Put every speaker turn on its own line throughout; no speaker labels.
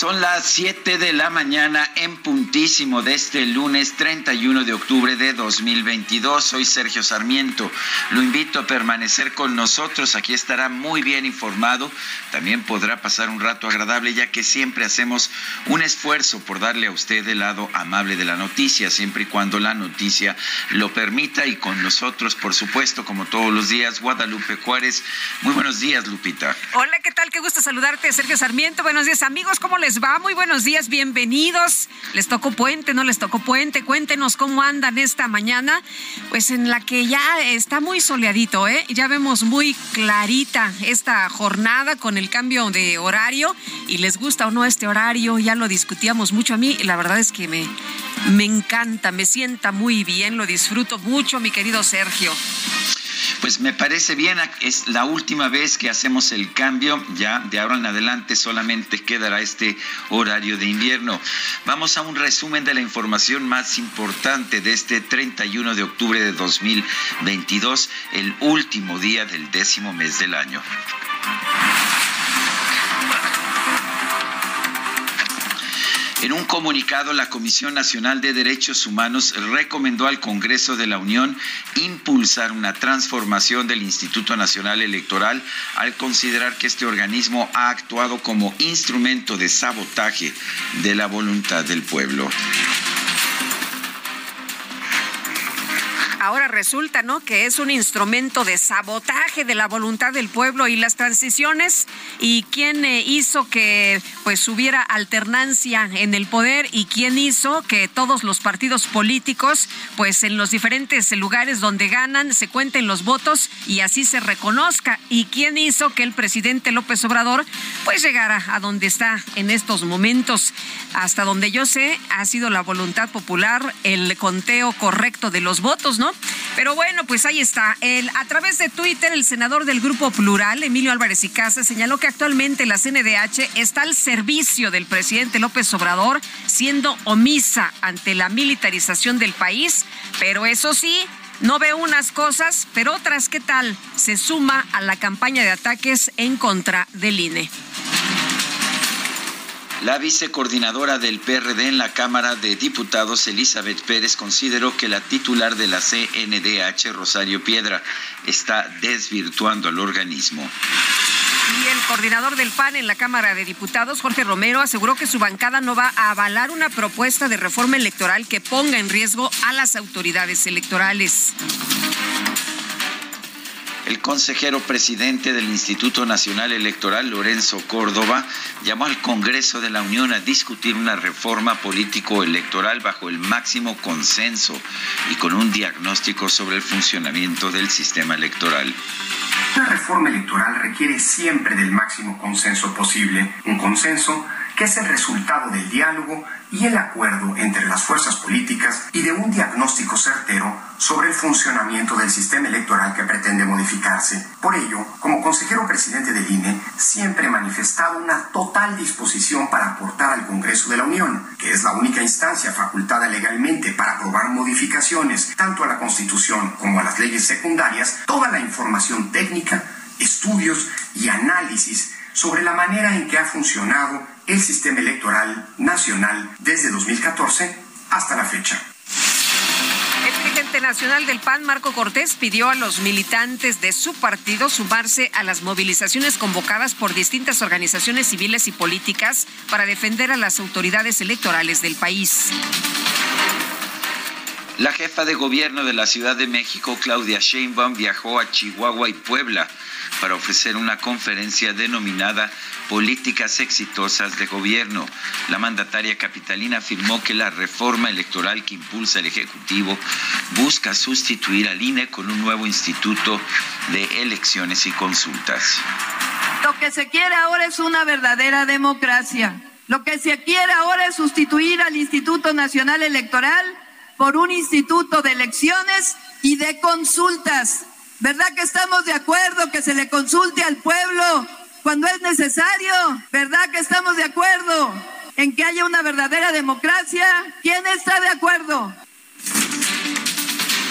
Son las 7 de la mañana en puntísimo de este lunes 31 de octubre de 2022. Soy Sergio Sarmiento. Lo invito a permanecer con nosotros. Aquí estará muy bien informado. También podrá pasar un rato agradable ya que siempre hacemos un esfuerzo por darle a usted el lado amable de la noticia, siempre y cuando la noticia lo permita. Y con nosotros, por supuesto, como todos los días, Guadalupe Juárez. Muy buenos días, Lupita.
Hola, ¿qué tal? Qué gusto saludarte, Sergio Sarmiento. Buenos días, amigos. ¿Cómo les va? Muy buenos días, bienvenidos. Les tocó puente, no les tocó puente. Cuéntenos cómo andan esta mañana, pues en la que ya está muy soleadito, ¿eh? Ya vemos muy clarita esta jornada con el cambio de horario. Y les gusta o no este horario, ya lo discutíamos mucho a mí. La verdad es que me, me encanta, me sienta muy bien, lo disfruto mucho, mi querido Sergio.
Pues me parece bien, es la última vez que hacemos el cambio, ya de ahora en adelante solamente quedará este horario de invierno. Vamos a un resumen de la información más importante de este 31 de octubre de 2022, el último día del décimo mes del año. En un comunicado, la Comisión Nacional de Derechos Humanos recomendó al Congreso de la Unión impulsar una transformación del Instituto Nacional Electoral al considerar que este organismo ha actuado como instrumento de sabotaje de la voluntad del pueblo.
Ahora resulta, ¿no? Que es un instrumento de sabotaje de la voluntad del pueblo y las transiciones y quién eh, hizo que pues hubiera alternancia en el poder y quién hizo que todos los partidos políticos pues en los diferentes lugares donde ganan se cuenten los votos y así se reconozca y quién hizo que el presidente López Obrador pues llegara a donde está en estos momentos. Hasta donde yo sé ha sido la voluntad popular el conteo correcto de los votos, ¿no? Pero bueno, pues ahí está. El, a través de Twitter, el senador del Grupo Plural, Emilio Álvarez y Casa, señaló que actualmente la CNDH está al servicio del presidente López Obrador, siendo omisa ante la militarización del país. Pero eso sí, no ve unas cosas, pero otras, ¿qué tal? Se suma a la campaña de ataques en contra del INE.
La vicecoordinadora del PRD en la Cámara de Diputados, Elizabeth Pérez, consideró que la titular de la CNDH, Rosario Piedra, está desvirtuando al organismo.
Y el coordinador del PAN en la Cámara de Diputados, Jorge Romero, aseguró que su bancada no va a avalar una propuesta de reforma electoral que ponga en riesgo a las autoridades electorales.
El consejero presidente del Instituto Nacional Electoral, Lorenzo Córdoba, llamó al Congreso de la Unión a discutir una reforma político-electoral bajo el máximo consenso y con un diagnóstico sobre el funcionamiento del sistema electoral.
Una reforma electoral requiere siempre del máximo consenso posible, un consenso que es el resultado del diálogo y el acuerdo entre las fuerzas políticas y de un diagnóstico certero sobre el funcionamiento del sistema electoral que pretende modificarse. Por ello, como consejero presidente del INE, siempre he manifestado una total disposición para aportar al Congreso de la Unión, que es la única instancia facultada legalmente para aprobar modificaciones tanto a la Constitución como a las leyes secundarias, toda la información técnica, estudios y análisis sobre la manera en que ha funcionado el sistema electoral nacional desde 2014 hasta la fecha.
El dirigente nacional del PAN, Marco Cortés, pidió a los militantes de su partido sumarse a las movilizaciones convocadas por distintas organizaciones civiles y políticas para defender a las autoridades electorales del país.
La jefa de gobierno de la Ciudad de México, Claudia Sheinbaum, viajó a Chihuahua y Puebla para ofrecer una conferencia denominada Políticas Exitosas de Gobierno. La mandataria capitalina afirmó que la reforma electoral que impulsa el Ejecutivo busca sustituir al INE con un nuevo instituto de elecciones y consultas.
Lo que se quiere ahora es una verdadera democracia. Lo que se quiere ahora es sustituir al Instituto Nacional Electoral por un instituto de elecciones y de consultas ¿Verdad que estamos de acuerdo que se le consulte al pueblo cuando es necesario? ¿Verdad que estamos de acuerdo en que haya una verdadera democracia? ¿Quién está de acuerdo?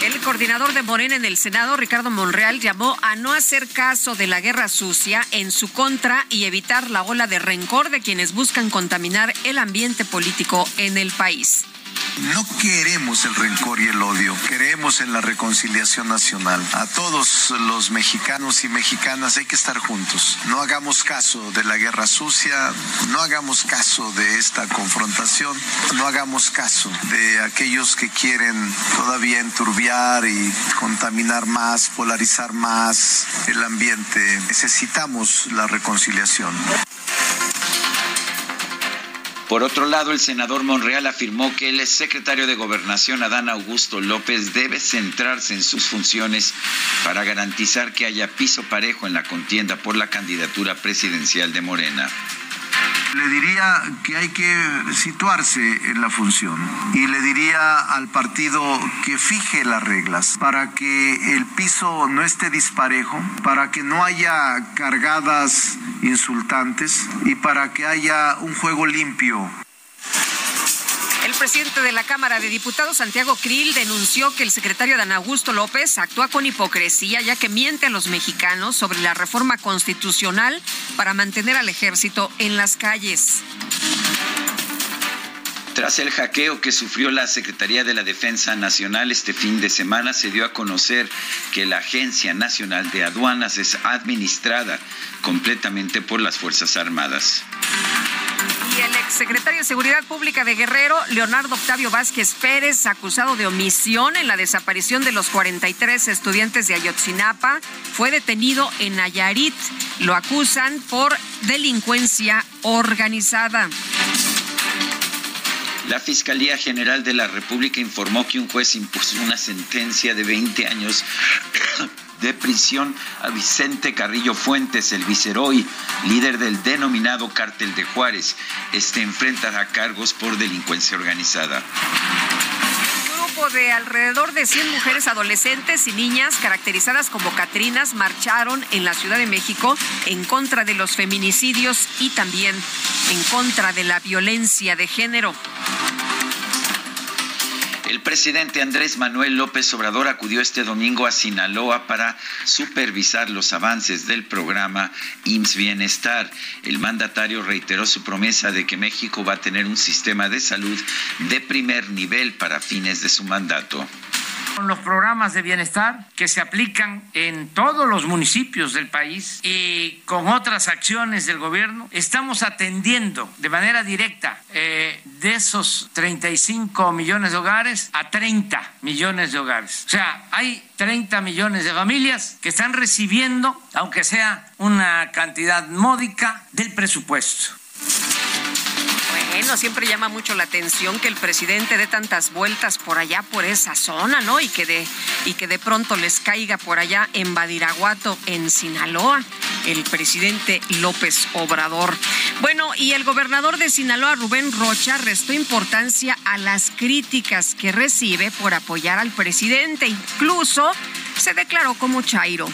El coordinador de Morena en el Senado, Ricardo Monreal, llamó a no hacer caso de la guerra sucia en su contra y evitar la ola de rencor de quienes buscan contaminar el ambiente político en el país.
No queremos el rencor y el odio, queremos en la reconciliación nacional. A todos los mexicanos y mexicanas hay que estar juntos. No hagamos caso de la guerra sucia, no hagamos caso de esta confrontación, no hagamos caso de aquellos que quieren todavía enturbiar y contaminar más, polarizar más el ambiente. Necesitamos la reconciliación.
Por otro lado, el senador Monreal afirmó que el secretario de Gobernación, Adán Augusto López, debe centrarse en sus funciones para garantizar que haya piso parejo en la contienda por la candidatura presidencial de Morena.
Le diría que hay que situarse en la función y le diría al partido que fije las reglas para que el piso no esté disparejo, para que no haya cargadas insultantes y para que haya un juego limpio.
El presidente de la Cámara de Diputados, Santiago Krill, denunció que el secretario Dan Augusto López actúa con hipocresía ya que miente a los mexicanos sobre la reforma constitucional para mantener al ejército en las calles.
Tras el hackeo que sufrió la Secretaría de la Defensa Nacional este fin de semana, se dio a conocer que la Agencia Nacional de Aduanas es administrada completamente por las Fuerzas Armadas.
Y el exsecretario de Seguridad Pública de Guerrero, Leonardo Octavio Vázquez Pérez, acusado de omisión en la desaparición de los 43 estudiantes de Ayotzinapa, fue detenido en Nayarit. Lo acusan por delincuencia organizada.
La Fiscalía General de la República informó que un juez impuso una sentencia de 20 años de prisión a Vicente Carrillo Fuentes, el viceroy, líder del denominado Cártel de Juárez. Este enfrenta a cargos por delincuencia organizada
de alrededor de 100 mujeres adolescentes y niñas caracterizadas como Catrinas marcharon en la Ciudad de México en contra de los feminicidios y también en contra de la violencia de género.
El presidente Andrés Manuel López Obrador acudió este domingo a Sinaloa para supervisar los avances del programa IMSS Bienestar. El mandatario reiteró su promesa de que México va a tener un sistema de salud de primer nivel para fines de su mandato
con los programas de bienestar que se aplican en todos los municipios del país y con otras acciones del gobierno, estamos atendiendo de manera directa eh, de esos 35 millones de hogares a 30 millones de hogares. O sea, hay 30 millones de familias que están recibiendo, aunque sea una cantidad módica, del presupuesto.
Bueno, siempre llama mucho la atención que el presidente dé tantas vueltas por allá, por esa zona, ¿no? Y que de, y que de pronto les caiga por allá en Badiraguato, en Sinaloa, el presidente López Obrador. Bueno, y el gobernador de Sinaloa, Rubén Rocha, restó importancia a las críticas que recibe por apoyar al presidente. Incluso se declaró como Chairo.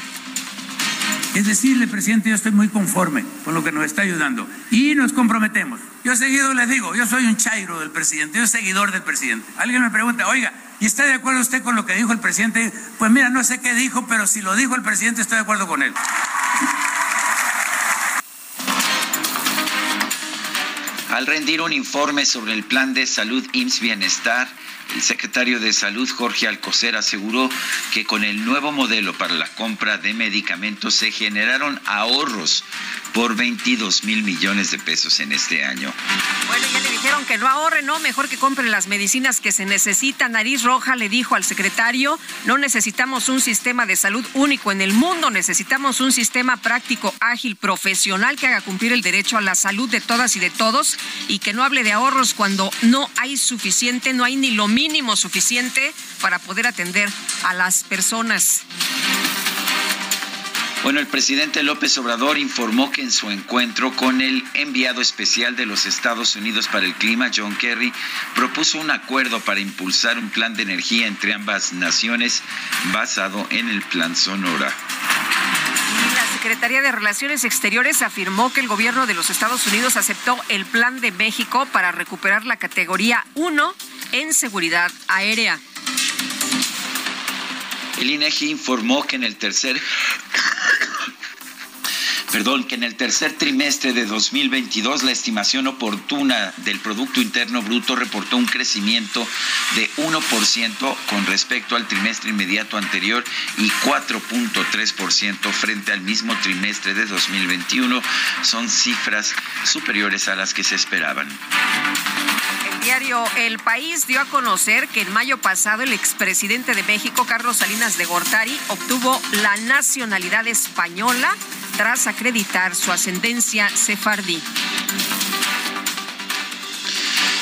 Es decirle, presidente, yo estoy muy conforme con lo que nos está ayudando y nos comprometemos. Yo seguido les digo, yo soy un chairo del presidente, yo soy seguidor del presidente. Alguien me pregunta, oiga, ¿y está de acuerdo usted con lo que dijo el presidente? Pues mira, no sé qué dijo, pero si lo dijo el presidente, estoy de acuerdo con él.
Al rendir un informe sobre el plan de salud IMSS Bienestar, el secretario de Salud, Jorge Alcocer, aseguró que con el nuevo modelo para la compra de medicamentos se generaron ahorros por 22 mil millones de pesos en este año.
Bueno, ya le dijeron que no ahorre, no, mejor que compre las medicinas que se necesitan. Nariz Roja le dijo al secretario, no necesitamos un sistema de salud único en el mundo, necesitamos un sistema práctico, ágil, profesional que haga cumplir el derecho a la salud de todas y de todos y que no hable de ahorros cuando no hay suficiente, no hay ni lo mínimo suficiente para poder atender a las personas.
Bueno, el presidente López Obrador informó que en su encuentro con el enviado especial de los Estados Unidos para el clima, John Kerry, propuso un acuerdo para impulsar un plan de energía entre ambas naciones basado en el Plan Sonora.
La Secretaría de Relaciones Exteriores afirmó que el gobierno de los Estados Unidos aceptó el plan de México para recuperar la categoría 1 en seguridad aérea.
El INEGI informó que en el tercer perdón, que en el tercer trimestre de 2022 la estimación oportuna del Producto Interno Bruto reportó un crecimiento de 1% con respecto al trimestre inmediato anterior y 4.3% frente al mismo trimestre de 2021. Son cifras superiores a las que se esperaban.
El diario El País dio a conocer que en mayo pasado el expresidente de México, Carlos Salinas de Gortari, obtuvo la nacionalidad española tras acreditar su ascendencia sefardí.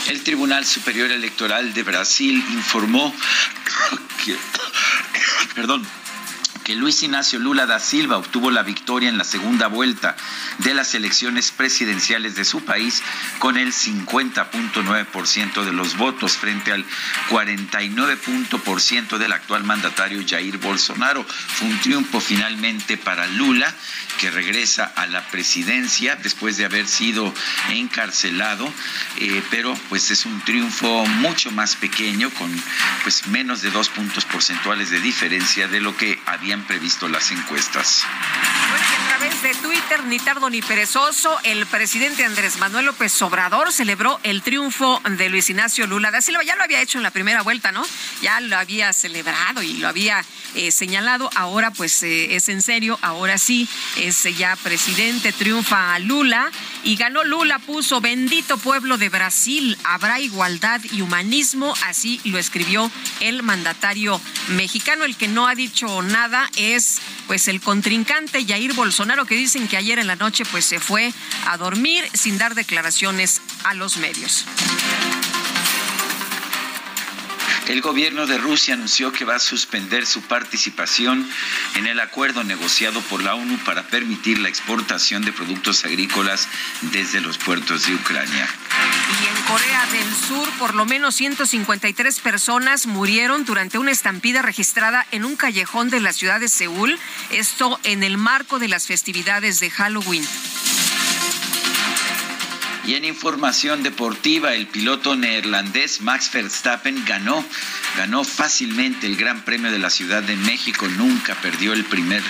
El Tribunal Superior Electoral de Brasil informó que, perdón, que Luis Ignacio Lula da Silva obtuvo la victoria en la segunda vuelta de las elecciones presidenciales de su país con el 50.9% de los votos frente al 49% del actual mandatario Jair Bolsonaro. Fue un triunfo finalmente para Lula que regresa a la presidencia después de haber sido encarcelado, eh, pero pues es un triunfo mucho más pequeño, con pues menos de dos puntos porcentuales de diferencia de lo que habían previsto las encuestas.
A través de Twitter, ni tardo ni perezoso, el presidente Andrés Manuel López Obrador celebró el triunfo de Luis Ignacio Lula da Silva. Ya lo había hecho en la primera vuelta, ¿no? Ya lo había celebrado y lo había eh, señalado. Ahora pues eh, es en serio, ahora sí es ya presidente, triunfa Lula y ganó Lula, puso bendito pueblo de Brasil, habrá igualdad y humanismo, así lo escribió el mandatario mexicano. El que no ha dicho nada es pues el contrincante Jair Bolsonaro que dicen que ayer en la noche pues se fue a dormir sin dar declaraciones a los medios.
El gobierno de Rusia anunció que va a suspender su participación en el acuerdo negociado por la ONU para permitir la exportación de productos agrícolas desde los puertos de Ucrania.
Y en Corea del Sur, por lo menos 153 personas murieron durante una estampida registrada en un callejón de la ciudad de Seúl, esto en el marco de las festividades de Halloween.
Y en información deportiva, el piloto neerlandés Max Verstappen ganó, ganó fácilmente el Gran Premio de la Ciudad de México, nunca perdió el primer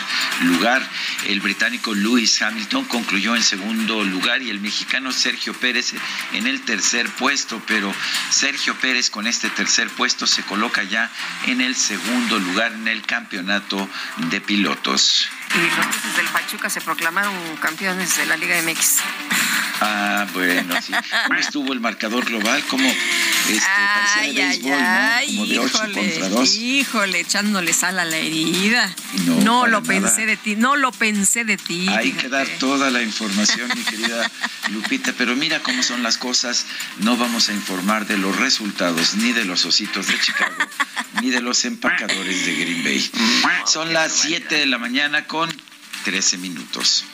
lugar. El británico Lewis Hamilton concluyó en segundo lugar y el mexicano Sergio Pérez en el tercer puesto, pero Sergio Pérez con este tercer puesto se coloca ya en el segundo lugar en el campeonato de pilotos.
Y los del Pachuca se proclamaron campeones de la Liga MX.
Ah, bueno, sí. ¿Cómo estuvo el marcador global? Como este,
ay, ay, ay, Como de 8 contra 2. Híjole, echándole sal a la herida. No, no lo pensé de ti, no lo pensé de ti.
Hay que dar toda la información, mi querida Lupita, pero mira cómo son las cosas. No vamos a informar de los resultados ni de los ositos de Chicago, ni de los empacadores de Green Bay. Son las 7 de la mañana con 13 minutos.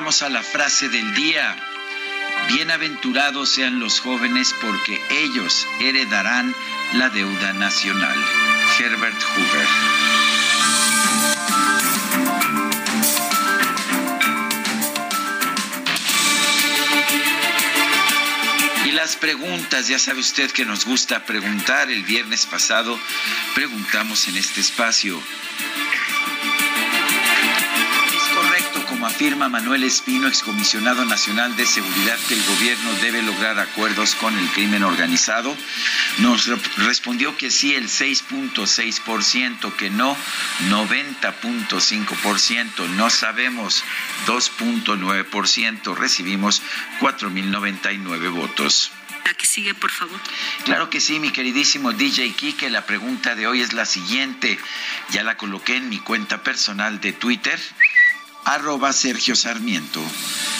vamos a la frase del día. Bienaventurados sean los jóvenes porque ellos heredarán la deuda nacional. Herbert Hoover. Las preguntas. Ya sabe usted que nos gusta preguntar. El viernes pasado preguntamos en este espacio. como afirma Manuel Espino, excomisionado nacional de seguridad, que el gobierno debe lograr acuerdos con el crimen organizado, nos respondió que sí el 6.6%, que no 90.5%, no sabemos 2.9%, recibimos 4.099 votos.
La que sigue, por favor.
Claro que sí, mi queridísimo DJ Kike. La pregunta de hoy es la siguiente. Ya la coloqué en mi cuenta personal de Twitter arroba Sergio Sarmiento.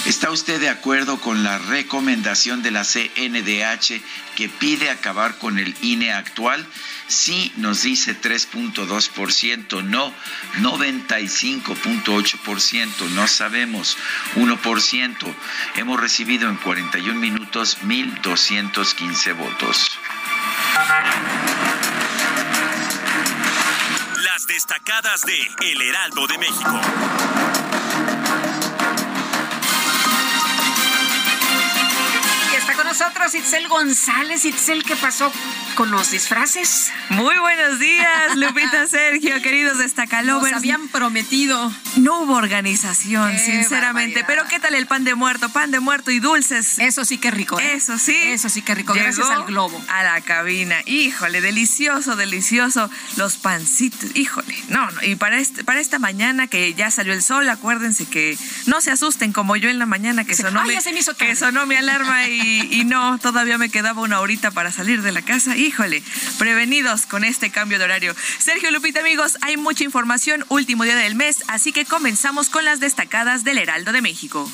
¿Está usted de acuerdo con la recomendación de la CNDH que pide acabar con el INE actual? Sí, nos dice 3.2%, no 95.8%, no sabemos 1%. Hemos recibido en 41 minutos 1.215 votos.
Las destacadas de El Heraldo de México.
Nosotros Itzel González. Itzel, ¿qué pasó con los disfraces?
Muy buenos días, Lupita Sergio, queridos destacalovers.
Nos habían prometido.
No hubo organización, sinceramente. Pero ¿qué tal el pan de muerto? Pan de muerto y dulces.
Eso sí que rico.
¿eh? Eso sí.
Eso sí que rico. Gracias al globo.
A la cabina. Híjole, delicioso, delicioso. Los pancitos. Híjole. No, no. Y para, este, para esta mañana que ya salió el sol, acuérdense que no se asusten como yo en la mañana que sonó,
mi,
que sonó mi alarma y y no, todavía me quedaba una horita para salir de la casa. Híjole, prevenidos con este cambio de horario. Sergio Lupita, amigos, hay mucha información, último día del mes, así que comenzamos con las destacadas del Heraldo de México.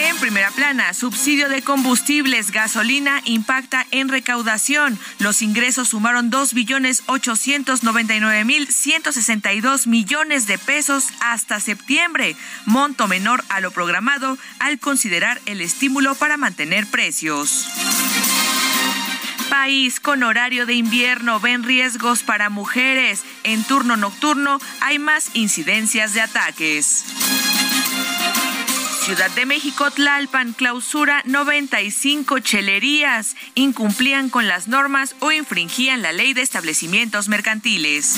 En primera plana, subsidio de combustibles, gasolina impacta en recaudación. Los ingresos sumaron 2 billones 899 mil 162 millones de pesos hasta septiembre, monto menor a lo programado al considerar el estímulo para mantener precios país con horario de invierno ven riesgos para mujeres. En turno nocturno hay más incidencias de ataques. Ciudad de México, Tlalpan, clausura 95 chelerías. Incumplían con las normas o infringían la ley de establecimientos mercantiles.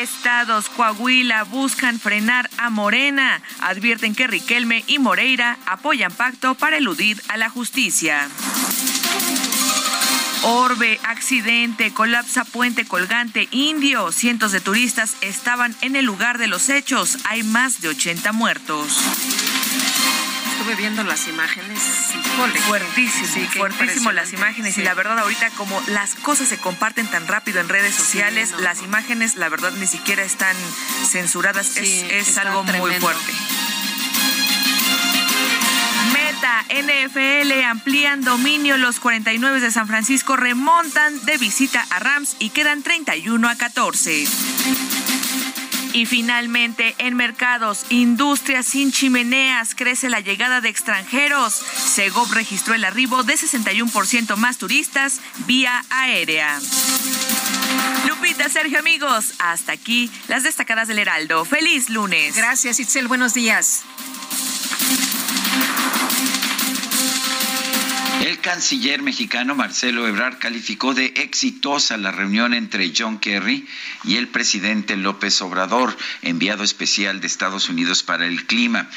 Estados Coahuila buscan frenar a Morena. Advierten que Riquelme y Moreira apoyan pacto para eludir a la justicia. Orbe, accidente, colapsa puente colgante indio. Cientos de turistas estaban en el lugar de los hechos. Hay más de 80 muertos.
Estuve viendo las imágenes.
Fuertísimo, sí, fuertísimo las imágenes. Y la verdad, ahorita como las cosas se comparten tan rápido en redes sociales, las imágenes, la verdad, ni siquiera están censuradas. es, algo muy fuerte. NFL amplían dominio. Los 49 de San Francisco remontan de visita a Rams y quedan 31 a 14. Y finalmente, en mercados, industrias sin chimeneas, crece la llegada de extranjeros. Segov registró el arribo de 61% más turistas vía aérea. Lupita, Sergio, amigos, hasta aquí las destacadas del Heraldo. Feliz lunes.
Gracias, Itzel. Buenos días.
El canciller mexicano Marcelo Ebrard calificó de exitosa la reunión entre John Kerry y el presidente López Obrador, enviado especial de Estados Unidos para el clima.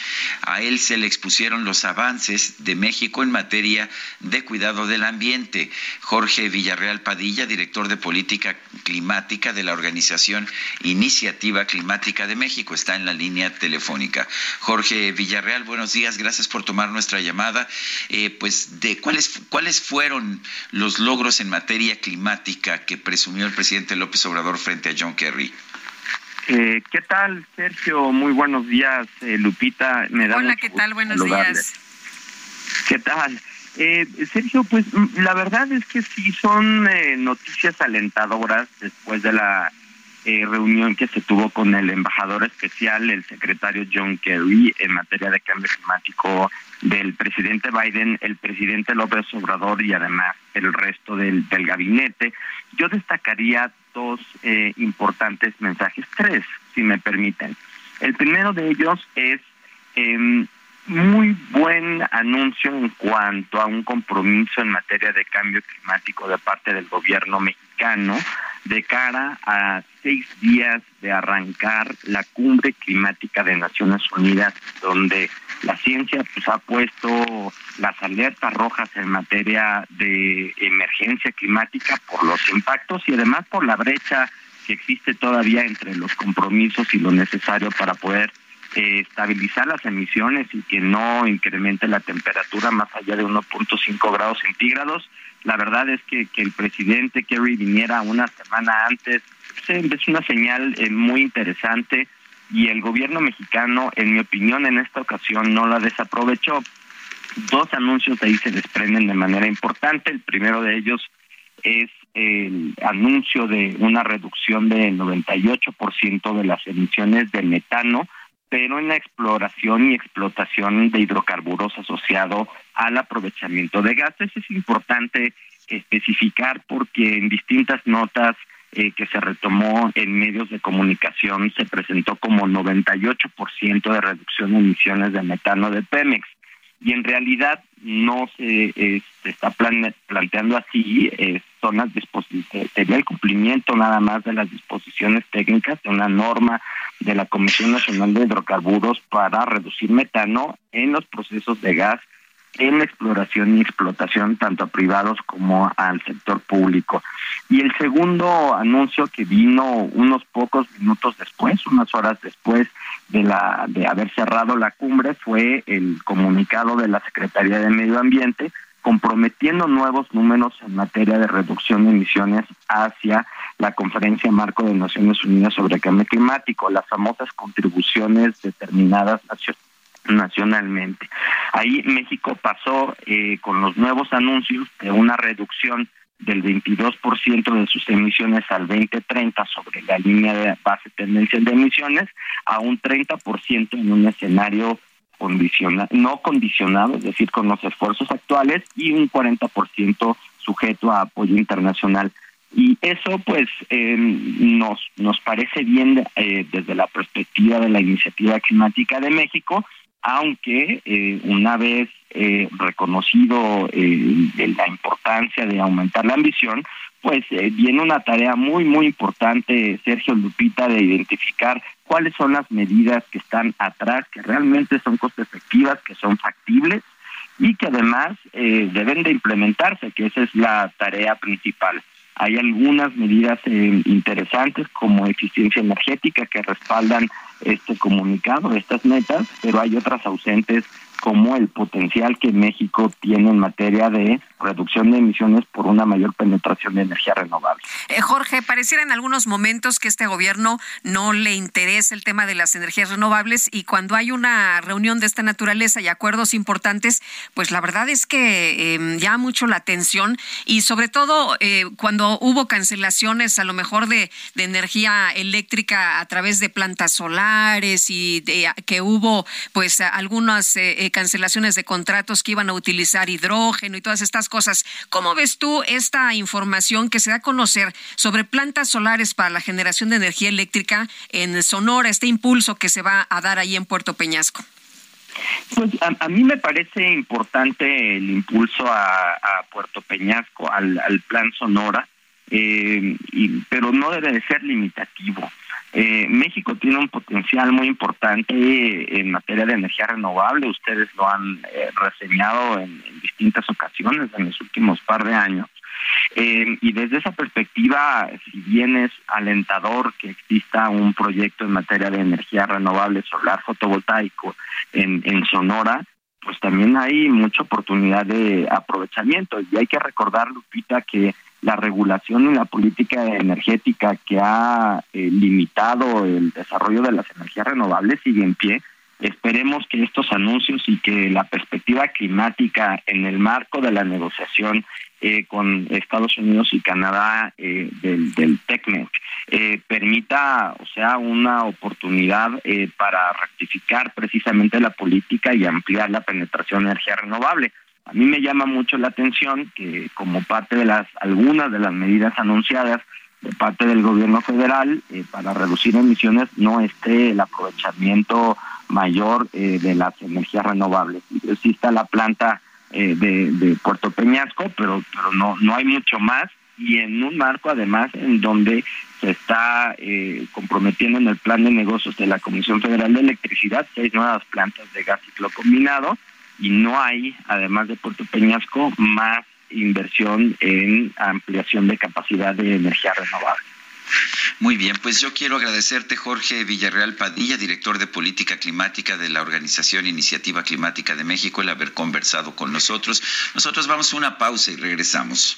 A él se le expusieron los avances de México en materia de cuidado del ambiente. Jorge Villarreal Padilla, director de política climática de la organización Iniciativa Climática de México, está en la línea telefónica. Jorge Villarreal, buenos días, gracias por tomar nuestra llamada. Eh, pues de cuál ¿Cuáles, fueron los logros en materia climática que presumió el presidente López Obrador frente a John Kerry?
Eh, ¿Qué tal, Sergio? Muy buenos días, eh, Lupita.
Me da Hola, ¿qué tal? Buenos días.
¿Qué tal? Eh, Sergio, pues mm, la verdad es que sí son noticias alentadoras después de la reunión que se tuvo con el embajador especial, el secretario John Kerry, en materia de cambio climático del presidente Biden, el presidente López Obrador y además el resto del, gabinete. Yo destacaría dos eh, importantes mensajes, tres, si me permiten. El primero de ellos es, em, muy buen anuncio en cuanto a un compromiso en materia de cambio climático de parte del gobierno mexicano de cara a seis días de arrancar la cumbre climática de Naciones Unidas, donde la ciencia pues, ha puesto las alertas rojas en materia de emergencia climática por los impactos y además por la brecha que existe todavía entre los compromisos y lo necesario para poder eh, estabilizar las emisiones y que no incremente la temperatura más allá de 1.5 grados centígrados. La verdad es que, que el presidente Kerry viniera una semana antes es una señal eh, muy interesante y el gobierno mexicano, en mi opinión, en esta ocasión no la desaprovechó. Dos anuncios de ahí se desprenden de manera importante. El primero de ellos es el anuncio de una reducción del 98% de las emisiones de metano, pero en la exploración y explotación de hidrocarburos asociado al aprovechamiento de gases. Es importante especificar porque en distintas notas eh, que se retomó en medios de comunicación se presentó como 98% de reducción de emisiones de metano de Pemex y en realidad no se, eh, está planteando así, eh, son las el cumplimiento nada más de las disposiciones técnicas de una norma de la Comisión Nacional de Hidrocarburos para reducir metano en los procesos de gas en exploración y explotación tanto a privados como al sector público. Y el segundo anuncio que vino unos pocos minutos después, unas horas después de la de haber cerrado la cumbre fue el comunicado de la Secretaría de Medio Ambiente comprometiendo nuevos números en materia de reducción de emisiones hacia la Conferencia Marco de Naciones Unidas sobre Cambio Climático, las famosas contribuciones determinadas nacionalmente. Ahí México pasó eh, con los nuevos anuncios de una reducción del 22% de sus emisiones al 2030 sobre la línea de base tendencia de emisiones a un 30% en un escenario condicionado, no condicionado, es decir, con los esfuerzos actuales y un 40% sujeto a apoyo internacional. Y eso pues eh, nos, nos parece bien eh, desde la perspectiva de la iniciativa climática de México, aunque eh, una vez eh, reconocido eh, la importancia de aumentar la ambición, pues eh, viene una tarea muy, muy importante, Sergio Lupita, de identificar cuáles son las medidas que están atrás, que realmente son costo efectivas, que son factibles y que además deben de implementarse, que esa es la tarea principal. Hay algunas medidas interesantes como eficiencia energética que respaldan este comunicado, estas metas, pero hay otras ausentes como el potencial que México tiene en materia de reducción de emisiones por una mayor penetración de energía renovable.
Eh, Jorge, pareciera en algunos momentos que este gobierno no le interesa el tema de las energías renovables y cuando hay una reunión de esta naturaleza y acuerdos importantes, pues la verdad es que eh, llama mucho la atención y sobre todo eh, cuando hubo cancelaciones a lo mejor de, de, energía eléctrica a través de plantas solares y de, que hubo pues algunas eh, cancelaciones de contratos que iban a utilizar hidrógeno y todas estas cosas. ¿Cómo ves tú esta información que se da a conocer sobre plantas solares para la generación de energía eléctrica en Sonora, este impulso que se va a dar ahí en Puerto Peñasco?
Pues a, mí me parece importante el impulso a, Puerto Peñasco, al, plan Sonora, eh, pero no debe de ser limitativo. Eh, México tiene un potencial muy importante en materia de energía renovable. Ustedes lo han eh, reseñado en, distintas ocasiones en los últimos par de años. Eh, y desde esa perspectiva, si bien es alentador que exista un proyecto en materia de energía renovable solar fotovoltaico en, en Sonora, pues también hay mucha oportunidad de aprovechamiento. Y hay que recordar, Lupita, que la regulación y la política energética que ha eh, limitado el desarrollo de las energías renovables sigue en pie. Esperemos que estos anuncios y que la perspectiva climática en el marco de la negociación eh, con Estados Unidos y Canadá eh, del, del TECMEC permita, o sea, una oportunidad para rectificar precisamente la política y ampliar la penetración de energía renovable. A mí me llama mucho la atención que como parte de las algunas de las medidas anunciadas de parte del gobierno federal eh, para reducir emisiones no esté el aprovechamiento mayor eh, de las energías renovables. Existe la planta eh, de, de, Puerto Peñasco, pero, pero no, no hay mucho más y en un marco además en donde se está eh, comprometiendo en el plan de negocios de la Comisión Federal de Electricidad seis nuevas plantas de gas ciclo combinado y no hay, además de Puerto Peñasco, más inversión en ampliación de capacidad de energía renovable.
Muy bien, pues yo quiero agradecerte, Jorge Villarreal Padilla, director de Política Climática de la Organización Iniciativa Climática de México, el haber conversado con nosotros. Nosotros vamos a una pausa y regresamos.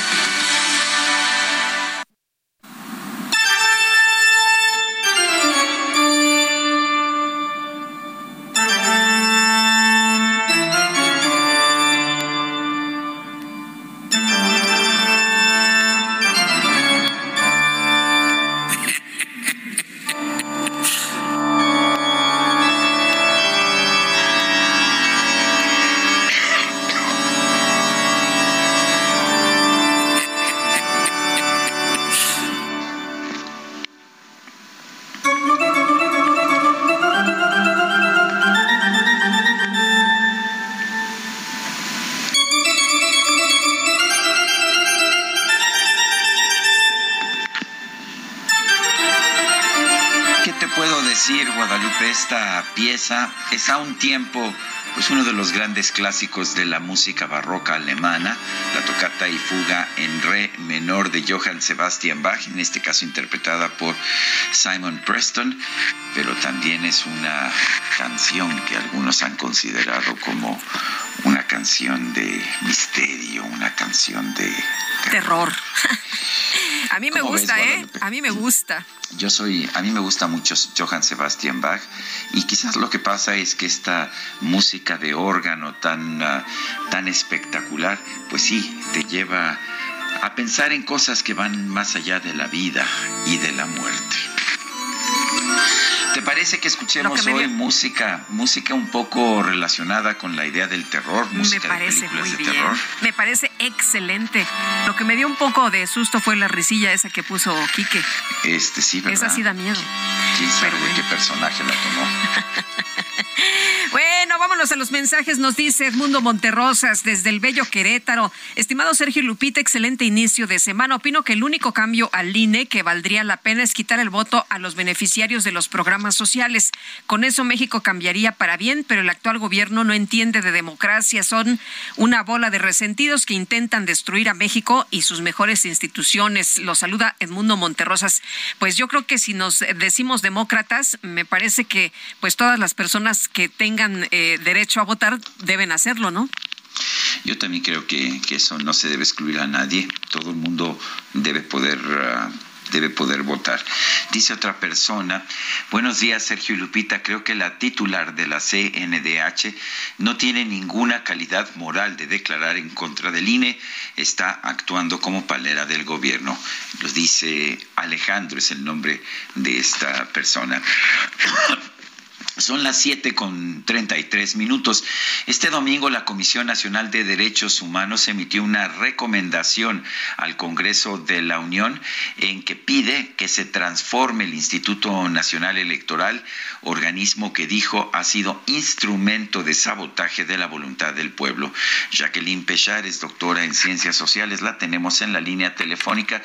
Es a un tiempo pues uno de los grandes clásicos de la música barroca alemana, la tocata y fuga en re menor de Johann Sebastian Bach, en este caso interpretada por Simon Preston, pero también es una canción que algunos han considerado como una canción de misterio, una canción de
terror. A mí me gusta, ¿eh? A mí me gusta.
Yo soy, a mí me gusta mucho Johann Sebastian Bach y quizás lo que pasa es que esta música de órgano tan, ah, tan espectacular, pues sí, te lleva a pensar en cosas que van más allá de la vida y de la muerte. ¿Te parece que escuchemos hoy música, música un poco relacionada con la idea del terror, música
me parece
de películas
muy
de
bien.
terror?
Me parece excelente. Lo que me dio un poco de susto fue la risilla esa que puso Quique.
Este sí, ¿verdad?
Esa sí da miedo.
¿Quién sabe de qué personaje la tomó?
Bueno, vámonos a los mensajes. Nos dice Edmundo Monterrosas desde el Bello Querétaro. Estimado Sergio Lupita, excelente inicio de semana. Opino que el único cambio al INE que valdría la pena es quitar el voto a los beneficiarios de los programas sociales. Con eso México cambiaría para bien, pero el actual gobierno no entiende de democracia. Son una bola de resentidos que intentan destruir a México y sus mejores instituciones. Lo saluda Edmundo Monterrosas. Pues yo creo que si nos decimos demócratas, me parece que pues todas las personas que tengan eh, derecho a votar deben hacerlo, ¿no?
Yo también creo que, eso no se debe excluir a nadie. Todo el mundo debe poder... Ah, debe poder votar. Dice otra persona, buenos días Sergio y Lupita, creo que la titular de la CNDH no tiene ninguna calidad moral de declarar en contra del INE, está actuando como palera del gobierno. Lo dice Alejandro, es el nombre de esta persona. Son las siete con treinta y tres minutos. Este domingo la Comisión Nacional de Derechos Humanos emitió una recomendación al Congreso de la Unión en que pide que se transforme el Instituto Nacional Electoral, organismo que dijo ha sido instrumento de sabotaje de la voluntad del pueblo. Jacqueline Pechar es doctora en Ciencias Sociales, la tenemos en la línea telefónica.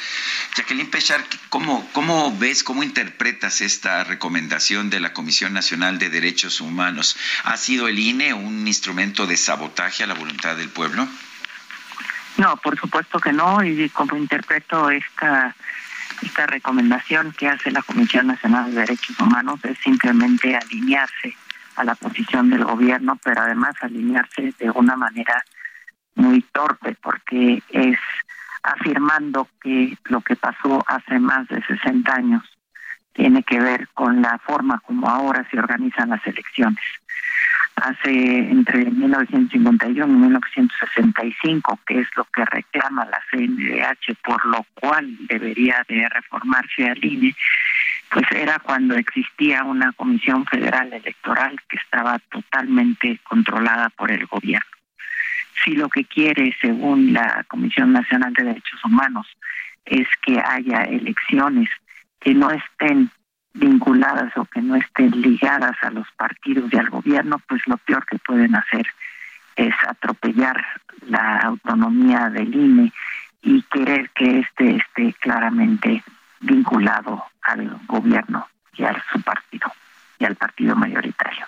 Jacqueline Pechar, ¿cómo, cómo ves, cómo interpretas esta recomendación de la Comisión Nacional de Derechos Humanos. ¿Ha sido el INE un instrumento de sabotaje a la voluntad del pueblo?
No, por supuesto que no, y como interpreto esta esta recomendación que hace la Comisión Nacional de Derechos Humanos es simplemente alinearse a la posición del gobierno, pero además alinearse de una manera muy torpe, porque es afirmando que lo que pasó hace más de 60 años tiene que ver con la forma como ahora se organizan las elecciones. Hace entre 1951 y 1965, que es lo que reclama la CNDH, por lo cual debería de reformarse al INE, pues era cuando existía una comisión federal electoral que estaba totalmente controlada por el gobierno. Si lo que quiere, según la Comisión Nacional de Derechos Humanos, es que haya elecciones que no estén vinculadas o que no estén ligadas a los partidos y al gobierno, pues lo peor que pueden hacer es atropellar la autonomía del INE y querer que éste esté claramente vinculado al gobierno y a su partido y al partido mayoritario.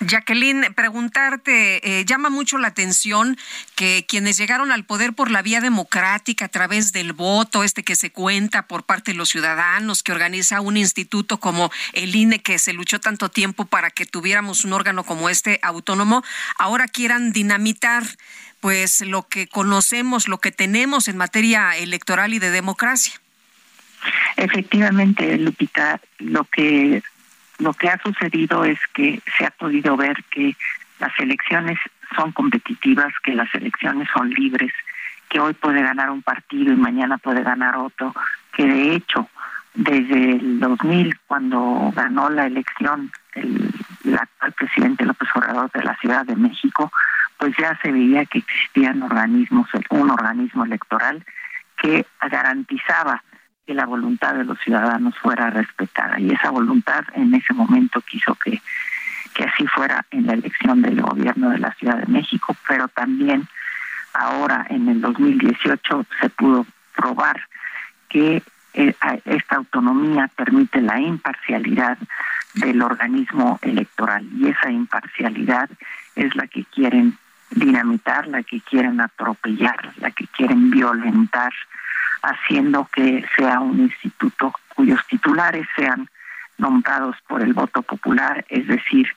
Jacqueline, preguntarte, eh, llama mucho la atención que quienes llegaron al poder por la vía democrática a través del voto, este que se cuenta por parte de los ciudadanos, que organiza un instituto como el INE, que se luchó tanto tiempo para que tuviéramos un órgano como este autónomo, ahora quieran dinamitar pues lo que conocemos, lo que tenemos en materia electoral y de democracia.
Efectivamente, Lupita, lo que lo que ha sucedido es que se ha podido ver que las elecciones son competitivas, que las elecciones son libres, que hoy puede ganar un partido y mañana puede ganar otro, que de hecho desde el 2000 cuando ganó la elección el, actual presidente López Obrador de la Ciudad de México, pues ya se veía que existían organismos, un organismo electoral que garantizaba que la voluntad de los ciudadanos fuera respetada. Y esa voluntad en ese momento quiso que, que así fuera en la elección del gobierno de la Ciudad de México, pero también ahora en el 2018 se pudo probar que eh, esta autonomía permite la imparcialidad del organismo electoral y esa imparcialidad es la que quieren dinamitar, la que quieren atropellar, la que quieren violentar haciendo que sea un instituto cuyos titulares sean nombrados por el voto popular, es decir,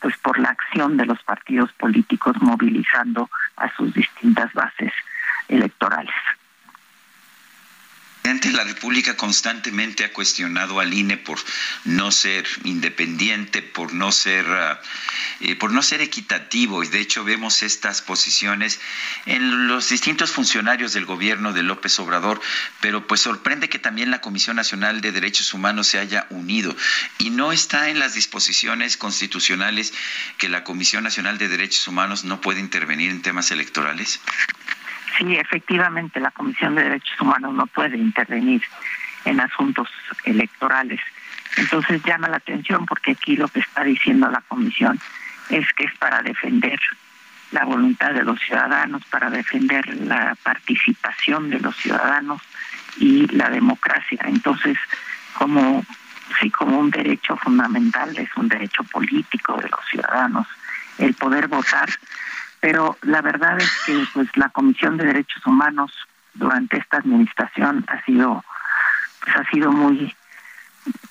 pues por la acción de los partidos políticos movilizando a sus distintas bases electorales
presidente de la República constantemente ha cuestionado al INE por no ser independiente, por no ser, ah, eh, por no ser equitativo. Y de hecho vemos estas posiciones en los distintos funcionarios del gobierno de López Obrador, pero pues sorprende que también la Comisión Nacional de Derechos Humanos se haya unido y no está en las disposiciones constitucionales que la Comisión Nacional de Derechos Humanos no puede intervenir en temas electorales.
Sí, efectivamente, la Comisión de Derechos Humanos no puede intervenir en asuntos electorales. Entonces llama la atención porque aquí lo que está diciendo la Comisión es que es para defender la voluntad de los ciudadanos, para defender la participación de los ciudadanos y la democracia. Entonces, como sí, como un derecho fundamental, es un derecho político de los ciudadanos el poder votar pero la verdad es que pues la Comisión de Derechos Humanos durante esta administración ha sido pues ha sido muy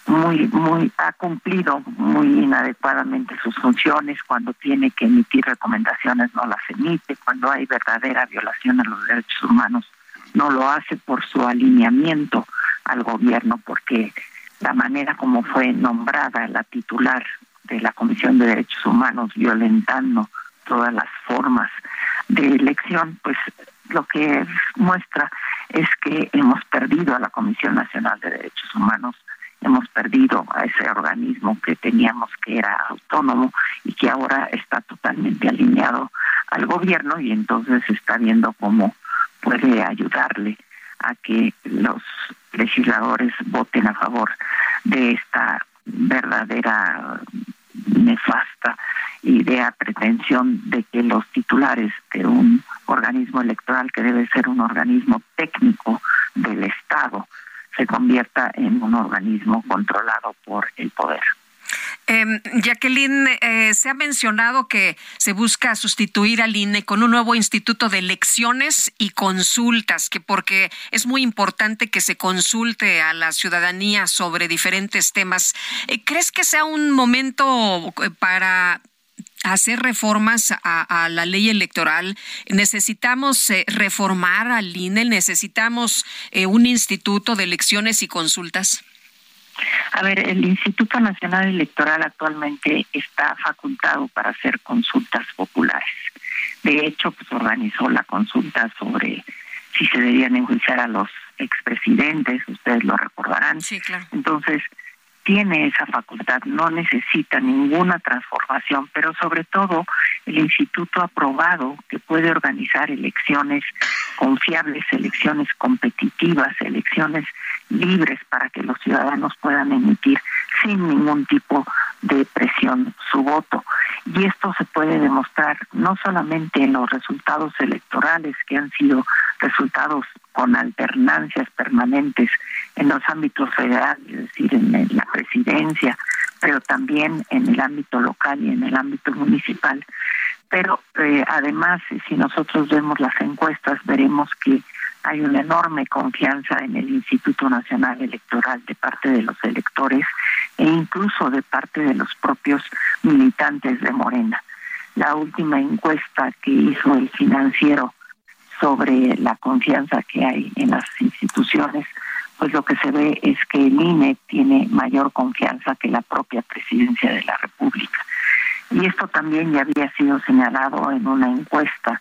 muy muy ha cumplido muy inadecuadamente sus funciones cuando tiene que emitir recomendaciones no las emite. Cuando hay verdadera violación a los derechos humanos no lo hace por su alineamiento al gobierno porque la manera como fue nombrada la titular de la Comisión de Derechos Humanos violentando todas las formas de elección, pues lo que muestra es que hemos perdido a la Comisión Nacional de Derechos Humanos, hemos perdido a ese organismo que teníamos que era autónomo y que ahora está totalmente alineado al gobierno y entonces está viendo cómo puede ayudarle a que los legisladores voten a favor de esta verdadera nefasta idea, pretensión de que los titulares de un organismo electoral que debe ser un organismo técnico del Estado se convierta en un organismo controlado por el poder.
Eh, Jacqueline, eh, se ha mencionado que se busca sustituir al INE con un nuevo instituto de elecciones y consultas, que porque es muy importante que se consulte a la ciudadanía sobre diferentes temas. Eh, ¿Crees que sea un momento eh, para hacer reformas a, la ley electoral, necesitamos eh, reformar al INE, necesitamos un instituto de elecciones y consultas.
A ver, el Instituto Nacional Electoral actualmente está facultado para hacer consultas populares. De hecho, pues organizó la consulta sobre si se debían enjuiciar a los expresidentes, ustedes lo recordarán.
Sí, claro.
Entonces, tiene esa facultad, no necesita ninguna transformación, pero sobre todo el instituto ha probado que puede organizar elecciones confiables, elecciones competitivas, elecciones libres para que los ciudadanos puedan emitir sin ningún tipo de presión su voto. Y esto se puede demostrar no solamente en los resultados electorales, que han sido resultados con alternancias permanentes en los ámbitos federales, es decir, en la presidencia, pero también en el ámbito local y en el ámbito municipal. Pero eh, además, si nosotros vemos las encuestas, veremos que hay una enorme confianza en el Instituto Nacional Electoral de parte de los electores e incluso de parte de los propios militantes de Morena. La última encuesta que hizo el financiero sobre la confianza que hay en las instituciones, pues lo que se ve es que el INE tiene mayor confianza que la propia presidencia de la República. Y esto también ya había sido señalado en una encuesta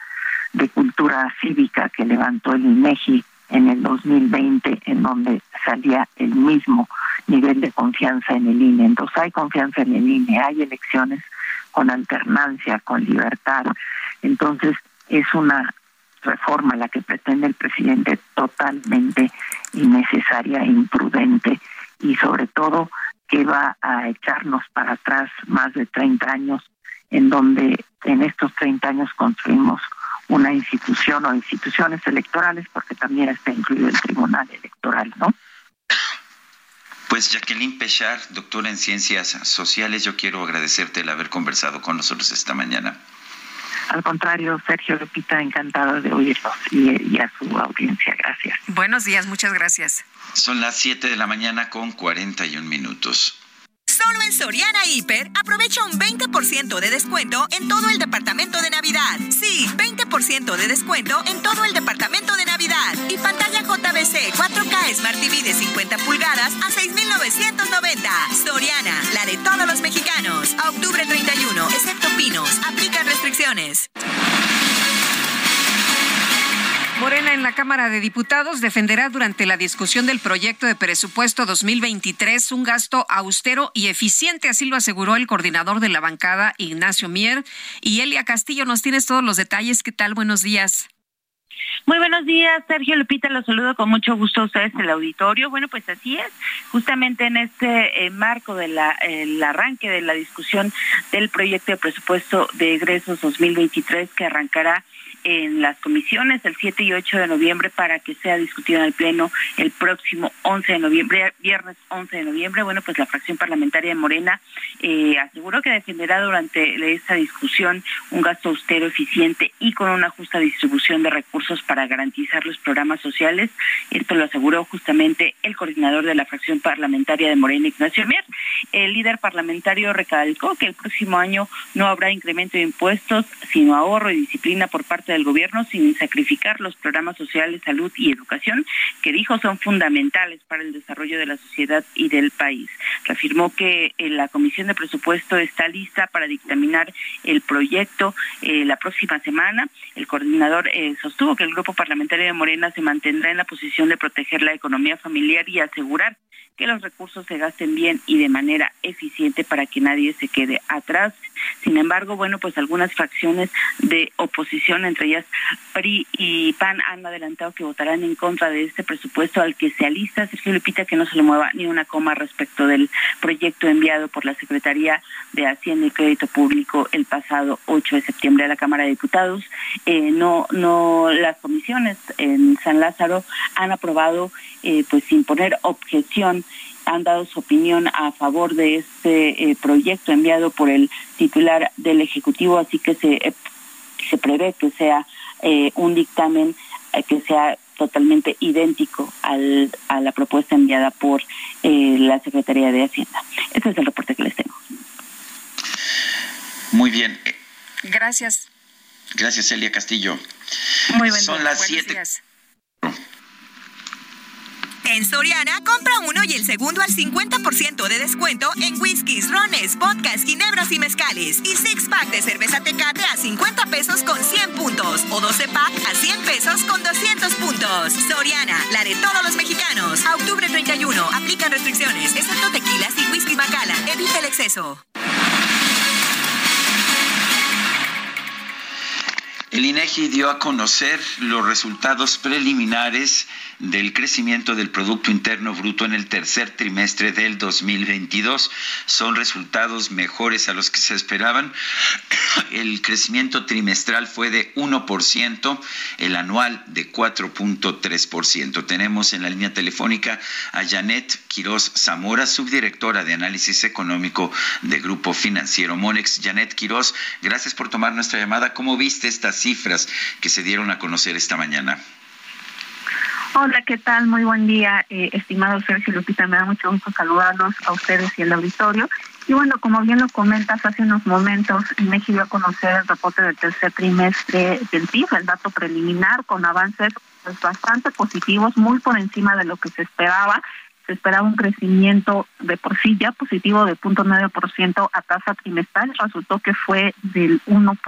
de cultura cívica que levantó el INEGI en el 2020, en donde salía el mismo nivel de confianza en el INE. Entonces hay confianza en el INE, hay elecciones con alternancia, con libertad. Entonces es una reforma la que pretende el presidente totalmente innecesaria e imprudente y sobre todo que va a echarnos para atrás más de 30 años en donde en estos 30 años construimos una institución o instituciones electorales porque también está incluido el Tribunal Electoral, ¿no?
Pues Jacqueline Pechar, doctora en Ciencias Sociales, yo quiero agradecerte el haber conversado con nosotros esta mañana.
Al contrario, Sergio Lupita, encantado de oírlos y, a su audiencia. Gracias.
Buenos días, muchas gracias.
Son las 7 de la mañana con 41 minutos.
Solo en Soriana Hiper aprovecha un 20% de descuento en todo el departamento de Navidad. Sí, 20% de descuento en todo el departamento de Navidad. Y pantalla JBC 4K Smart TV de 50 pulgadas a 6,990. Soriana, la de todos los mexicanos. A octubre 31, excepto Pinos. Aplica restricciones.
Morena en la Cámara de Diputados defenderá durante la discusión del proyecto de presupuesto 2023 un gasto austero y eficiente, así lo aseguró el coordinador de la bancada, Ignacio Mier. Y Elia Castillo, nos tienes todos los detalles. ¿Qué tal? Buenos días.
Muy buenos días, Sergio Lupita, los saludo con mucho gusto a ustedes el auditorio. Bueno, pues así es, justamente en este eh, marco del arranque de la discusión del proyecto de presupuesto de egresos 2023 que arrancará en las comisiones el 7 y 8 de noviembre para que sea discutido en el Pleno el próximo 11 de noviembre, viernes 11 de noviembre. Bueno, pues la fracción parlamentaria de Morena eh, aseguró que defenderá durante esta discusión un gasto austero, eficiente y con una justa distribución de recursos para garantizar los programas sociales. Esto lo aseguró justamente el coordinador de la fracción parlamentaria de Morena, Ignacio Mier. el líder parlamentario recalcó que el próximo año no habrá incremento de impuestos, sino ahorro y disciplina por parte del gobierno sin sacrificar los programas sociales, salud y educación, que dijo son fundamentales para el desarrollo de la sociedad y del país. Reafirmó que eh, la Comisión de Presupuesto está lista para dictaminar el proyecto eh, la próxima semana. El coordinador eh, sostuvo que el grupo parlamentario de Morena se mantendrá en la posición de proteger la economía familiar y asegurar que los recursos se gasten bien y de manera eficiente para que nadie se quede atrás. Sin embargo, bueno, pues algunas fracciones de oposición, entre ellas PRI y PAN, han adelantado que votarán en contra de este presupuesto al que se alista Sergio Lupita que no se le mueva ni una coma respecto del proyecto enviado por la Secretaría de Hacienda y Crédito Público el pasado 8 de septiembre a la Cámara de Diputados. Eh, no, no, las comisiones en San Lázaro han aprobado, eh, pues sin poner objeción han dado su opinión a favor de este eh, proyecto enviado por el titular del Ejecutivo, así que se, se prevé que sea eh, un dictamen que sea totalmente idéntico al, a la propuesta enviada por la Secretaría de Hacienda. Ese es el reporte que les tengo.
Muy bien.
Gracias.
Gracias, Elia Castillo.
Muy buen
Son las siete.
En Soriana, compra uno y el segundo al 50% de descuento en whiskies, rones, vodkas, ginebras y mezcales. Y six pack de cerveza tecate a 50 pesos con 100 puntos. O 12 pack a 100 pesos con 200 puntos. Soriana, la de todos los mexicanos. Octubre 31, aplican restricciones, excepto tequilas y whisky Macala. Evita el exceso.
El INEGI dio a conocer los resultados preliminares del crecimiento del Producto Interno Bruto en el tercer trimestre del 2022. Son resultados mejores a los que se esperaban. El crecimiento trimestral fue de 1%, el anual de 4.3%. Tenemos en la línea telefónica a Janet Quiroz Zamora, subdirectora de análisis económico de Grupo Financiero Monex. Janet Quiroz, gracias por tomar nuestra llamada. ¿Cómo viste estas cifras que se dieron a conocer esta mañana?
Hola, ¿qué tal? Muy buen día, eh, estimado Sergio Lupita. Me da mucho gusto saludarlos a ustedes y al auditorio. Y bueno, como bien lo comentas, hace unos momentos México dio a conocer el reporte del tercer trimestre del PIB, el dato preliminar, con avances pues, bastante positivos, muy por encima de lo que se esperaba se esperaba un crecimiento de por sí ya positivo de 0.9% a tasa trimestral, resultó que fue del 1.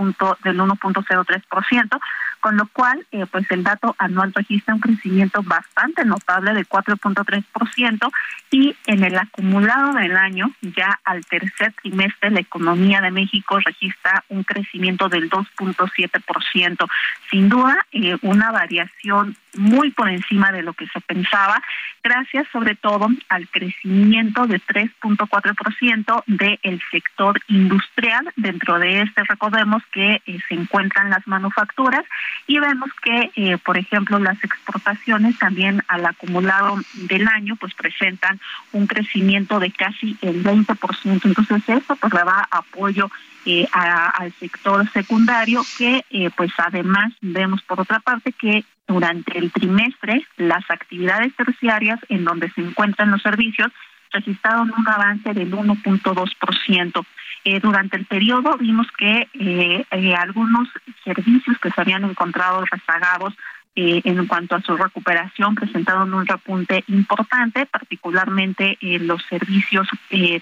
del 1.03%, con lo cual eh, pues el dato anual registra un crecimiento bastante notable de 4.3% y en el acumulado del año, ya al tercer trimestre, la economía de México registra un crecimiento del 2.7%. Sin duda, eh, una variación muy por encima de lo que se pensaba, gracias sobre todo al crecimiento de 3.4% del sector industrial. Dentro de este recordemos que eh, se encuentran las manufacturas y vemos que, eh, por ejemplo, las exportaciones también al acumulado del año pues presentan un crecimiento de casi el 20%. Entonces esto pues le da apoyo eh, al sector secundario que pues además vemos por otra parte que durante el trimestre, las actividades terciarias en donde se encuentran los servicios registraron un avance del 1.2%. Eh, durante el periodo vimos que eh, eh, algunos servicios que se habían encontrado rezagados en cuanto a su recuperación presentaron un repunte importante, particularmente los servicios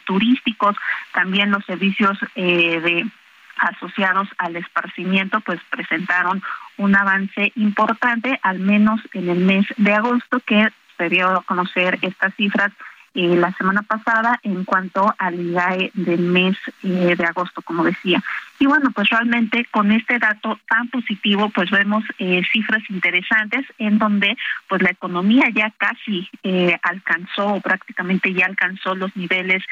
turísticos, también los servicios de asociados al esparcimiento pues presentaron un avance importante, al menos en el mes de agosto, que se dio a conocer estas cifras eh, la semana pasada en cuanto al IGAE del mes eh, de agosto, como decía. Y bueno, pues realmente con este dato tan positivo, pues vemos eh, cifras interesantes en donde pues la economía ya casi alcanzó o prácticamente ya alcanzó los niveles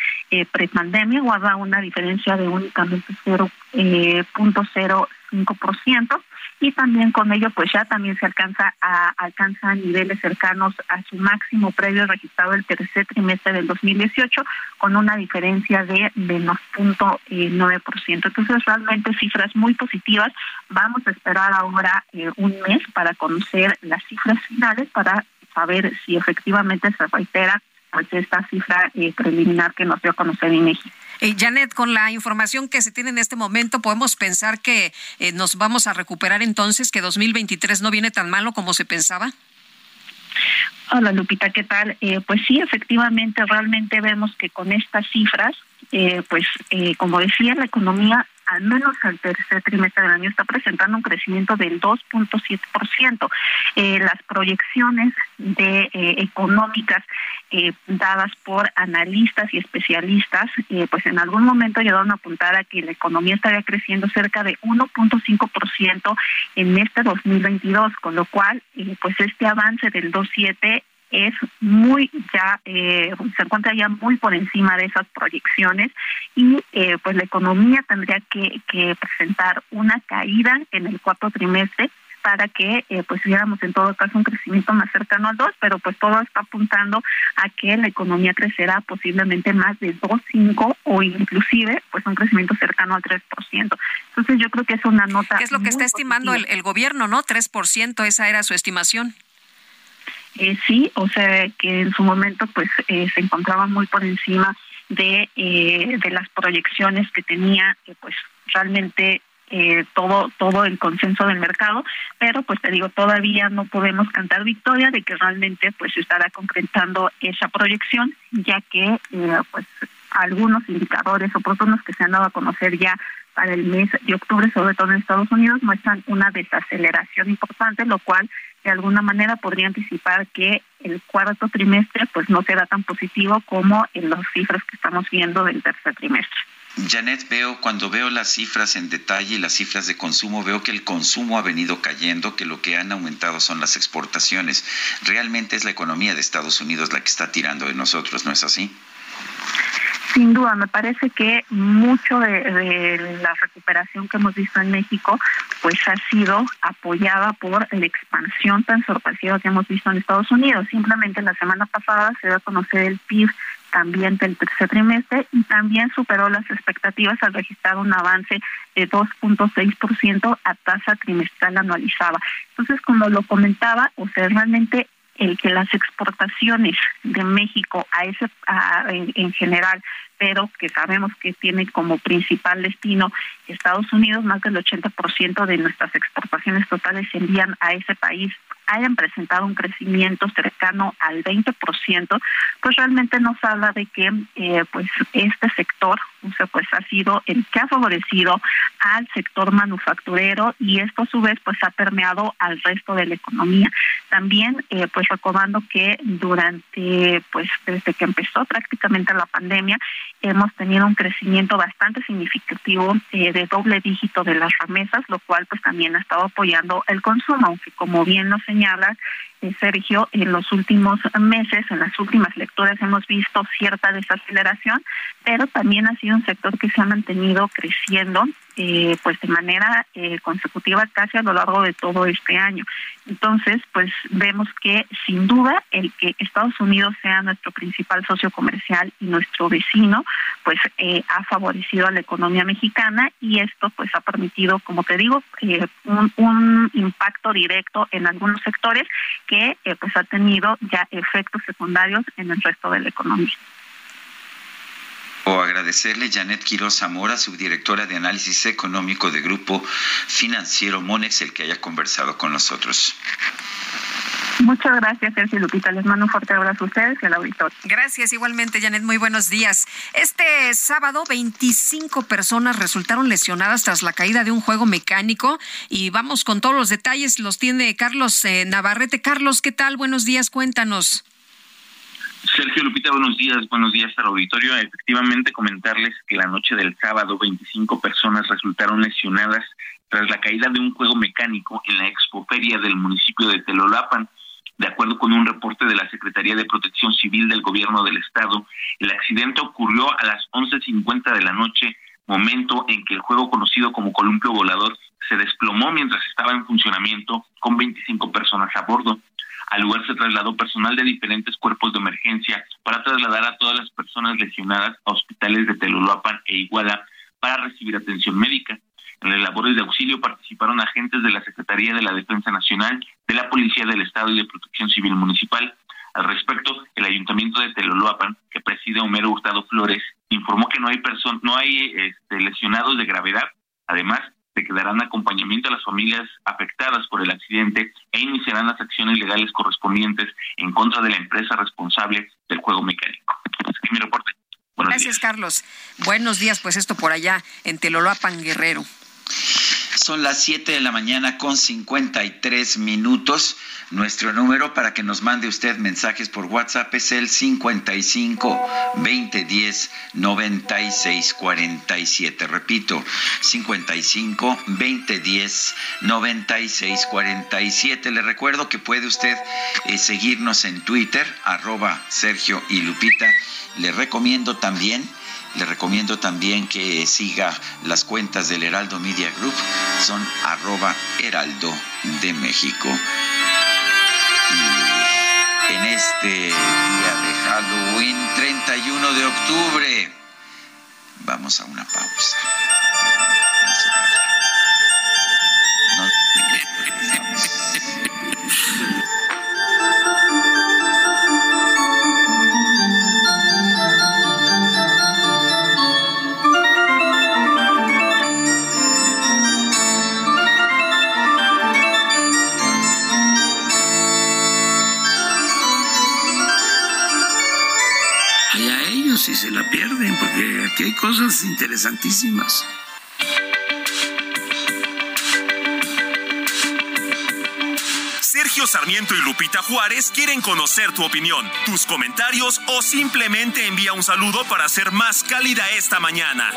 prepandemia, guarda una diferencia de únicamente 0.05% y también con ello pues ya también se alcanza a alcanza niveles cercanos a su máximo previo registrado el tercer trimestre del 2018 con una diferencia de menos punto eh. Entonces realmente cifras muy positivas. Vamos a esperar ahora eh, un mes para conocer las cifras finales para saber si efectivamente se reitera pues esta cifra eh, preliminar que nos dio a conocer INEGI.
Eh, Janet, con la información que se tiene en este momento, podemos pensar que eh, nos vamos a recuperar entonces, que 2023 no viene tan malo como se pensaba.
Hola Lupita, ¿qué tal? Eh, pues sí, efectivamente, realmente vemos que con estas cifras, eh, pues eh, como decía, la economía al menos al tercer trimestre del año está presentando un crecimiento del 2.7%. Eh, las proyecciones de eh, económicas eh, dadas por analistas y especialistas, eh, pues en algún momento llegaron a apuntar a que la economía estaría creciendo cerca de 1.5% en este 2022, con lo cual, pues este avance del 2.7 es muy ya eh, se encuentra ya muy por encima de esas proyecciones y eh, pues la economía tendría que, que presentar una caída en el cuarto trimestre para que eh, pues tuviéramos en todo caso un crecimiento más cercano al 2, pero pues todo está apuntando a que la economía crecerá posiblemente más de 2.5 o inclusive pues un crecimiento cercano al 3%. Entonces yo creo que es una nota
¿Qué es lo que está estimando el, el, gobierno, no? 3%, esa era su estimación.
Eh, sí, o sea que en su momento pues eh, se encontraba muy por encima de, eh, de las proyecciones que tenía pues realmente eh, todo todo el consenso del mercado, pero pues te digo, todavía no podemos cantar victoria de que realmente pues se estará concretando esa proyección, ya que eh, pues algunos indicadores oportunos que se han dado a conocer ya para el mes de octubre, sobre todo en Estados Unidos, muestran una desaceleración importante, lo cual de alguna manera podría anticipar que el cuarto trimestre pues no será tan positivo como en las cifras que estamos viendo del tercer trimestre.
Janet, veo cuando veo las cifras en detalle y las cifras de consumo, veo que el consumo ha venido cayendo, que lo que han aumentado son las exportaciones. Realmente es la economía de Estados Unidos la que está tirando de nosotros, ¿no es así?
Sin duda, me parece que mucho de, la recuperación que hemos visto en México, pues ha sido apoyada por la expansión tan sorpresiva que hemos visto en Estados Unidos. Simplemente la semana pasada se dio a conocer el PIB también del tercer trimestre y también superó las expectativas al registrar un avance de 2.6% a tasa trimestral anualizada. Entonces, como lo comentaba, o sea, realmente el que las exportaciones de México a ese a, en, en, general, pero que sabemos que tiene como principal destino Estados Unidos, más del 80% de nuestras exportaciones totales se envían a ese país hayan presentado un crecimiento cercano al 20%, pues realmente nos habla de que eh, pues este sector o pues ha sido el que ha favorecido al sector manufacturero y esto a su vez pues ha permeado al resto de la economía. También eh, pues recordando que durante pues desde que empezó prácticamente la pandemia hemos tenido un crecimiento bastante significativo eh, de doble dígito de las remesas, lo cual pues también ha estado apoyando el consumo, aunque como bien nos señala Sergio, en los últimos meses, en las últimas lecturas hemos visto cierta desaceleración, pero también ha sido un sector que se ha mantenido creciendo eh, pues de manera eh, consecutiva casi a lo largo de todo este año. Entonces, pues vemos que sin duda el que Estados Unidos sea nuestro principal socio comercial y nuestro vecino, pues eh, ha favorecido a la economía mexicana y esto pues ha permitido, como te digo, eh, un, un, impacto directo en algunos sectores que eh, pues ha tenido ya efectos secundarios en el resto de la economía.
O agradecerle Janet Quiroz Zamora, subdirectora de análisis económico de Grupo Financiero Monex, el que haya conversado con nosotros.
Muchas gracias, Sergio Lupita. Les mando un fuerte abrazo a ustedes y al auditorio.
Gracias, igualmente, Janet. Muy buenos días. Este sábado, 25 personas resultaron lesionadas tras la caída de un juego mecánico. Y vamos con todos los detalles. Los tiene Carlos eh, Navarrete. Carlos, ¿qué tal? Buenos días, cuéntanos.
Sergio Lupita, buenos días, buenos días al auditorio. Efectivamente, comentarles que la noche del sábado 25 personas resultaron lesionadas tras la caída de un juego mecánico en la expoferia del municipio de Telolapan. De acuerdo con un reporte de la Secretaría de Protección Civil del Gobierno del Estado, el accidente ocurrió a las 11.50 de la noche, momento en que el juego conocido como columpio volador se desplomó mientras estaba en funcionamiento con 25 personas a bordo. Al lugar se trasladó personal de diferentes cuerpos de emergencia para trasladar a todas las personas lesionadas a hospitales de Telolapan e Iguala para recibir atención médica. En las labores de auxilio participaron agentes de la Secretaría de la Defensa Nacional, de la Policía del Estado y de Protección Civil Municipal.
Al respecto, el ayuntamiento de Teloloapan, que preside Homero Hurtado Flores, informó que no hay no hay este, lesionados de gravedad. Además, se quedarán acompañamiento a las familias afectadas por el accidente e iniciarán las acciones legales correspondientes en contra de la empresa responsable del juego mecánico. Mi reporte.
Gracias, Carlos. Buenos días, pues esto por allá en Teloloapan, Guerrero.
Son las 7 de la mañana con 53 minutos. Nuestro número para que nos mande usted mensajes por WhatsApp es el 55 2010 96 47. Repito, 55 2010 96 47. Le recuerdo que puede usted eh, seguirnos en Twitter, arroba Sergio y Lupita. Le recomiendo también le recomiendo también que siga las cuentas del Heraldo Media Group, son arroba Heraldo de México. Y en este día de Halloween, 31 de octubre, vamos a una pausa.
La pierden, porque aquí hay cosas interesantísimas.
Sergio Sarmiento y Lupita Juárez quieren conocer tu opinión, tus comentarios o simplemente envía un saludo para hacer más cálida esta mañana.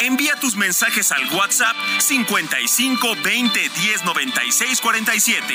Envía tus mensajes al WhatsApp 55 20 10 96 47.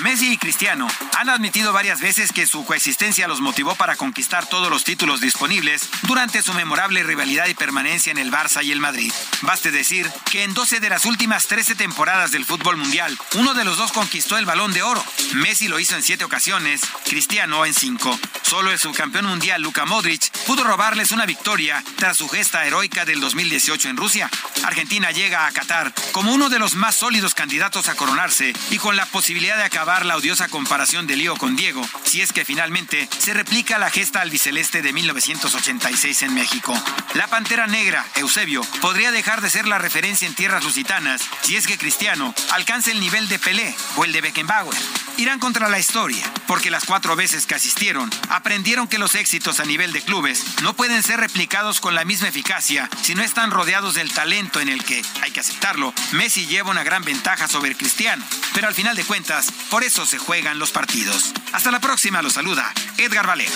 Messi y Cristiano han admitido varias veces que su coexistencia los motivó para conquistar todos los títulos disponibles durante su memorable rivalidad y permanencia en el Barça y el Madrid. Baste decir que en 12 de las últimas 13 temporadas del fútbol mundial, uno de los dos conquistó el balón de oro. Messi lo hizo en 7 ocasiones, Cristiano en 5. Solo el subcampeón mundial Luka Modric pudo robarles una victoria tras su gesta heroica del 2018 en Rusia. Argentina llega a Qatar como uno de los más sólidos candidatos a coronarse y con la posibilidad de acabar la odiosa comparación de Lío con Diego, si es que finalmente se replica la gesta albiceleste de 1986 en México. La Pantera Negra, Eusebio, podría dejar de ser la referencia en tierras lusitanas si es que Cristiano alcanza el nivel de Pelé o el de Beckenbauer. Irán contra la historia, porque las cuatro veces que asistieron aprendieron que los éxitos a nivel de clubes no pueden ser replicados con la misma eficacia si no están rodeados del talento en el que, hay que aceptarlo, Messi lleva una gran ventaja sobre Cristiano. Pero al final de cuentas, por eso se juegan los partidos. Hasta la próxima, lo saluda Edgar Valero.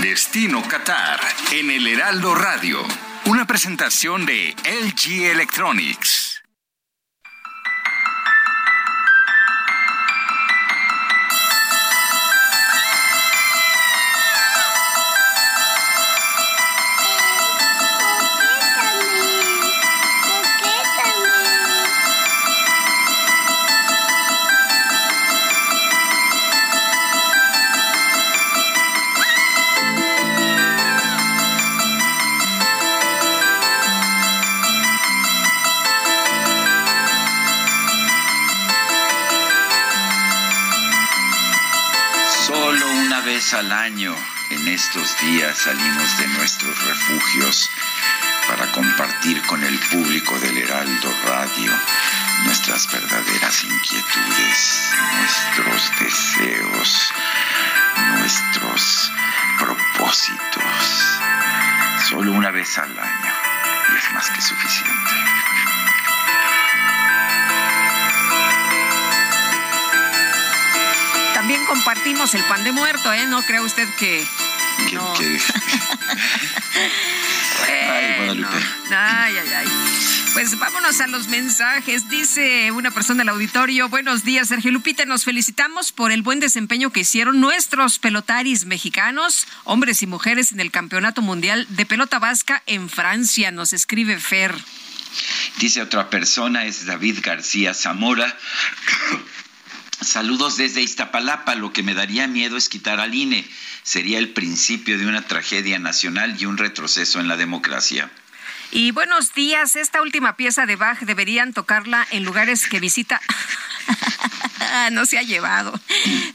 Destino Qatar en el Heraldo Radio. Una presentación de LG Electronics.
Al año en estos días salimos de nuestros refugios para compartir con el público del Heraldo Radio nuestras verdaderas inquietudes, nuestros deseos, nuestros propósitos. Solo una vez al año y es más que suficiente.
También compartimos el pan de muerto, ¿eh? No crea usted que... No. ay, ay, ay. Pues vámonos a los mensajes. Dice una persona del auditorio, buenos días, Sergio Lupita, nos felicitamos por el buen desempeño que hicieron nuestros pelotaris mexicanos, hombres y mujeres, en el Campeonato Mundial de Pelota Vasca en Francia, nos escribe Fer.
Dice otra persona, es David García Zamora. Saludos desde Iztapalapa. Lo que me daría miedo es quitar al INE. Sería el principio de una tragedia nacional y un retroceso en la democracia.
Y buenos días, esta última pieza de Bach deberían tocarla en lugares que visita. no se ha llevado.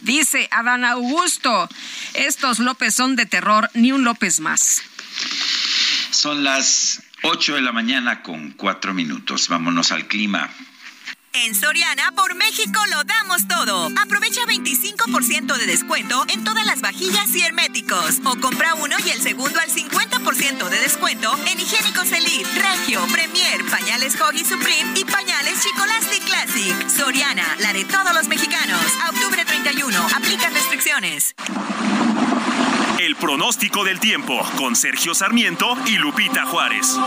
Dice Adán Augusto, estos López son de terror, ni un López más.
Son las 8 de la mañana con cuatro minutos. Vámonos al clima.
En Soriana, por México lo damos todo. Aprovecha 25% de descuento en todas las vajillas y herméticos. O compra uno y el segundo al 50% de descuento en higiénicos Elite, Regio, Premier, pañales Hoggy Supreme y pañales Chicolastic Classic. Soriana, la de todos los mexicanos. Octubre 31, aplican restricciones.
El pronóstico del tiempo con Sergio Sarmiento y Lupita Juárez.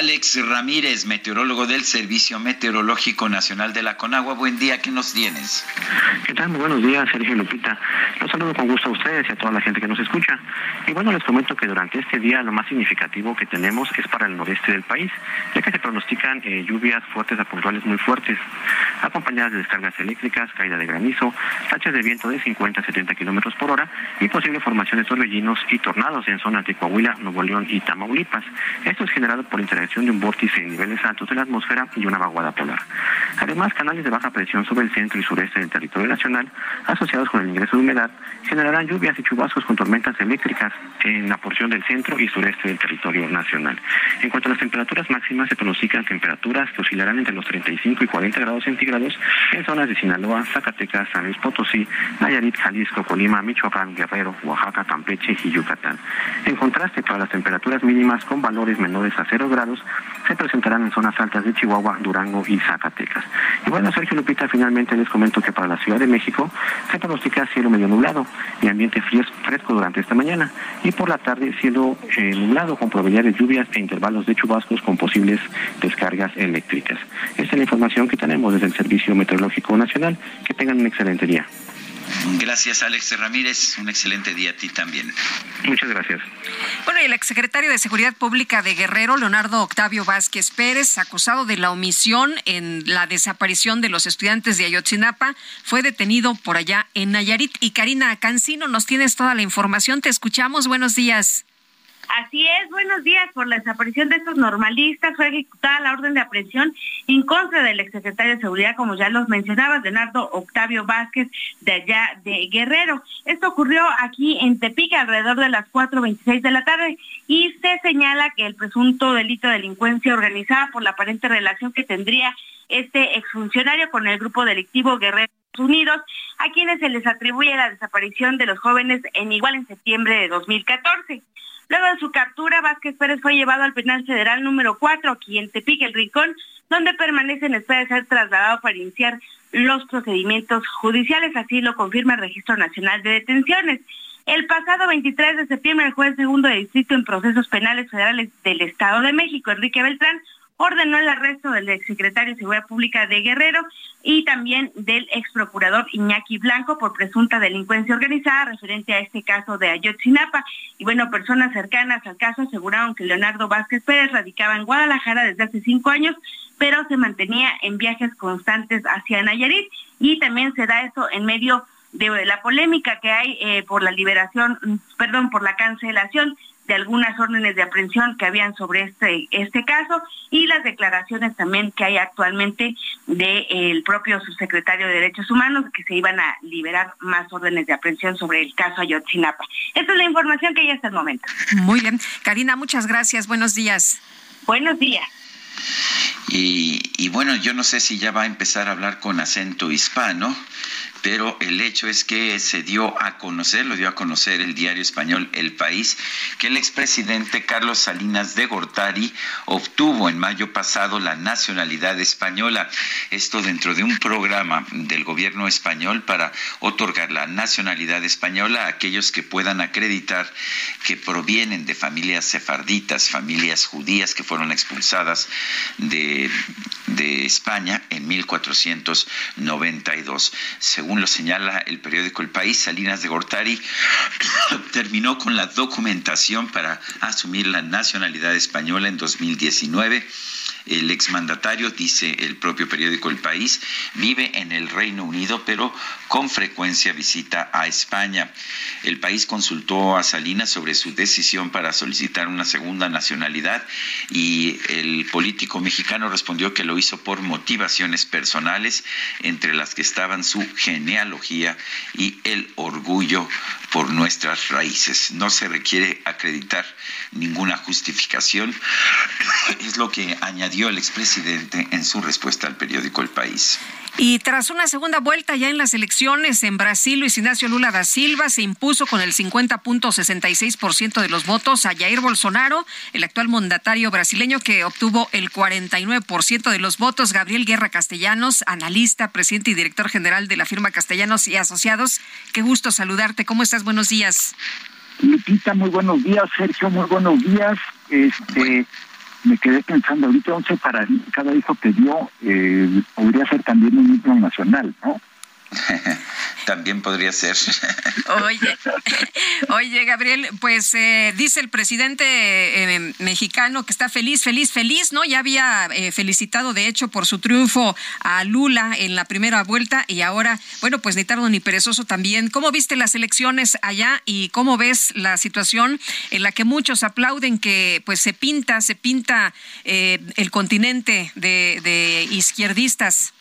Alex Ramírez, meteorólogo del Servicio Meteorológico Nacional de la Conagua. Buen día, ¿qué nos tienes?
¿Qué tal? Muy buenos días, Sergio Lupita. Los saludo con gusto a ustedes y a toda la gente que nos escucha. Y bueno, les comento que durante este día lo más significativo que tenemos es para el noreste del país, ya que se pronostican eh, lluvias fuertes a puntuales muy fuertes, acompañadas de descargas eléctricas, caída de granizo, rachas de viento de 50 a 70 kilómetros por hora y posible formación de torbellinos y tornados en zonas de Coahuila, Nuevo León y Tamaulipas. Esto es generado por de un vórtice en niveles altos de la atmósfera y una vaguada polar. Además, canales de baja presión sobre el centro y sureste del territorio nacional, asociados con el ingreso de humedad, generarán lluvias y chubascos con tormentas eléctricas en la porción del centro y sureste del territorio nacional. En cuanto a las temperaturas máximas, se pronostican temperaturas que oscilarán entre los 35 y 40 grados centígrados en zonas de Sinaloa, Zacatecas, San Luis Potosí, Nayarit, Jalisco, Colima, Michoacán, Guerrero, Oaxaca, Campeche y Yucatán. En contraste, para las temperaturas mínimas con valores menores a 0 grados, se presentarán en zonas altas de Chihuahua, Durango y Zacatecas. Y bueno, Sergio Lupita, finalmente les comento que para la Ciudad de México se pronostica cielo medio nublado y ambiente fresco durante esta mañana y por la tarde cielo eh, nublado con probabilidad de lluvias e intervalos de chubascos con posibles descargas eléctricas. Esta es la información que tenemos desde el Servicio Meteorológico Nacional. Que tengan un excelente día.
Gracias, Alex Ramírez. Un excelente día a ti también.
Muchas gracias.
Bueno, y el exsecretario de Seguridad Pública de Guerrero, Leonardo Octavio Vázquez Pérez, acusado de la omisión en la desaparición de los estudiantes de Ayotzinapa, fue detenido por allá en Nayarit. Y Karina Cancino, nos tienes toda la información. Te escuchamos. Buenos días.
Así es, buenos días. Por la desaparición de estos normalistas fue ejecutada la orden de aprehensión en contra del exsecretario de Seguridad, como ya los mencionabas, Leonardo Octavio Vázquez, de allá de Guerrero. Esto ocurrió aquí en Tepic alrededor de las 4.26 de la tarde y se señala que el presunto delito de delincuencia organizada por la aparente relación que tendría este exfuncionario con el grupo delictivo Guerrero Unidos, a quienes se les atribuye la desaparición de los jóvenes en igual en septiembre de 2014. Luego de su captura, Vázquez Pérez fue llevado al penal federal número 4, aquí en Tepic, el Rincón, donde permanece en espera de ser trasladado para iniciar los procedimientos judiciales, así lo confirma el Registro Nacional de Detenciones. El pasado 23 de septiembre, el juez segundo de distrito en procesos penales federales del Estado de México, Enrique Beltrán, ordenó el arresto del exsecretario de Seguridad Pública de Guerrero y también del ex procurador Iñaki Blanco por presunta delincuencia organizada referente a este caso de Ayotzinapa. Y bueno, personas cercanas al caso aseguraron que Leonardo Vázquez Pérez radicaba en Guadalajara desde hace cinco años, pero se mantenía en viajes constantes hacia Nayarit y también se da eso en medio de la polémica que hay eh, por la liberación, perdón, por la cancelación de algunas órdenes de aprehensión que habían sobre este, este caso y las declaraciones también que hay actualmente del propio subsecretario de Derechos Humanos que se iban a liberar más órdenes de aprehensión sobre el caso Ayotzinapa. Esta es la información que hay hasta el momento.
Muy bien. Karina, muchas gracias. Buenos días.
Buenos días.
Y, y, bueno, yo no sé si ya va a empezar a hablar con acento hispano, pero el hecho es que se dio a conocer, lo dio a conocer el diario español El País, que el expresidente Carlos Salinas de Gortari obtuvo en mayo pasado la nacionalidad española. Esto dentro de un programa del gobierno español para otorgar la nacionalidad española a aquellos que puedan acreditar que provienen de familias sefarditas, familias judías que fueron expulsadas de, España en 1492. Según según lo señala el periódico El País, Salinas de Gortari terminó con la documentación para asumir la nacionalidad española en 2019 el exmandatario, dice el propio periódico El País, vive en el Reino Unido, pero con frecuencia visita a España. El país consultó a Salinas sobre su decisión para solicitar una segunda nacionalidad y el político mexicano respondió que lo hizo por motivaciones personales, entre las que estaban su genealogía y el orgullo por nuestras raíces. No se requiere acreditar ninguna justificación, es lo que añadió el expresidente en su respuesta al periódico El País.
Y tras una segunda vuelta ya en las elecciones en Brasil, Luis Ignacio Lula da Silva se impuso con el 50.66% de los votos a Jair Bolsonaro, el actual mandatario brasileño que obtuvo el 49% de los votos. Gabriel Guerra Castellanos, analista, presidente y director general de la firma Castellanos y Asociados. Qué gusto saludarte. ¿Cómo estás? Buenos días.
Lupita, muy buenos días. Sergio, muy buenos días. Este, me quedé pensando ahorita, once para cada hijo que dio, eh, podría ser también un himno nacional, ¿no?
También podría ser.
Oye, oye, Gabriel, pues eh, dice el presidente eh, mexicano que está feliz, feliz, feliz, ¿no? Ya había eh, felicitado, de hecho, por su triunfo a Lula en la primera vuelta y ahora, bueno, pues ni tardo ni perezoso también. ¿Cómo viste las elecciones allá y cómo ves la situación en la que muchos aplauden que pues se pinta, se pinta el continente de, de izquierdistas?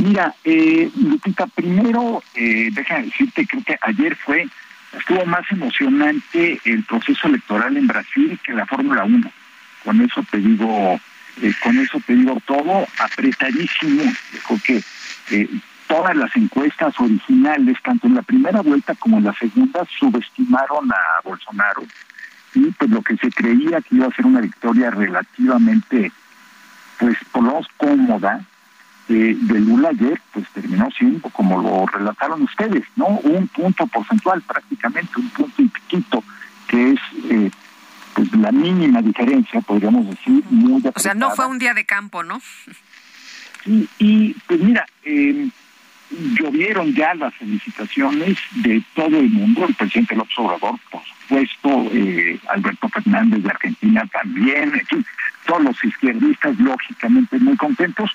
Mira, eh, Lupita, primero, eh, déjame decirte, creo que ayer fue, estuvo más emocionante el proceso electoral en Brasil que la Fórmula 1. Con eso te digo, eh, con eso te digo todo, apretadísimo, porque eh, todas las encuestas originales, tanto en la primera vuelta como en la segunda, subestimaron a Bolsonaro. Y pues lo que se creía que iba a ser una victoria relativamente, pues por cómoda, de Lula ayer, pues terminó siendo, como lo relataron ustedes, ¿no? Un punto porcentual prácticamente, un punto y piquito, que es eh, pues la mínima diferencia, podríamos decir, muy
O sea, no fue un día de campo, ¿no?
Sí, y pues mira, eh, llovieron ya las felicitaciones de todo el mundo, el presidente López Obrador, por supuesto, eh, Alberto Fernández de Argentina también, todos los izquierdistas lógicamente muy contentos,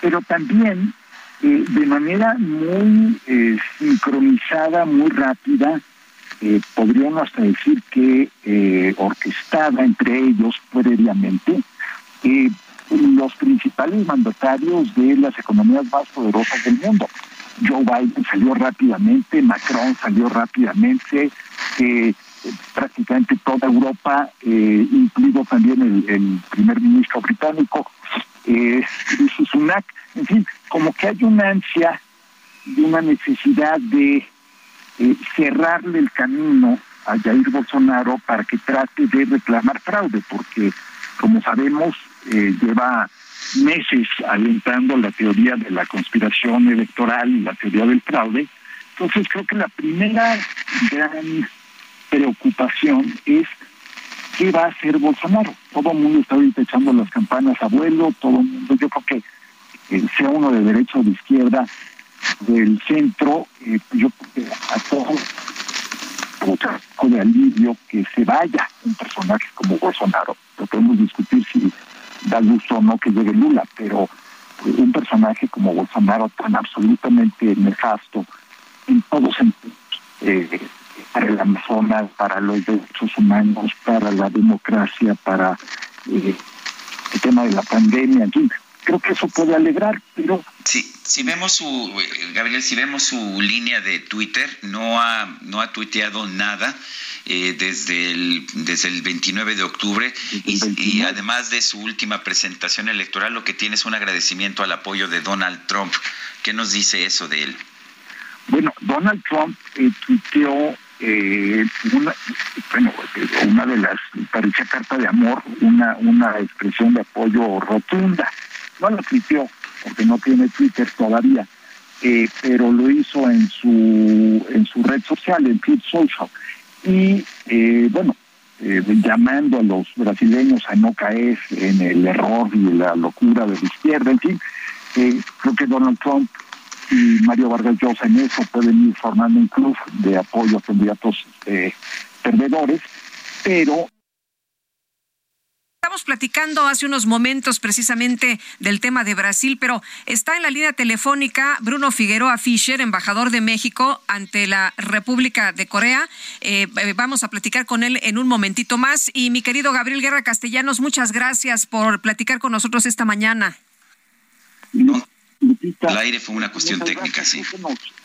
pero también eh, de manera muy eh, sincronizada, muy rápida, eh, podríamos hasta decir que orquestada entre ellos previamente, los principales mandatarios de las economías más poderosas del mundo. Joe Biden salió rápidamente, Macron salió rápidamente, prácticamente toda Europa, incluido también el primer ministro británico, eh, Sunak, en fin, como que hay una ansia y una necesidad de eh, cerrarle el camino a Jair Bolsonaro para que trate de reclamar fraude, porque como sabemos eh, lleva meses alentando la teoría de la conspiración electoral y la teoría del fraude. Entonces creo que la primera gran preocupación es ¿qué va a hacer Bolsonaro? Todo el mundo está ahorita echando las campanas a vuelo, todo el mundo, yo creo que eh, sea uno de derecha o de izquierda, del centro, eh, yo creo que a todos mucho de alivio que se vaya un personaje como Bolsonaro. Lo podemos discutir si da gusto o no que llegue Lula, pero eh, un personaje como Bolsonaro tan absolutamente nefasto en todos sentidos. Eh, para el Amazonas, para los derechos humanos, para la democracia, para eh, el tema de la pandemia, en fin, creo que eso puede alegrar, pero...
Sí, si vemos su, eh, Gabriel, si vemos su línea de Twitter, no ha, no ha tuiteado nada eh, desde, el, desde el 29 de octubre y, además de su última presentación electoral, lo que tiene es un agradecimiento al apoyo de Donald Trump. ¿Qué nos dice eso de él?
Bueno, Donald Trump eh, tuiteó eh, una, bueno, una de las, parecía carta de amor, una, una expresión de apoyo rotunda. No lo tuiteó, porque no tiene Twitter todavía, eh, pero lo hizo en su, en su red social, en Twitter Social. Y eh, bueno, eh, llamando a los brasileños a no caer en el error y la locura de la izquierda, en fin, creo que Donald Trump y Mario Vargas Llosa en eso pueden ir formando un club de apoyo a candidatos eh, perdedores, pero
Estamos platicando hace unos momentos precisamente del tema de Brasil, pero está en la línea telefónica Bruno Figueroa Fischer, embajador de México ante la República de Corea. Eh, eh, vamos a platicar con él en un momentito más. Y mi querido Gabriel Guerra Castellanos, muchas gracias por platicar con nosotros esta mañana.
El aire fue una cuestión técnica, sí.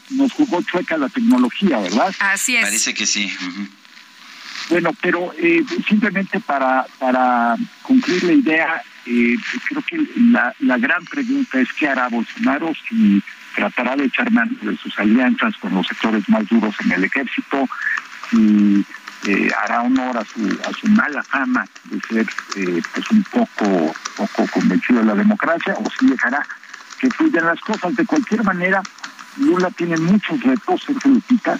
Nos, jugó chueca la tecnología, ¿verdad?
Así es.
Parece que sí.
Bueno, pero eh, simplemente para, para concluir la idea, eh, creo que la, la gran pregunta es qué hará Bolsonaro si tratará de echar mano de sus alianzas con los sectores más duros en el ejército, si eh, hará honor a su, a su mala fama de ser pues un poco, poco convencido de la democracia, o si dejará que fluyan las cosas. De cualquier manera, Lula tiene muchos retos en política.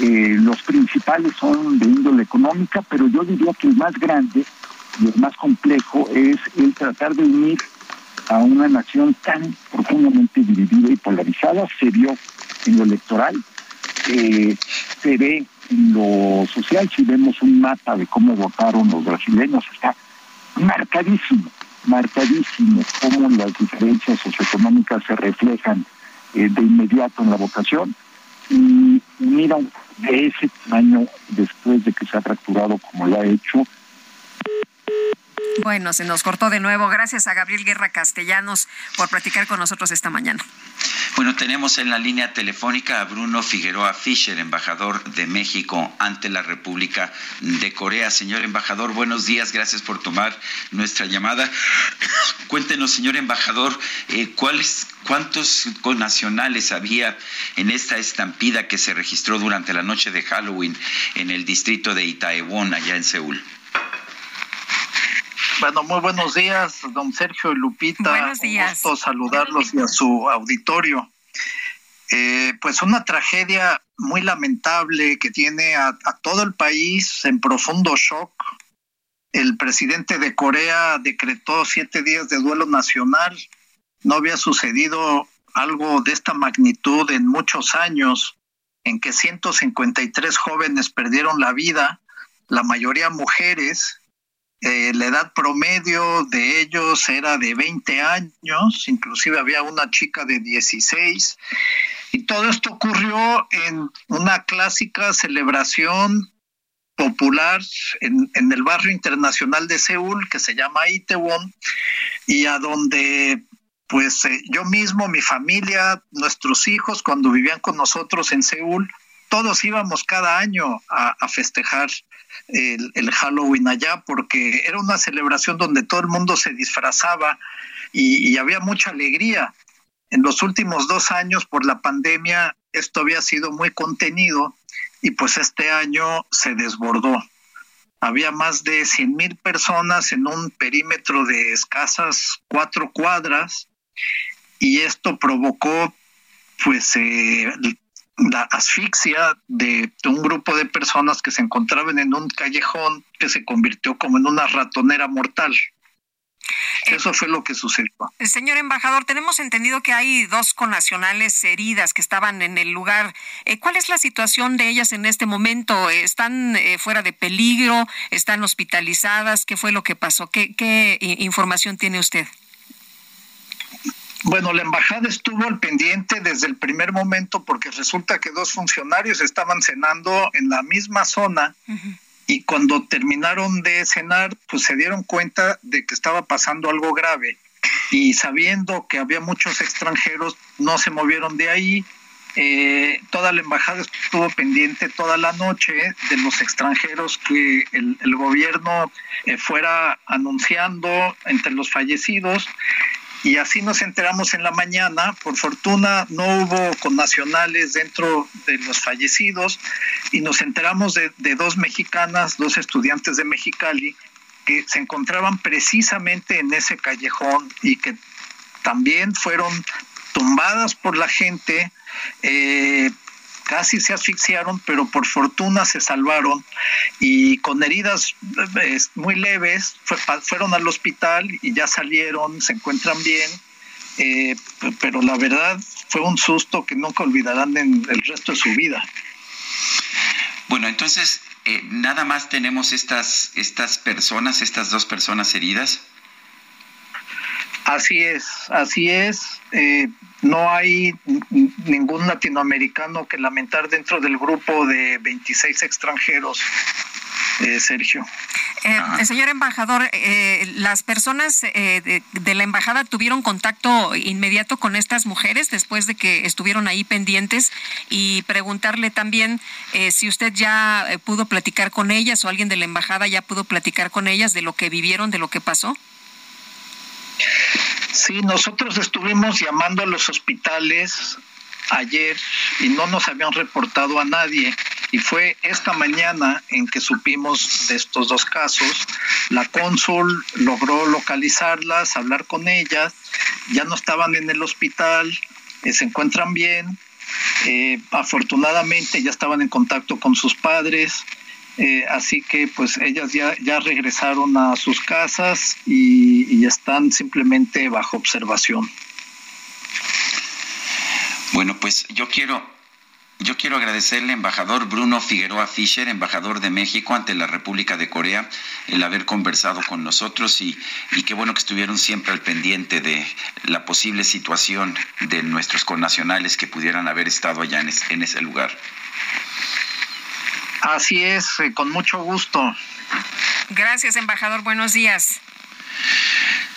Eh, los principales son de índole económica, pero yo diría que el más grande y el más complejo es el tratar de unir a una nación tan profundamente dividida y polarizada. Se vio en lo electoral, eh, se ve en lo social, si vemos un mapa de cómo votaron los brasileños, está marcadísimo marcadísimo cómo las diferencias socioeconómicas se reflejan eh, de inmediato en la votación y mira de ese tamaño después de que se ha fracturado como lo ha hecho
bueno, se nos cortó de nuevo. Gracias a Gabriel Guerra Castellanos por platicar con nosotros esta mañana.
Bueno, tenemos en la línea telefónica a Bruno Figueroa Fischer, embajador de México ante la República de Corea. Señor embajador, buenos días. Gracias por tomar nuestra llamada. Cuéntenos, señor embajador, eh, ¿cuáles, ¿cuántos nacionales había en esta estampida que se registró durante la noche de Halloween en el distrito de Itaewon, allá en Seúl?
Bueno, muy buenos días, don Sergio y Lupita.
Buenos días.
Un gusto saludarlos y a su auditorio. Eh, pues una tragedia muy lamentable que tiene a, a todo el país en profundo shock. El presidente de Corea decretó siete días de duelo nacional. No había sucedido algo de esta magnitud en muchos años, en que 153 jóvenes perdieron la vida, la mayoría mujeres, eh, la edad promedio de ellos era de 20 años, inclusive había una chica de 16, y todo esto ocurrió en una clásica celebración popular en, el barrio internacional de Seúl que se llama Itaewon y a donde pues eh, yo mismo, mi familia, nuestros hijos cuando vivían con nosotros en Seúl, todos íbamos cada año a festejar el, Halloween allá porque era una celebración donde todo el mundo se disfrazaba y, había mucha alegría. En los últimos dos años por la pandemia esto había sido muy contenido y pues este año se desbordó. Había más de 100 mil personas en un perímetro de escasas cuatro cuadras y esto provocó pues eh, la asfixia de, un grupo de personas que se encontraban en un callejón que se convirtió como en una ratonera mortal. Eh, Eso fue lo que sucedió.
Eh, señor embajador, tenemos entendido que hay dos connacionales heridas que estaban en el lugar. Eh, ¿Cuál es la situación de ellas en este momento? ¿Están fuera de peligro? ¿Están hospitalizadas? ¿Qué fue lo que pasó? ¿Qué, qué información tiene usted?
Bueno, la embajada estuvo al pendiente desde el primer momento porque resulta que dos funcionarios estaban cenando en la misma zona y cuando terminaron de cenar, pues se dieron cuenta de que estaba pasando algo grave. Y sabiendo que había muchos extranjeros, no se movieron de ahí. Eh, toda la embajada estuvo pendiente toda la noche de los extranjeros que el, gobierno eh, fuera anunciando entre los fallecidos y así nos enteramos en la mañana. Por fortuna no hubo connacionales dentro de los fallecidos y nos enteramos de, dos mexicanas, dos estudiantes de Mexicali que se encontraban precisamente en ese callejón y que también fueron tumbadas por la gente, eh, casi se asfixiaron, pero por fortuna se salvaron y con heridas eh, muy leves fueron al hospital y ya salieron, se encuentran bien, eh, pero la verdad fue un susto que nunca olvidarán en el resto de su vida.
Bueno, entonces, nada más tenemos estas, estas personas, estas dos personas heridas.
Así es, así es. Eh, no hay ningún latinoamericano que lamentar dentro del grupo de 26 extranjeros, eh, Sergio.
Eh, señor embajador, ¿las personas de, la embajada tuvieron contacto inmediato con estas mujeres después de que estuvieron ahí pendientes? Y preguntarle también si usted ya pudo platicar con ellas o alguien de la embajada ya pudo platicar con ellas de lo que vivieron, de lo que pasó.
Sí, nosotros estuvimos llamando a los hospitales ayer y no nos habían reportado a nadie. Y fue esta mañana en que supimos de estos dos casos. La cónsul logró localizarlas, hablar con ellas. Ya no estaban en el hospital, eh, se encuentran bien. Eh, afortunadamente ya estaban en contacto con sus padres. Eh, así que pues ellas ya, ya regresaron a sus casas y, y están simplemente bajo observación.
Bueno, pues yo quiero yo quiero agradecerle, embajador Bruno Figueroa Fischer, embajador de México ante la República de Corea, el haber conversado con nosotros y, y, qué bueno que estuvieron siempre al pendiente de la posible situación de nuestros connacionales que pudieran haber estado allá en, en ese lugar.
Así es, eh, con mucho gusto.
Gracias, embajador. Buenos días.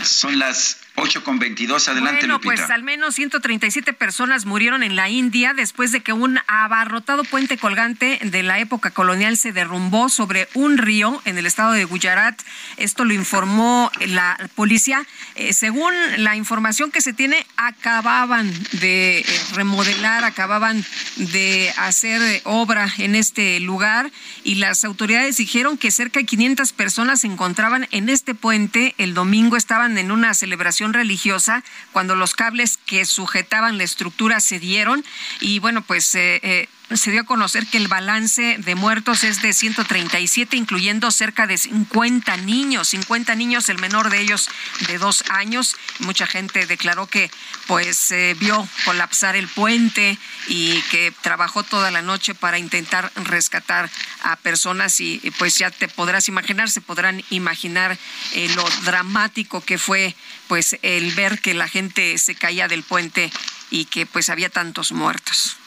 Son las 8 con 22, adelante
bueno, pues al menos 137 personas murieron en la India después de que un abarrotado puente colgante de la época colonial se derrumbó sobre un río en el estado de Gujarat. Esto lo informó la policía. Eh, según la información que se tiene, acababan de eh, remodelar, acababan de hacer obra en este lugar y las autoridades dijeron que cerca de 500 personas se encontraban en este puente. El domingo estaban en una celebración religiosa cuando los cables que sujetaban la estructura se dieron. Y bueno, pues eh, eh, se dio a conocer que el balance de muertos es de 137, incluyendo cerca de 50 niños, 50 niños, el menor de ellos de dos años. Mucha gente declaró que pues vio colapsar el puente y que trabajó toda la noche para intentar rescatar a personas y, pues ya te podrás imaginar, se podrán imaginar eh, lo dramático que fue pues el ver que la gente se caía del puente y que pues había tantos muertos.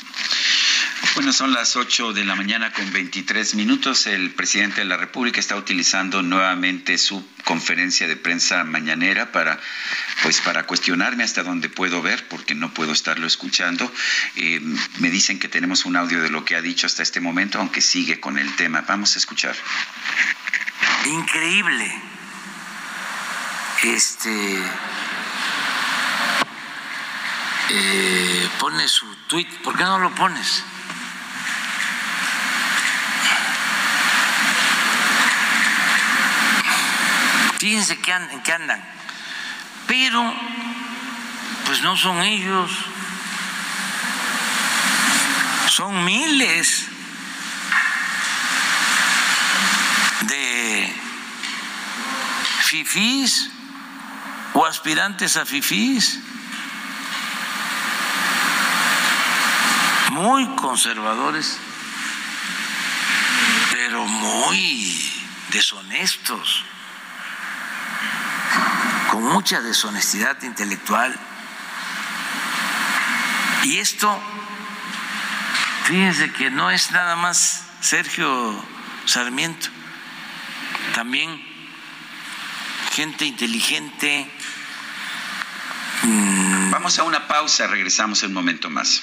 Bueno, son las 8 de la mañana con 23 minutos. El presidente de la República está utilizando nuevamente su conferencia de prensa mañanera para, pues, para cuestionarme hasta donde puedo ver, porque no puedo estarlo escuchando. Eh, me dicen que tenemos un audio de lo que ha dicho hasta este momento, aunque sigue con el tema. Vamos a escuchar.
Increíble. Este. Eh, pone su tweet. ¿Por qué no lo pones? Fíjense en qué andan. Pero, pues no son ellos. Son miles de fifís o aspirantes a fifís muy conservadores, pero muy deshonestos con mucha deshonestidad intelectual. Y esto, fíjense que no es nada más Sergio Sarmiento, también gente inteligente.
Mm. Vamos a una pausa, regresamos en un momento más.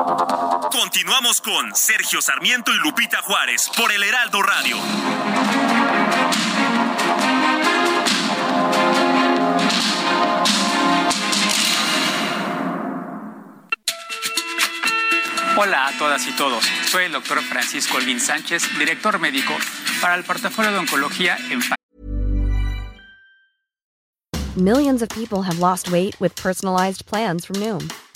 Continuamos con Sergio Sarmiento y Lupita Juárez por el Heraldo Radio.
Hola a todas y todos. Soy el doctor Francisco Olvin Sánchez, director médico para el portafolio de oncología en
Millions of people have lost weight with personalized plans from Noom,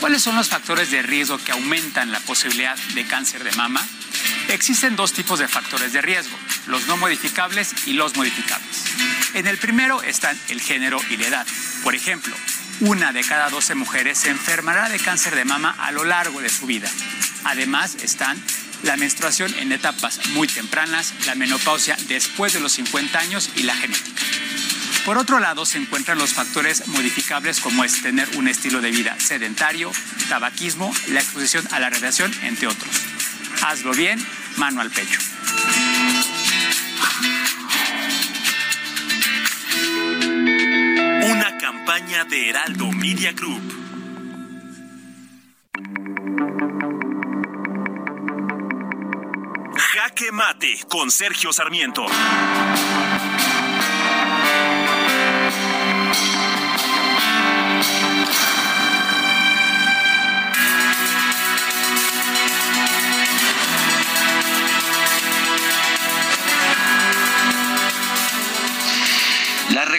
¿Cuáles son los factores de riesgo que aumentan la posibilidad de cáncer de mama? Existen dos tipos de factores de riesgo, los no modificables y los modificables. En el primero están el género y la edad. Por ejemplo, una de cada 12 mujeres se enfermará de cáncer de mama a lo largo de su vida. Además están la menstruación en etapas muy tempranas, la menopausia después de los 50 años y la genética. Por otro lado, se encuentran los factores modificables como es tener un estilo de vida sedentario, tabaquismo, la exposición a la radiación, entre otros. Hazlo bien, mano al pecho.
Una campaña de Heraldo Media Group. Jaque Mate con Sergio Sarmiento.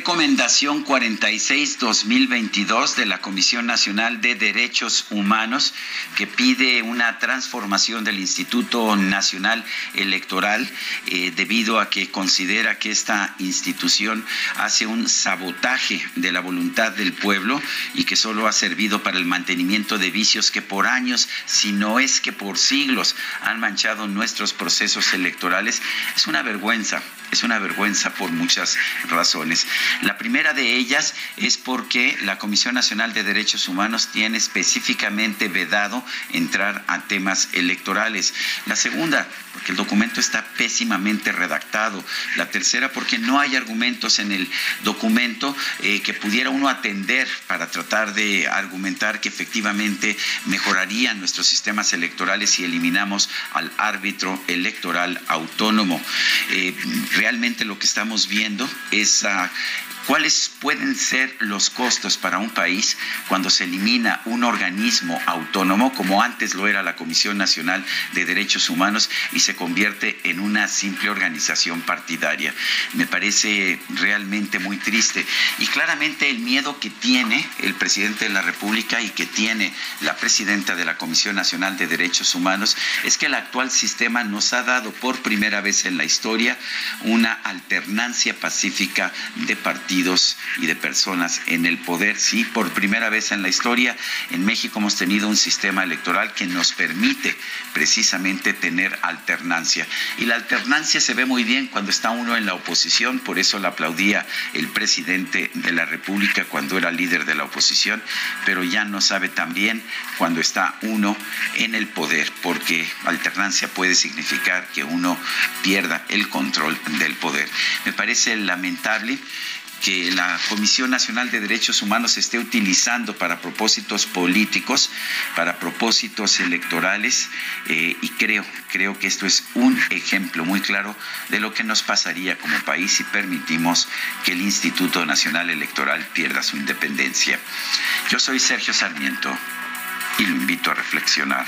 Recomendación 46-2022 de la Comisión Nacional de Derechos Humanos, que pide una transformación del Instituto Nacional Electoral, eh, debido a que considera que esta institución hace un sabotaje de la voluntad del pueblo y que solo ha servido para el mantenimiento de vicios que por años, si no es que por siglos, han manchado nuestros procesos electorales, es una vergüenza es una vergüenza por muchas razones. La primera de ellas es porque la Comisión Nacional de Derechos Humanos tiene específicamente vedado entrar a temas electorales. La segunda, porque el documento está pésimamente redactado. La tercera, porque no hay argumentos en el documento eh, que pudiera uno atender para tratar de argumentar que efectivamente mejorarían nuestros sistemas electorales si eliminamos al árbitro electoral autónomo. Eh, realmente lo que estamos viendo es uh, cuáles pueden ser los costos para un país cuando se elimina un organismo autónomo, como antes lo era la Comisión Nacional de Derechos Humanos, y se convierte en una simple organización partidaria. Me parece realmente muy triste. Y claramente el miedo que tiene el presidente de la República y que tiene la presidenta de la Comisión Nacional de Derechos Humanos es que el actual sistema nos ha dado por primera vez en la historia una alternancia pacífica de partidos y de personas en el poder. Sí, por primera vez en la historia en México hemos tenido un sistema electoral que nos permite precisamente tener alternancia. Y la alternancia se ve muy bien cuando está uno en la oposición, por eso la aplaudía el presidente de la República cuando era líder de la oposición, pero ya no sabe tan bien cuando está uno en el poder, porque alternancia puede significar que uno pierda el control del poder. Me parece lamentable que la Comisión Nacional de Derechos Humanos esté utilizando para propósitos políticos, para propósitos electorales, eh, y creo, creo que esto es un ejemplo muy claro de lo que nos pasaría como país si permitimos que el Instituto Nacional Electoral pierda su independencia. Yo soy Sergio Sarmiento y lo invito a reflexionar.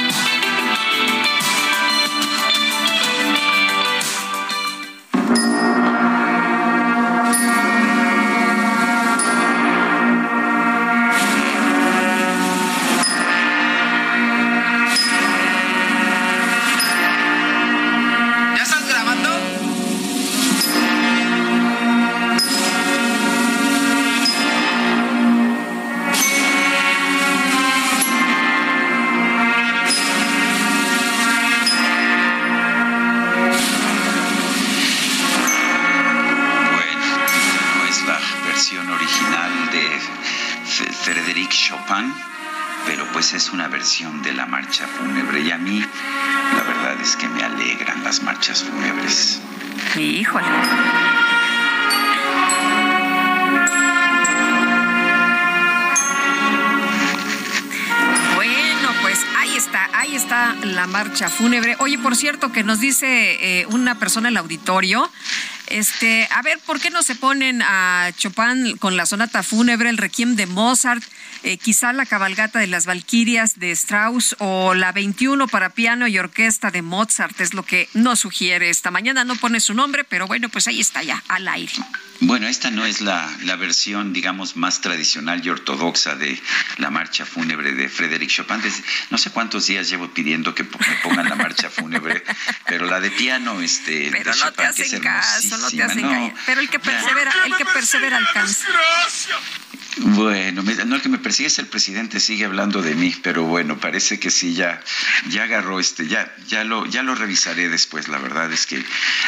Híjole. Bueno, pues ahí está, ahí está la marcha fúnebre. Oye, por cierto, que nos dice eh, una persona en el auditorio, este, a ver, ¿por qué no se ponen a Chopin con la sonata fúnebre, el requiem de Mozart? Eh, quizá la cabalgata de las Valquirias de Strauss o la 21 para piano y orquesta de Mozart es lo que nos sugiere esta mañana. No pone su nombre, pero bueno, pues ahí está ya, al aire.
Bueno, esta no es la, la versión, digamos, más tradicional y ortodoxa de la marcha fúnebre de Frédéric Chopin. no sé cuántos días llevo pidiendo que me pongan la marcha fúnebre, pero la de piano, este,
pero no te hacen caso, no te hacen. Pero el que persevera, el que persevera alcanza.
Bueno, no el que me persigue es el presidente, sigue hablando de mí, pero bueno, parece que sí ya, ya agarró este, ya, ya lo, ya lo revisaré después. La verdad es que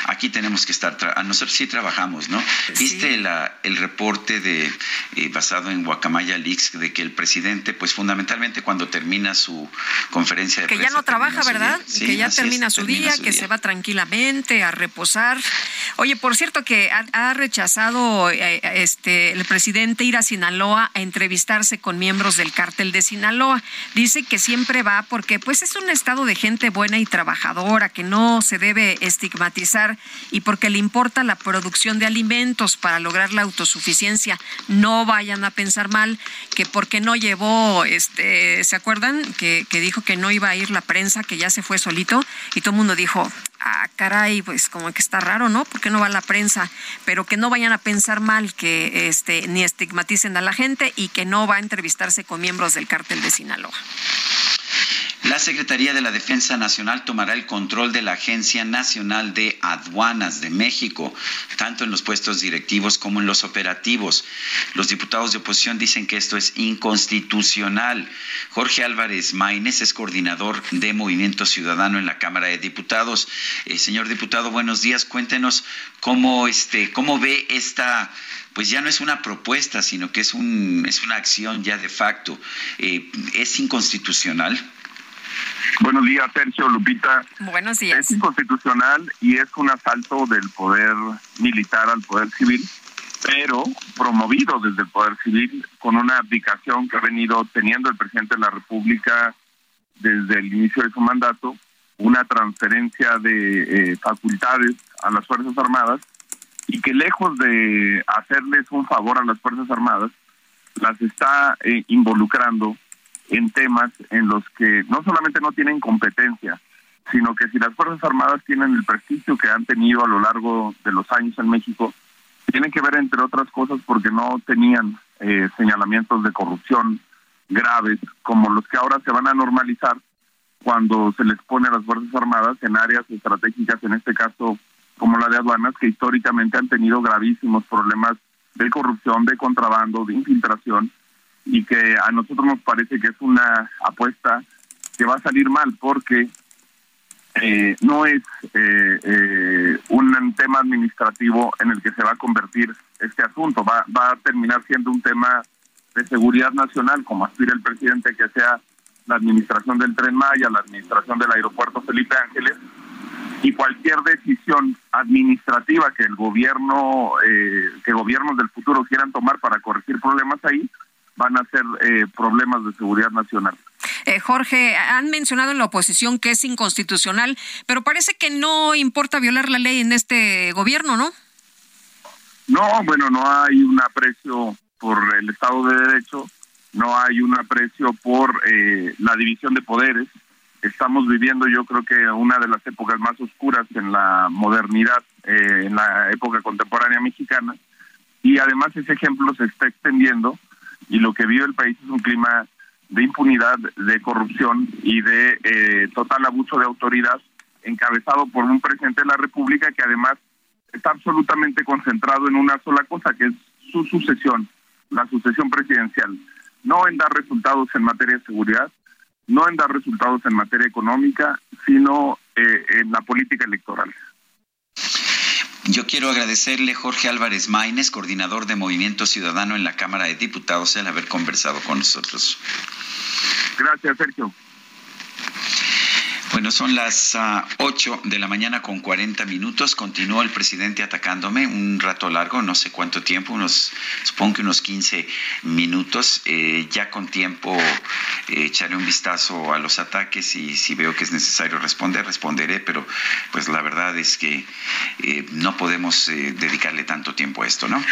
aquí tenemos que estar, a nosotros sí trabajamos, ¿no? ¿Viste la, el reporte de eh, basado en Guacamaya Leaks de que el presidente, pues fundamentalmente cuando termina su conferencia de
que ya no trabaja, ¿verdad? que ya termina, su, día, que se va tranquilamente a reposar. Oye, por cierto que ha, rechazado eh, este el presidente ir a Sinaloa a entrevistarse con miembros del cártel de Sinaloa. Dice que siempre va porque pues es un estado de gente buena y trabajadora que no se debe estigmatizar y porque le importa la producción de alimentos para lograr la autosuficiencia. No vayan a pensar mal que porque no llevó, este, ¿se acuerdan? Que, que dijo que no iba a ir la prensa, que ya se fue solito y todo el mundo dijo, ah, caray, pues como que está raro, ¿no? ¿Por qué no va la prensa? Pero que no vayan a pensar mal, que este, ni estigmaticen a la gente y que no va a entrevistarse con miembros del cártel de Sinaloa.
La Secretaría de la Defensa Nacional tomará el control de la Agencia Nacional de Aduanas de México, tanto en los puestos directivos como en los operativos. Los diputados de oposición dicen que esto es inconstitucional. Jorge Álvarez Maínez es coordinador de Movimiento Ciudadano en la Cámara de Diputados. Eh, señor diputado, buenos días. Cuéntenos cómo, este, cómo ve esta pues ya no es una propuesta, sino que es, un, es una acción ya de facto. Eh, ¿Es inconstitucional?
Buenos días, Sergio Lupita.
Buenos días.
Es inconstitucional y es un asalto del poder militar al poder civil, pero promovido desde el poder civil con una abdicación que ha venido teniendo el presidente de la República desde el inicio de su mandato, una transferencia de eh, facultades a las Fuerzas Armadas y que lejos de hacerles un favor a las Fuerzas Armadas, las está eh, involucrando en temas en los que no solamente no tienen competencia, sino que si las Fuerzas Armadas tienen el prestigio que han tenido a lo largo de los años en México, tienen que ver, entre otras cosas, porque no tenían eh, señalamientos de corrupción graves como los que ahora se van a normalizar cuando se les pone a las Fuerzas Armadas en áreas estratégicas, en este caso como la de aduanas, que históricamente han tenido gravísimos problemas de corrupción, de contrabando, de infiltración, y que a nosotros nos parece que es una apuesta que va a salir mal porque eh, no es eh, eh, un tema administrativo en el que se va a convertir este asunto, va, va a terminar siendo un tema de seguridad nacional, como aspira el presidente que sea la administración del Tren Maya, la administración del aeropuerto Felipe Ángeles, y cualquier decisión administrativa que el gobierno, que gobiernos del futuro quieran tomar para corregir problemas ahí, van a ser eh, problemas de seguridad nacional.
Eh, Jorge, han mencionado en la oposición que es inconstitucional, pero parece que no importa violar la ley en este gobierno, ¿no?
No, bueno, no hay un aprecio por el Estado de Derecho, no hay un aprecio por eh, la división de poderes. Estamos viviendo, yo creo que una de las épocas más oscuras en la modernidad, eh, en la época contemporánea mexicana, y además ese ejemplo se está extendiendo y lo que vive el país es un clima de impunidad, de corrupción y de eh, total abuso de autoridad encabezado por un presidente de la República que además está absolutamente concentrado en una sola cosa, que es su sucesión, la sucesión presidencial, no en dar resultados en materia de seguridad, no en dar resultados en materia económica, sino eh, en la política electoral.
Yo quiero agradecerle Jorge Álvarez Maínez, coordinador de Movimiento Ciudadano en la Cámara de Diputados, el haber conversado con nosotros.
Gracias, Sergio.
Bueno, son las 8 ah, de la mañana con 40 minutos. Continuó el presidente atacándome un rato largo, no sé cuánto tiempo, unos, supongo que unos 15 minutos. Eh, ya con tiempo eh, echaré un vistazo a los ataques y si veo que es necesario responder, responderé, pero pues la verdad es que eh, no podemos dedicarle tanto tiempo a esto, ¿no?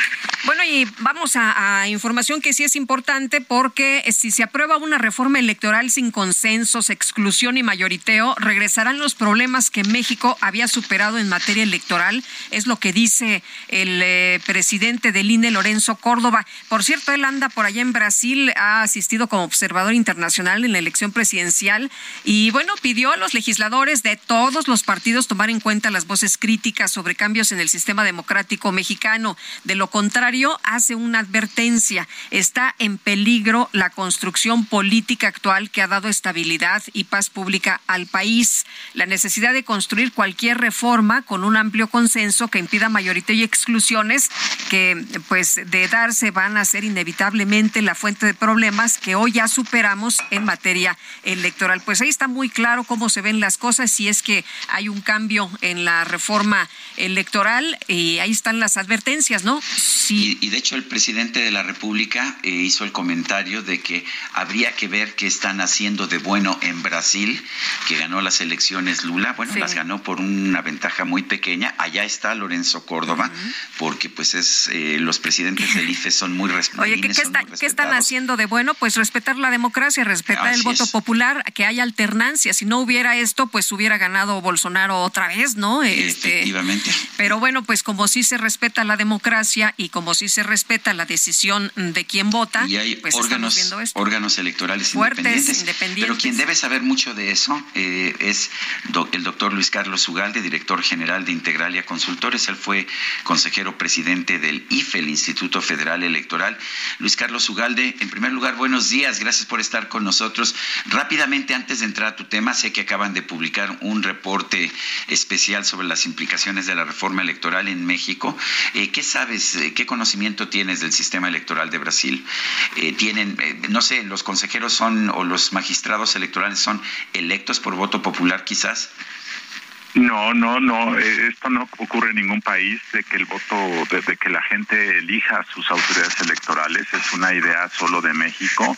Bueno, y vamos a, a información que sí es importante porque si se aprueba una reforma electoral sin consensos, exclusión y mayoriteo, regresarán los problemas que México había superado en materia electoral, es lo que dice el eh, presidente del INE, Lorenzo Córdoba. Por cierto, él anda por allá en Brasil, ha asistido como observador internacional en la elección presidencial y bueno, pidió a los legisladores de todos los partidos tomar en cuenta las voces críticas sobre cambios en el sistema democrático mexicano. De lo contrario, hace una advertencia. Está en peligro la construcción política actual que ha dado estabilidad y paz pública al país la necesidad de construir cualquier reforma con un amplio consenso que impida mayorité y exclusiones que pues de darse van a ser inevitablemente la fuente de problemas que hoy ya superamos en materia electoral. Pues ahí está muy claro cómo se ven las cosas si es que hay un cambio en la reforma electoral y ahí están las advertencias, ¿no?
Sí. Y, de hecho el presidente de la República eh, hizo el comentario de que habría que ver qué están haciendo de bueno en Brasil, que ganó las elecciones Lula, bueno, las ganó por una ventaja muy pequeña. Allá está Lorenzo Córdoba, porque pues es eh, los presidentes del IFE son muy
Oye, ¿qué, ¿qué, están haciendo de bueno? Pues respetar la democracia, respetar el voto popular, que haya alternancia. Si no hubiera esto, pues hubiera ganado Bolsonaro otra vez, ¿no?
Este, Efectivamente.
Pero bueno, pues como sí se respeta la democracia y como sí se respeta la decisión de quién vota,
y hay
pues
órganos, órganos electorales independientes, Pero quien debe saber mucho de eso eh, es el doctor Luis Carlos Ugalde, director general de Integralia Consultores. Él fue consejero presidente del IFE, el Instituto Federal Electoral. Luis Carlos Ugalde, en primer lugar, buenos días, gracias por estar con nosotros. Rápidamente, antes de entrar a tu tema, sé que acaban de publicar un reporte especial sobre las implicaciones de la reforma electoral en México. Eh, ¿Qué sabes, eh, qué conocimiento tienes del sistema electoral de Brasil? tienen, no sé, los consejeros son o los magistrados electorales son electos por voto popular quizás?
No, no, no. Eh, esto no ocurre en ningún país de que el voto, de, que la gente elija sus autoridades electorales. Es una idea solo de México.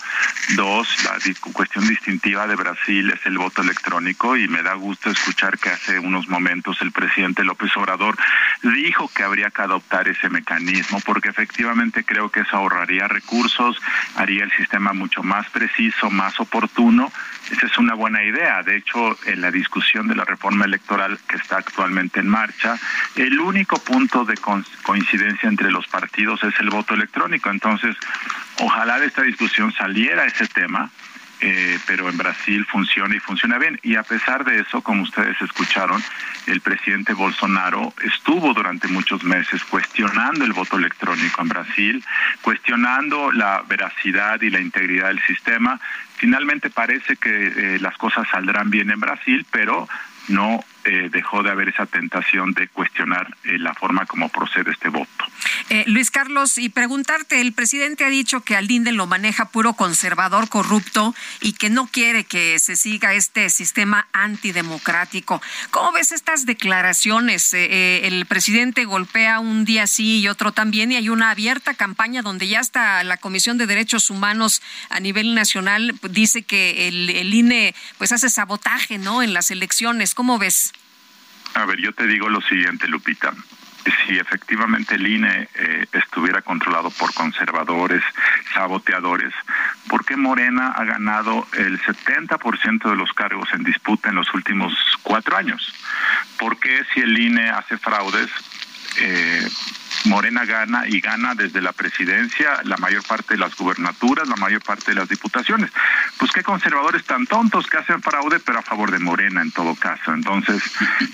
Dos, la cuestión distintiva de Brasil es el voto electrónico y me da gusto escuchar que hace unos momentos el presidente López Obrador dijo que habría que adoptar ese mecanismo porque efectivamente creo que eso ahorraría recursos, haría el sistema mucho más preciso, más oportuno. Esa es una buena idea. De hecho, en la discusión de la reforma electoral que está actualmente en marcha, el único punto de coincidencia entre los partidos es el voto electrónico. Entonces, ojalá de esta discusión saliera ese tema. Eh, pero en Brasil funciona y funciona bien. Y a pesar de eso, como ustedes escucharon, el presidente Bolsonaro estuvo durante muchos meses cuestionando el voto electrónico en Brasil, cuestionando la veracidad y la integridad del sistema. Finalmente parece que eh, las cosas saldrán bien en Brasil, pero no eh, dejó de haber esa tentación de cuestionar eh, la forma como procede este voto.
Eh, Luis Carlos, y preguntarte, el presidente ha dicho que al INDE lo maneja puro conservador corrupto y que no quiere que se siga este sistema antidemocrático. ¿Cómo ves estas declaraciones? el presidente golpea un día sí y otro también y hay una abierta campaña donde ya está la Comisión de Derechos Humanos a nivel nacional dice que el, el INE pues hace sabotaje, ¿no? En las elecciones. ¿Cómo ves?
A ver, yo te digo lo siguiente, Lupita. si efectivamente el INE eh, estuviera controlado por conservadores, saboteadores, ¿por qué Morena ha ganado el 70% de los cargos en disputa en los últimos cuatro años? ¿Por qué si el INE hace fraudes, eh, Morena gana y gana desde la presidencia la mayor parte de las gubernaturas, la mayor parte de las diputaciones. Pues qué conservadores tan tontos que hacen fraude, pero a favor de Morena en todo caso. Entonces,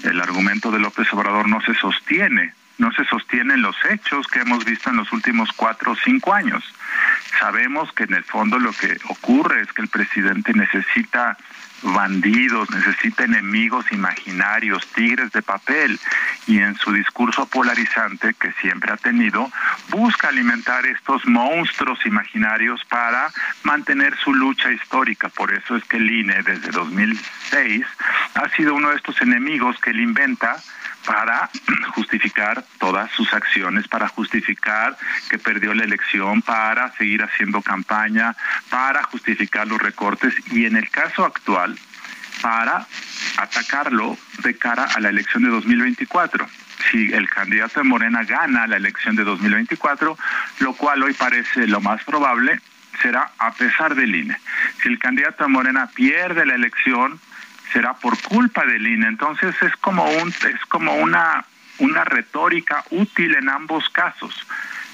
el argumento de López Obrador no se sostiene, no se sostiene en los hechos que hemos visto en los últimos cuatro o cinco años. Sabemos que en el fondo lo que ocurre es que el presidente necesita bandidos, necesita enemigos imaginarios, tigres de papel, y en su discurso polarizante que siempre ha tenido, busca alimentar estos monstruos imaginarios para mantener su lucha histórica. Por eso es que el INE desde 2006 ha sido uno de estos enemigos que él inventa para justificar todas sus acciones, para justificar que perdió la elección, para seguir haciendo campaña, para justificar los recortes y en el caso actual, para atacarlo de cara a la elección de 2024 si el candidato de Morena gana la elección de 2024, lo cual hoy parece lo más probable, será a pesar del INE. Si el candidato de Morena pierde la elección, será por culpa del INE. Entonces es como un es como una una retórica útil en ambos casos.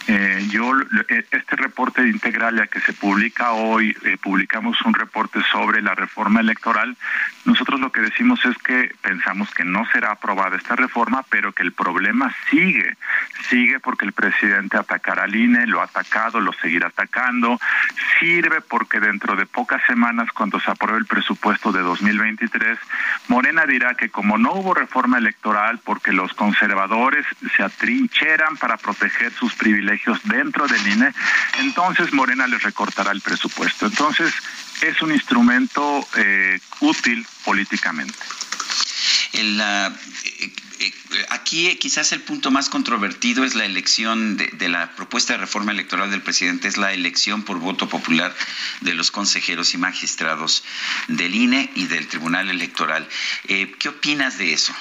Eh, yo eh, este reporte de Integralia que se publica hoy, eh, publicamos un reporte sobre la reforma electoral. Nosotros lo que decimos es que pensamos que no será aprobada esta reforma, pero que el problema sigue, sigue porque el presidente atacará al INE, lo ha atacado, lo seguirá atacando, sirve porque dentro de pocas semanas, cuando se apruebe el presupuesto de 2023, Morena dirá que como no hubo reforma electoral, porque los conservadores se atrincheran para proteger sus privilegios, dentro del INE, entonces Morena les recortará el presupuesto. Entonces es un instrumento eh, útil políticamente.
Eh, eh, aquí quizás el punto más controvertido es la elección de, la propuesta de reforma electoral del presidente, es la elección por voto popular de los consejeros y magistrados del INE y del Tribunal Electoral. ¿Qué opinas de eso?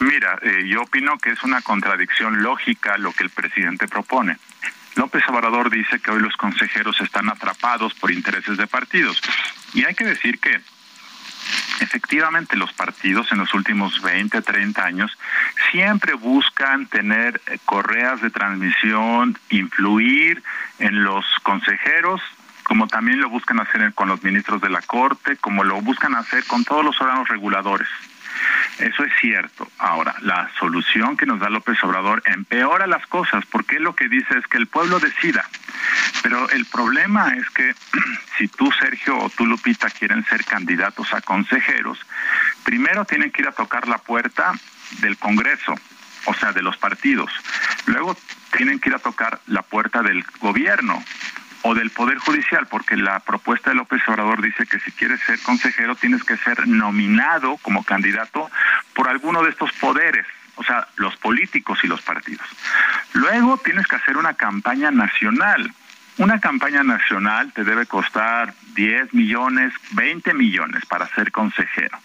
Mira, eh, yo opino que es una contradicción lógica lo que el presidente propone. López Obrador dice que hoy los consejeros están atrapados por intereses de partidos. Y hay que decir que efectivamente los partidos en los últimos 20, 30 años siempre buscan tener eh, correas de transmisión, influir en los consejeros como también lo buscan hacer con los ministros de la Corte, como lo buscan hacer con todos los órganos reguladores. Eso es cierto. Ahora, la solución que nos da López Obrador empeora las cosas porque lo que dice es que el pueblo decida. Pero el problema es que si tú, Sergio, o tú, Lupita, quieren ser candidatos a consejeros, primero tienen que ir a tocar la puerta del Congreso, o sea, de los partidos. Luego tienen que ir a tocar la puerta del gobierno o del Poder Judicial, porque la propuesta de López Obrador dice que si quieres ser consejero tienes que ser nominado como candidato por alguno de estos poderes, o sea, los políticos y los partidos. Luego tienes que hacer una campaña nacional. Una campaña nacional te debe costar 10 millones, 20 millones para ser consejero.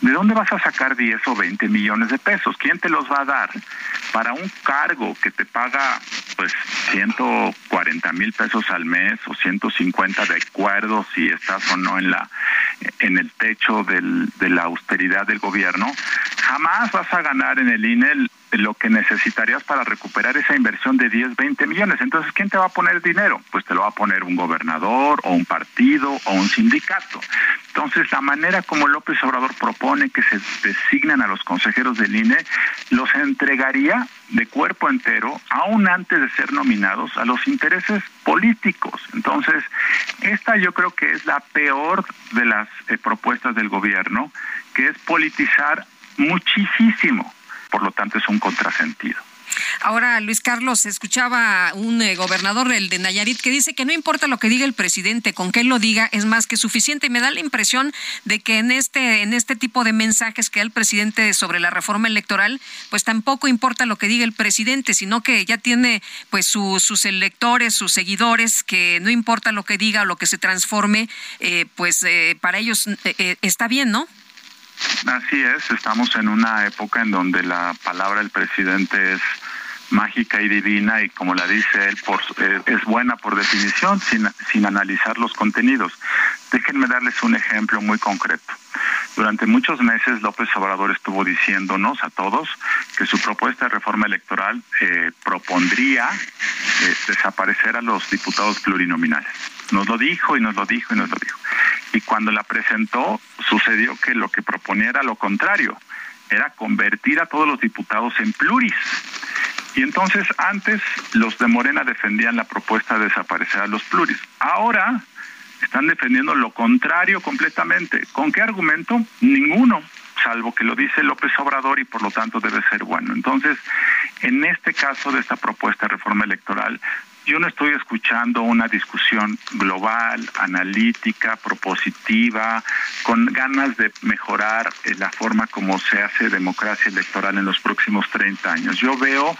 ¿De dónde vas a sacar 10 o 20 millones de pesos? ¿Quién te los va a dar? Para un cargo que te paga pues 140 mil pesos al mes o 150 de acuerdo si estás o no en la en el techo del, de la austeridad del gobierno, jamás vas a ganar en el INE lo que necesitarías para recuperar esa inversión de 10, 20 millones. Entonces, ¿quién te va a poner dinero? Pues te lo va a poner un gobernador o un partido o un sindicato. Entonces, la manera como López Obrador propone que se designen a los consejeros del INE, los entregaría de cuerpo entero, aún antes de ser nominados, a los intereses políticos. Entonces, esta yo creo que es la peor de las eh, propuestas del gobierno, que es politizar muchísimo por lo tanto es un contrasentido.
Ahora, Luis Carlos, escuchaba un eh, gobernador, el de Nayarit, que dice que no importa lo que diga el presidente, con que él lo diga es más que suficiente. Y me da la impresión de que en este, en este tipo de mensajes que da el presidente sobre la reforma electoral, pues tampoco importa lo que diga el presidente, sino que ya tiene pues sus electores, sus seguidores, que no importa lo que diga o lo que se transforme, eh, pues eh, para ellos está bien, ¿no?
Así es, estamos en una época en donde la palabra del presidente es mágica y divina y como la dice él, por, eh, es buena por definición sin, sin analizar los contenidos. Déjenme darles un ejemplo muy concreto. Durante muchos meses López Obrador estuvo diciéndonos a todos que su propuesta de reforma electoral eh, propondría eh, desaparecer a los diputados plurinominales. Nos lo dijo y nos lo dijo y nos lo dijo. Y cuando la presentó, sucedió que lo que proponía era lo contrario, era convertir a todos los diputados en pluris. Y entonces antes los de Morena defendían la propuesta de desaparecer a los pluris. Ahora están defendiendo lo contrario completamente. ¿Con qué argumento? Ninguno, salvo que lo dice López Obrador y por lo tanto debe ser bueno. Entonces, en este caso de esta propuesta de reforma electoral, yo no estoy escuchando una discusión global, analítica, propositiva, con ganas de mejorar eh, la forma como se hace democracia electoral en los próximos 30 años. Yo veo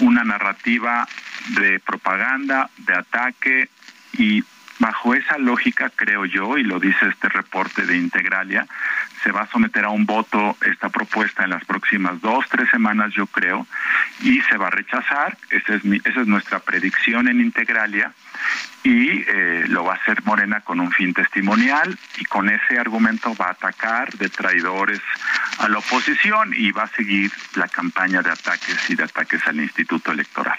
una narrativa de propaganda, de ataque y bajo esa lógica creo yo, y lo dice este reporte de Integralia, se va a someter a un voto esta propuesta en las próximas dos, tres semanas, yo creo, y se va a rechazar. Esa es, esa es nuestra predicción en Integralia. Y eh, lo va a hacer Morena con un fin testimonial y con ese argumento va a atacar de traidores a la oposición y va a seguir la campaña de ataques y de ataques al Instituto Electoral.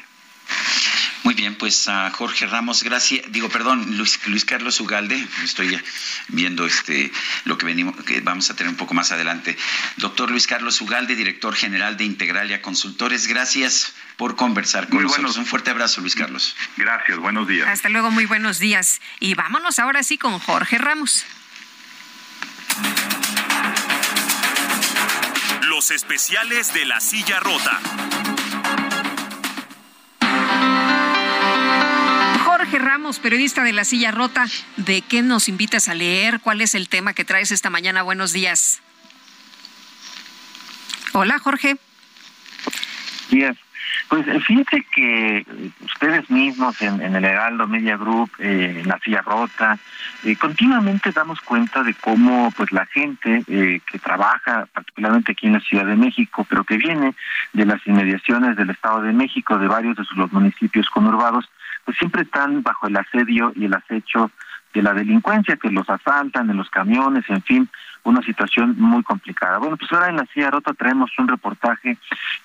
Muy bien, pues a Jorge Ramos, gracias. Digo, perdón, Luis, Luis Carlos Ugalde, estoy viendo este lo que venimos, que vamos a tener un poco más adelante. Doctor Luis Carlos Ugalde, director general de Integralia Consultores, gracias por conversar con nosotros. Un fuerte abrazo, Luis Carlos.
Gracias, buenos días.
Hasta luego, muy buenos días. Y vámonos ahora sí con Jorge Ramos.
Los especiales de la silla rota.
Ramos, periodista de La Silla Rota, ¿de qué nos invitas a leer? ¿Cuál es el tema que traes esta mañana? Buenos días. Hola, Jorge.
Días. Pues eh, fíjate que ustedes mismos en, el Heraldo Media Group, eh, en La Silla Rota, eh, continuamente damos cuenta de cómo pues la gente que trabaja, particularmente aquí en la Ciudad de México, pero que viene de las inmediaciones del Estado de México, de varios de los municipios conurbados, pues siempre están bajo el asedio y el acecho de la delincuencia, que los asaltan en los camiones, en fin, una situación muy complicada. Bueno, pues ahora en la Silla Rota traemos un reportaje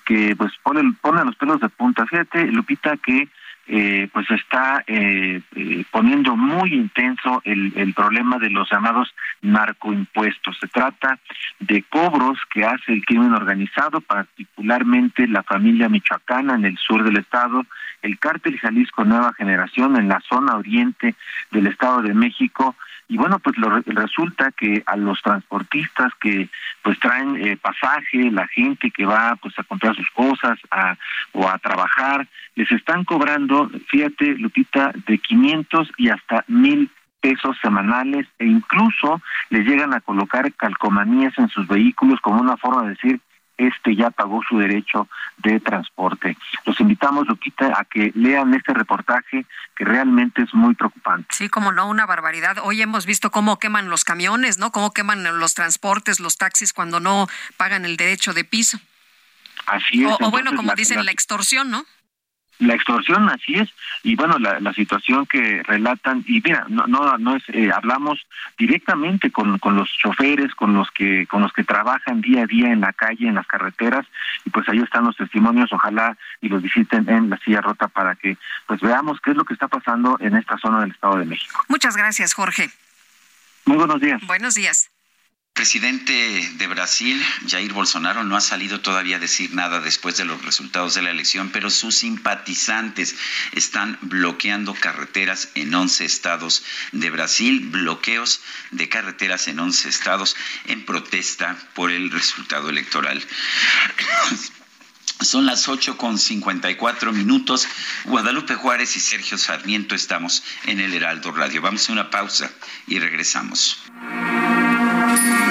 que pues pone, los pelos de punta. Fíjate, Lupita, que eh, pues está eh, eh, poniendo muy intenso el, el problema de los llamados narcoimpuestos. Se trata de cobros que hace el crimen organizado, particularmente la familia michoacana en el sur del estado, el cártel Jalisco Nueva Generación en la zona oriente del Estado de México. Y bueno pues lo, resulta que a los transportistas que pues traen eh, pasaje la gente que va pues a comprar sus cosas a, o a trabajar les están cobrando fíjate Lupita de 500 y hasta mil pesos semanales e incluso les llegan a colocar calcomanías en sus vehículos como una forma de decir este ya pagó su derecho de transporte. Los invitamos, Luquita, a que lean este reportaje que realmente es muy preocupante.
Sí, como no, una barbaridad. Hoy hemos visto cómo queman los camiones, ¿no? Cómo queman los transportes, los taxis cuando no pagan el derecho de piso.
Así es.
O, bueno, como dicen, la extorsión, ¿no?
La extorsión, así es, y bueno, la, la situación que relatan, y mira, no, no, no es, eh, hablamos directamente con, con los choferes, con los que, con los que trabajan día a día en la calle, en las carreteras, y pues ahí están los testimonios, ojalá y los visiten en la silla rota para que pues veamos qué es lo que está pasando en esta zona del Estado de México.
Muchas gracias, Jorge.
Muy buenos días.
Buenos días
presidente de Brasil, Jair Bolsonaro, no ha salido todavía a decir nada después de los resultados de la elección, pero sus simpatizantes están bloqueando carreteras en 11 estados de Brasil, bloqueos de carreteras en 11 estados en protesta por el resultado electoral. Son las 8 con 54 minutos. Guadalupe Juárez y Sergio Sarmiento estamos en el Heraldo Radio. Vamos a una pausa y regresamos.
Thank you.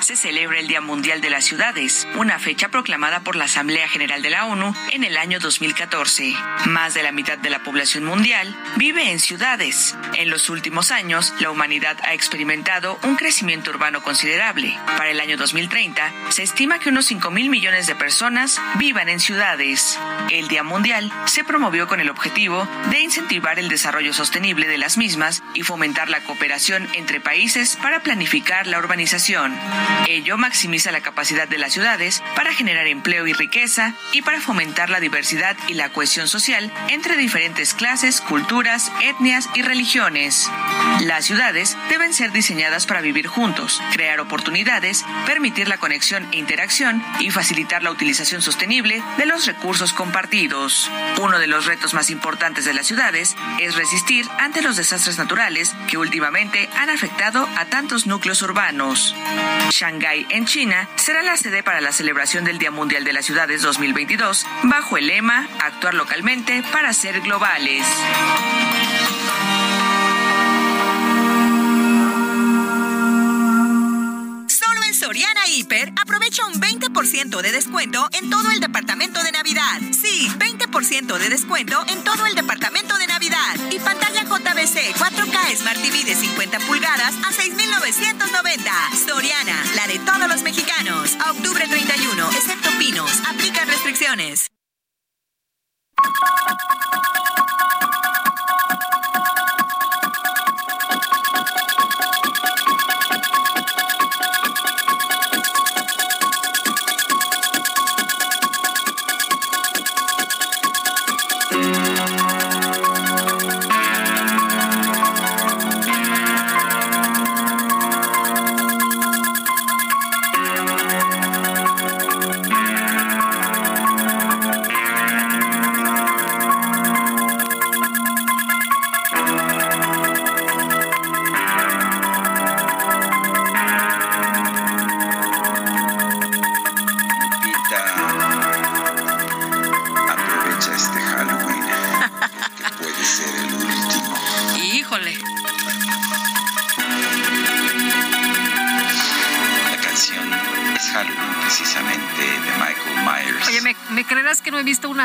Se celebra el Día Mundial de las Ciudades, una fecha proclamada por la Asamblea General de la ONU en el año 2014. Más de la mitad de la población mundial vive en ciudades. En los últimos años, la humanidad ha experimentado un crecimiento urbano considerable. Para el año 2030, se estima que unos 5 mil millones de personas vivan en ciudades. El Día Mundial se promovió con el objetivo de incentivar el desarrollo sostenible de las mismas y fomentar la cooperación entre países para planificar la urbanización. Ello maximiza la capacidad de las ciudades para generar empleo y riqueza y para fomentar la diversidad y la cohesión social entre diferentes clases, culturas, etnias y religiones. Las ciudades deben ser diseñadas para vivir juntos, crear oportunidades, permitir la conexión e interacción y facilitar la utilización sostenible de los recursos compartidos. Uno de los retos más importantes de las ciudades es resistir ante los desastres naturales que últimamente han afectado a tantos núcleos urbanos. Shanghái, en China, será la sede para la celebración del Día Mundial de las Ciudades 2022, bajo el lema Actuar localmente para ser globales.
Soriana Hiper aprovecha un 20% de descuento en todo el departamento de Navidad. Sí, 20% de descuento en todo el departamento de Navidad. Y pantalla JBC 4K Smart TV de 50 pulgadas a 6,990. Soriana, la de todos los mexicanos. A octubre 31, excepto Pinos. Aplica restricciones.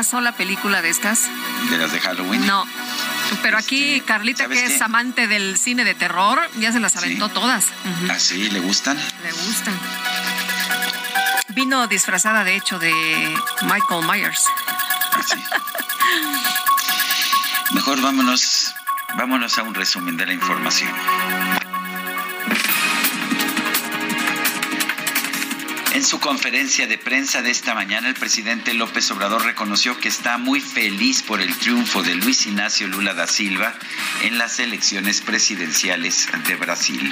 Sola película de estas?
¿De las de Halloween?
No. Pero aquí Carlita,
¿sabes
que es
qué?
amante del cine de terror, ya se las aventó todas. Ujú.
¿Ah, sí? ¿Le gustan?
Le gustan. Vino disfrazada, de hecho, de Michael Myers.
Mejor vámonos, vámonos a un resumen de la información. En su conferencia de prensa de esta mañana, el presidente López Obrador reconoció que está muy feliz por el triunfo de Luis Ignacio Lula da Silva en las elecciones presidenciales de Brasil.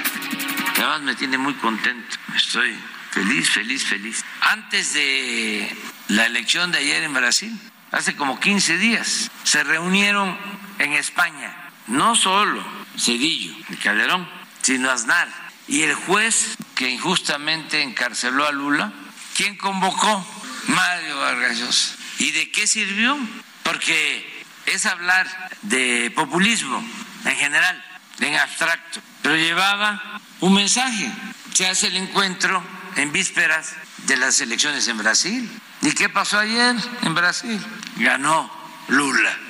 Además me tiene muy contento. Estoy feliz, feliz, feliz. Antes de la elección de ayer en Brasil, hace como 15 días, se reunieron en España, no solo Cedillo y Calderón, sino Aznar y el juez que injustamente encarceló a Lula, ¿quién convocó? Mario Vargas Llosa. ¿Y de qué sirvió? Porque es hablar de populismo en general, en abstracto, pero llevaba un mensaje. Se hace el encuentro en vísperas de las elecciones en Brasil. ¿Y qué pasó ayer en Brasil? Ganó Lula.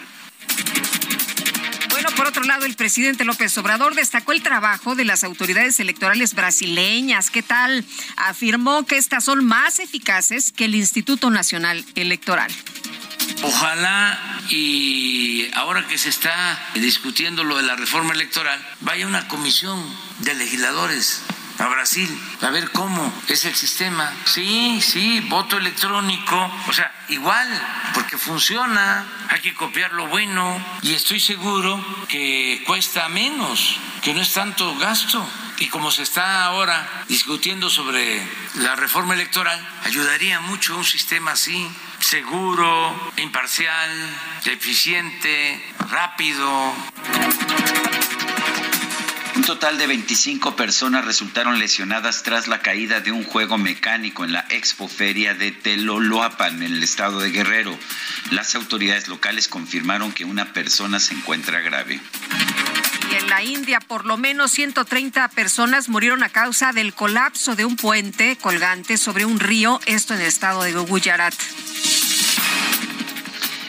Por otro lado, el presidente López Obrador destacó el trabajo de las autoridades electorales brasileñas. ¿Qué tal? Afirmó que estas son más eficaces que el Instituto Nacional Electoral.
Ojalá y ahora que se está discutiendo lo de la reforma electoral, vaya una comisión de legisladores a Brasil, a ver cómo es el sistema. Sí, sí, voto electrónico, o sea, igual, porque funciona, hay que copiar lo bueno y estoy seguro que cuesta menos, que no es tanto gasto. Y como se está ahora discutiendo sobre la reforma electoral, ayudaría mucho un sistema así, seguro, imparcial, eficiente, rápido.
Total de 25 personas resultaron lesionadas tras la caída de un juego mecánico en la expoferia de Teloloapan, en el estado de Guerrero. Las autoridades locales confirmaron que una persona se encuentra grave.
Y en la India, por lo menos 130 personas murieron a causa del colapso de un puente colgante sobre un río, esto en el estado de Gujarat.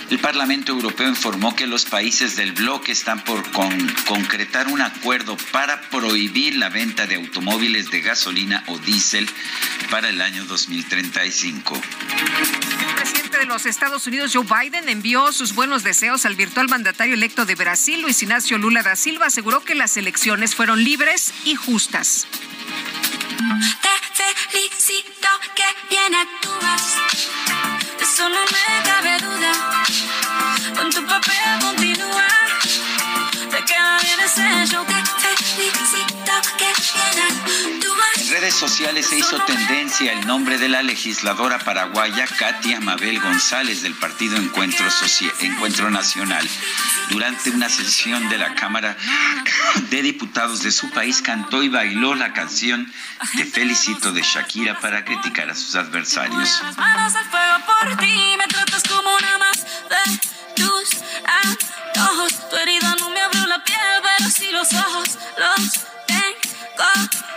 El Parlamento Europeo informó que los países del bloque están por concretar un acuerdo para prohibir la venta de automóviles de gasolina o diésel para el año 2035.
El presidente de los Estados Unidos, Joe Biden, envió sus buenos deseos al virtual mandatario electo de Brasil, Luis Ignacio Lula da Silva. Aseguró que las elecciones fueron libres y justas.
Te felicito que bien actúas eso no me cabe duda. Con tu papel continúa. Te queda bien ese show que felicito que bien
En redes sociales se hizo tendencia el nombre de la legisladora paraguaya Katia Mabel González del partido Encuentro, Nacional. Durante una sesión de la Cámara de Diputados de su país cantó y bailó la canción Te felicito de Shakira para criticar a sus adversarios.
Tu herida no me abrió la piel, pero los ojos, los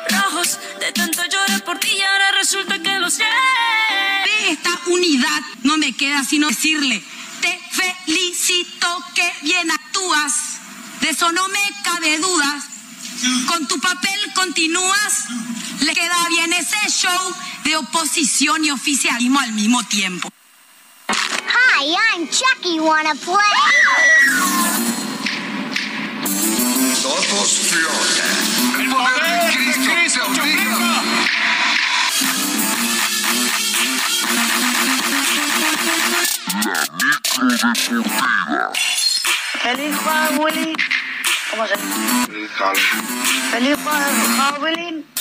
rojos. De tanto lloré por ti y ahora resulta que los sé.
De esta unidad no me queda sino decirle, te felicito que bien actúas. De eso no me cabe dudas. Con tu papel continúas. Le queda bien ese show de oposición y oficialismo al mismo tiempo.
Hi, I'm Chucky. Wanna play?
Todos flotan. El poder de Cristo te obliga.
La micro deportiva.
Feliz Halloween. ¿Cómo se llama? Feliz Halloween.
The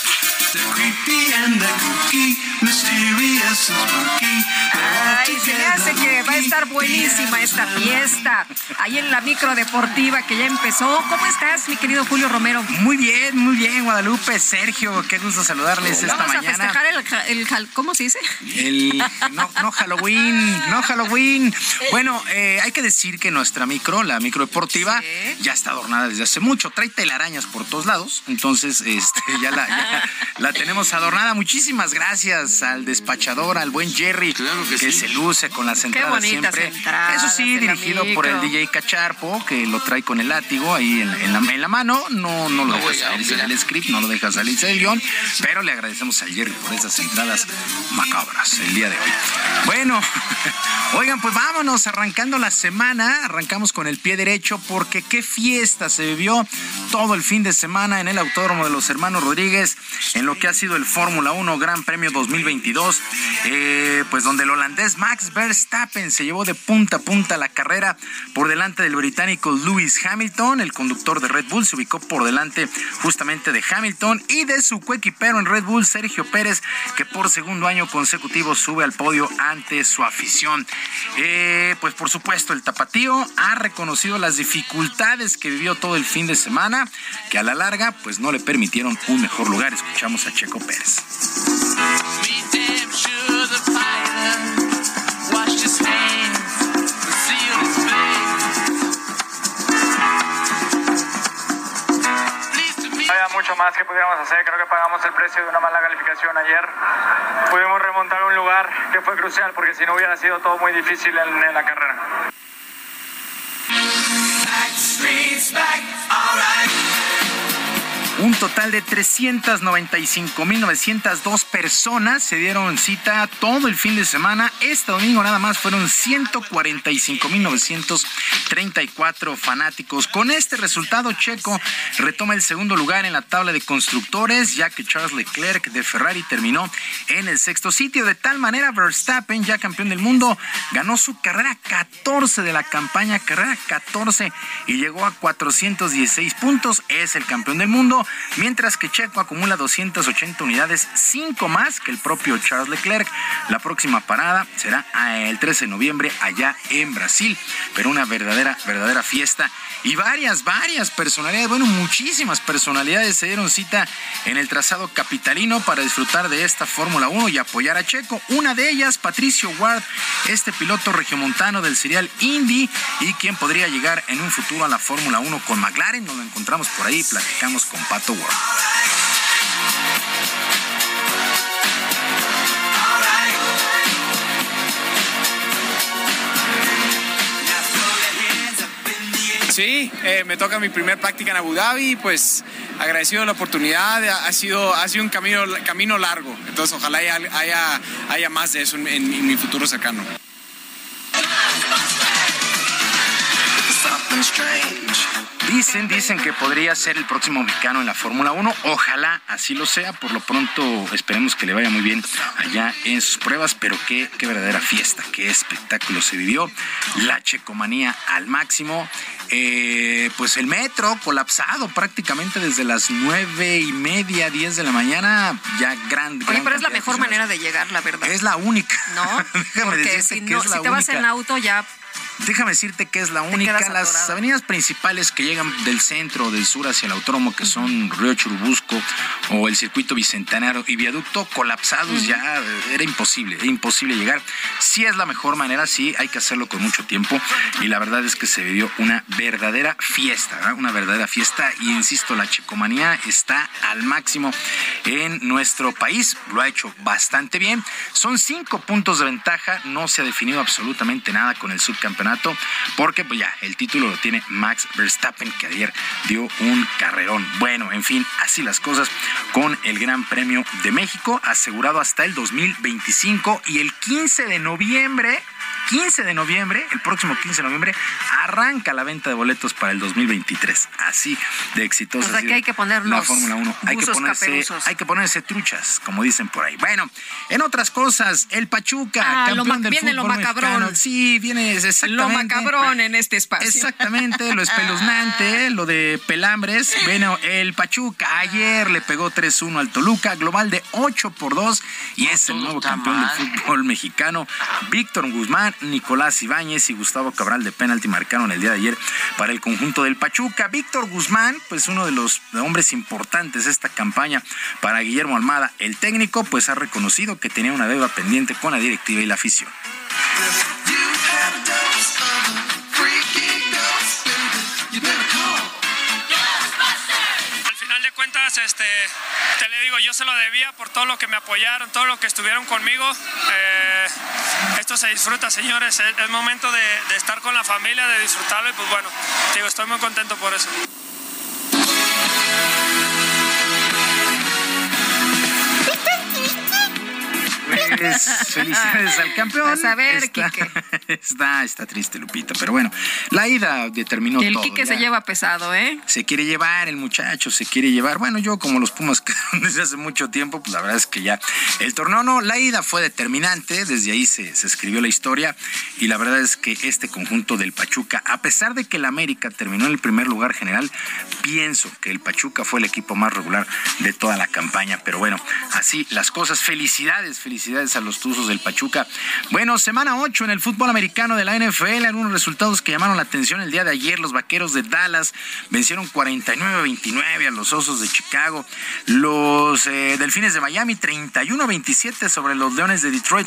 Ay, se me hace que va a estar buenísima esta fiesta. Ahí en la micro deportiva que ya empezó. ¿Cómo estás, mi querido Julio Romero?
Muy bien, muy bien, Guadalupe, Sergio, qué gusto saludarles esta
Vamos
mañana.
a festejar el, ¿cómo se dice?
El, no, no Halloween, no Halloween. Bueno, eh, hay que decir que nuestra micro, la micro deportiva, ya está adornada desde hace mucho. Trae telarañas por todos lados. Entonces, este, ya la, ya la tenemos adornada. Muchísimas gracias al despachador, al buen Jerry, que, se luce con las entradas siempre.
entradas
Eso sí, dirigido por el. DJ Cacharpo, que lo trae con el látigo ahí en, en la, en la mano. No, no lo deja salirse del script, no lo deja salirse del guion. Pero le agradecemos a Jerry por esas entradas macabras el día de hoy. Bueno, oigan, pues vámonos arrancando la semana. Arrancamos con el pie derecho porque qué fiesta se vivió todo el fin de semana en el Autódromo de los Hermanos Rodríguez en lo que ha sido el Fórmula 1 Gran Premio 2022. eh, pues donde el holandés Max Verstappen se llevó de punta a punta la carrera por delante del británico Lewis Hamilton. El conductor de Red Bull se ubicó por delante justamente de Hamilton y de su coequipero en Red Bull, Sergio Pérez, que por segundo año consecutivo sube al podio ante su afición. Eh, pues por supuesto, el tapatío ha reconocido las dificultades que vivió todo el fin de semana, que a la larga pues no le permitieron un mejor lugar. Escuchamos a Checo Pérez.
Había mucho más que pudiéramos hacer, creo que pagamos el precio de una mala calificación ayer. Pudimos remontar un lugar que fue crucial porque si no hubiera sido todo muy difícil en, en la carrera.
Un total de 395.902 personas se dieron cita todo el fin de semana. Este domingo nada más fueron 145.934 fanáticos. Con este resultado, Checo retoma el segundo lugar en la tabla de constructores, ya que Charles Leclerc de Ferrari terminó en el sexto sitio. De tal manera, Verstappen, ya campeón del mundo, ganó su carrera 14 de la campaña, carrera 14, y llegó a 416 puntos. Es el campeón del mundo mientras que Checo acumula 280 unidades, 5 más que el propio Charles Leclerc. La próxima parada será el 13 de noviembre allá en Brasil, pero una verdadera, verdadera fiesta. Y varias, varias personalidades, bueno, muchísimas personalidades se dieron cita en el trazado capitalino para disfrutar de esta Fórmula 1 y apoyar a Checo. Una de ellas, Patricio Ward, este piloto regiomontano del serial Indy y quien podría llegar en un futuro a la Fórmula 1 con McLaren. Nos lo encontramos por ahí, platicamos con
Sí, eh, me toca mi primer práctica en Abu Dhabi, pues agradecido la oportunidad, ha sido, ha sido un camino, camino largo, entonces ojalá haya, haya, más de eso en, en mi futuro cercano.
Dicen, dicen que podría ser el próximo mexicano en la Fórmula 1. Ojalá así lo sea. Por lo pronto esperemos que le vaya muy bien allá en sus pruebas. Pero qué, qué verdadera fiesta, qué espectáculo se vivió. La checomanía al máximo. Eh, pues el metro colapsado prácticamente desde las nueve y media, diez de la mañana. Ya grande.
Oye, pero es la mejor manera de llegar, la verdad.
Es la única.
No, porque si, no, si te vas en auto ya
Déjame decirte que es la única. Las avenidas principales que llegan del centro o del sur hacia el autónomo, que son Río Churubusco o el circuito bicentenario y viaducto, colapsados ya, era imposible, era imposible llegar. Sí es la mejor manera, sí, hay que hacerlo con mucho tiempo. Y la verdad es que se vivió una verdadera fiesta, una verdadera fiesta. Y insisto, la checomanía está al máximo en nuestro país. Lo ha hecho bastante bien. Son cinco puntos de ventaja, no se ha definido absolutamente nada con el subcampeonato porque pues ya el título lo tiene Max Verstappen, que ayer dio un carrerón. Bueno, en fin, así las cosas con el Gran Premio de México, asegurado hasta el 2025 y el 15 de noviembre 15 de noviembre, el próximo 15 de noviembre, arranca la venta de boletos para el 2023. Así de exitosa.
O sea que hay que ponernos
la Fórmula 1. Hay que, ponerse, hay que ponerse truchas, como dicen por ahí. Bueno, en otras cosas, el Pachuca, ah, campeón del
viene
lo
macabrón.
Sí, viene exactamente.
Lo macabrón en este espacio.
Exactamente, lo espeluznante, lo de pelambres. Bueno, el Pachuca ayer le pegó 3-1 al Toluca, global de 8 por 2 y es el nuevo campeón del fútbol mexicano. Víctor Guzmán Nicolás Ibáñez y Gustavo Cabral de penalti marcaron el día de ayer para el conjunto del Pachuca. Víctor Guzmán, pues uno de los hombres importantes de esta campaña para Guillermo Almada, el técnico, pues ha reconocido que tenía una deuda pendiente con la directiva y la afición
cuentas, este, te le digo, yo se lo debía por todo lo que me apoyaron, todo lo que estuvieron conmigo. Eh, esto se disfruta, señores. Es, momento de, de, estar con la familia, de disfrutarlo y pues bueno, digo, estoy muy contento por eso.
Felicidades al campeón.
a ver,
está, está, está, triste, Lupita. Pero bueno, la ida determinó
el
todo.
El Quique se lleva pesado, ¿eh?
Se quiere llevar, el muchacho se quiere llevar. Bueno, yo como los Pumas desde hace mucho tiempo, pues la verdad es que ya el torneo no, la ida fue determinante. Desde ahí se, se escribió la historia. Y la verdad es que este conjunto del Pachuca, a pesar de que el América terminó en el primer lugar general, pienso que el Pachuca fue el equipo más regular de toda la campaña. Pero bueno, así las cosas. Felicidades, felicidades a los Tuzos del Pachuca. Bueno, semana 8 en el fútbol americano de la NFL, algunos resultados que llamaron la atención el día de ayer. Los Vaqueros de Dallas vencieron 49-29 a los Osos de Chicago. Los eh, Delfines de Miami 31-27 sobre los Leones de Detroit.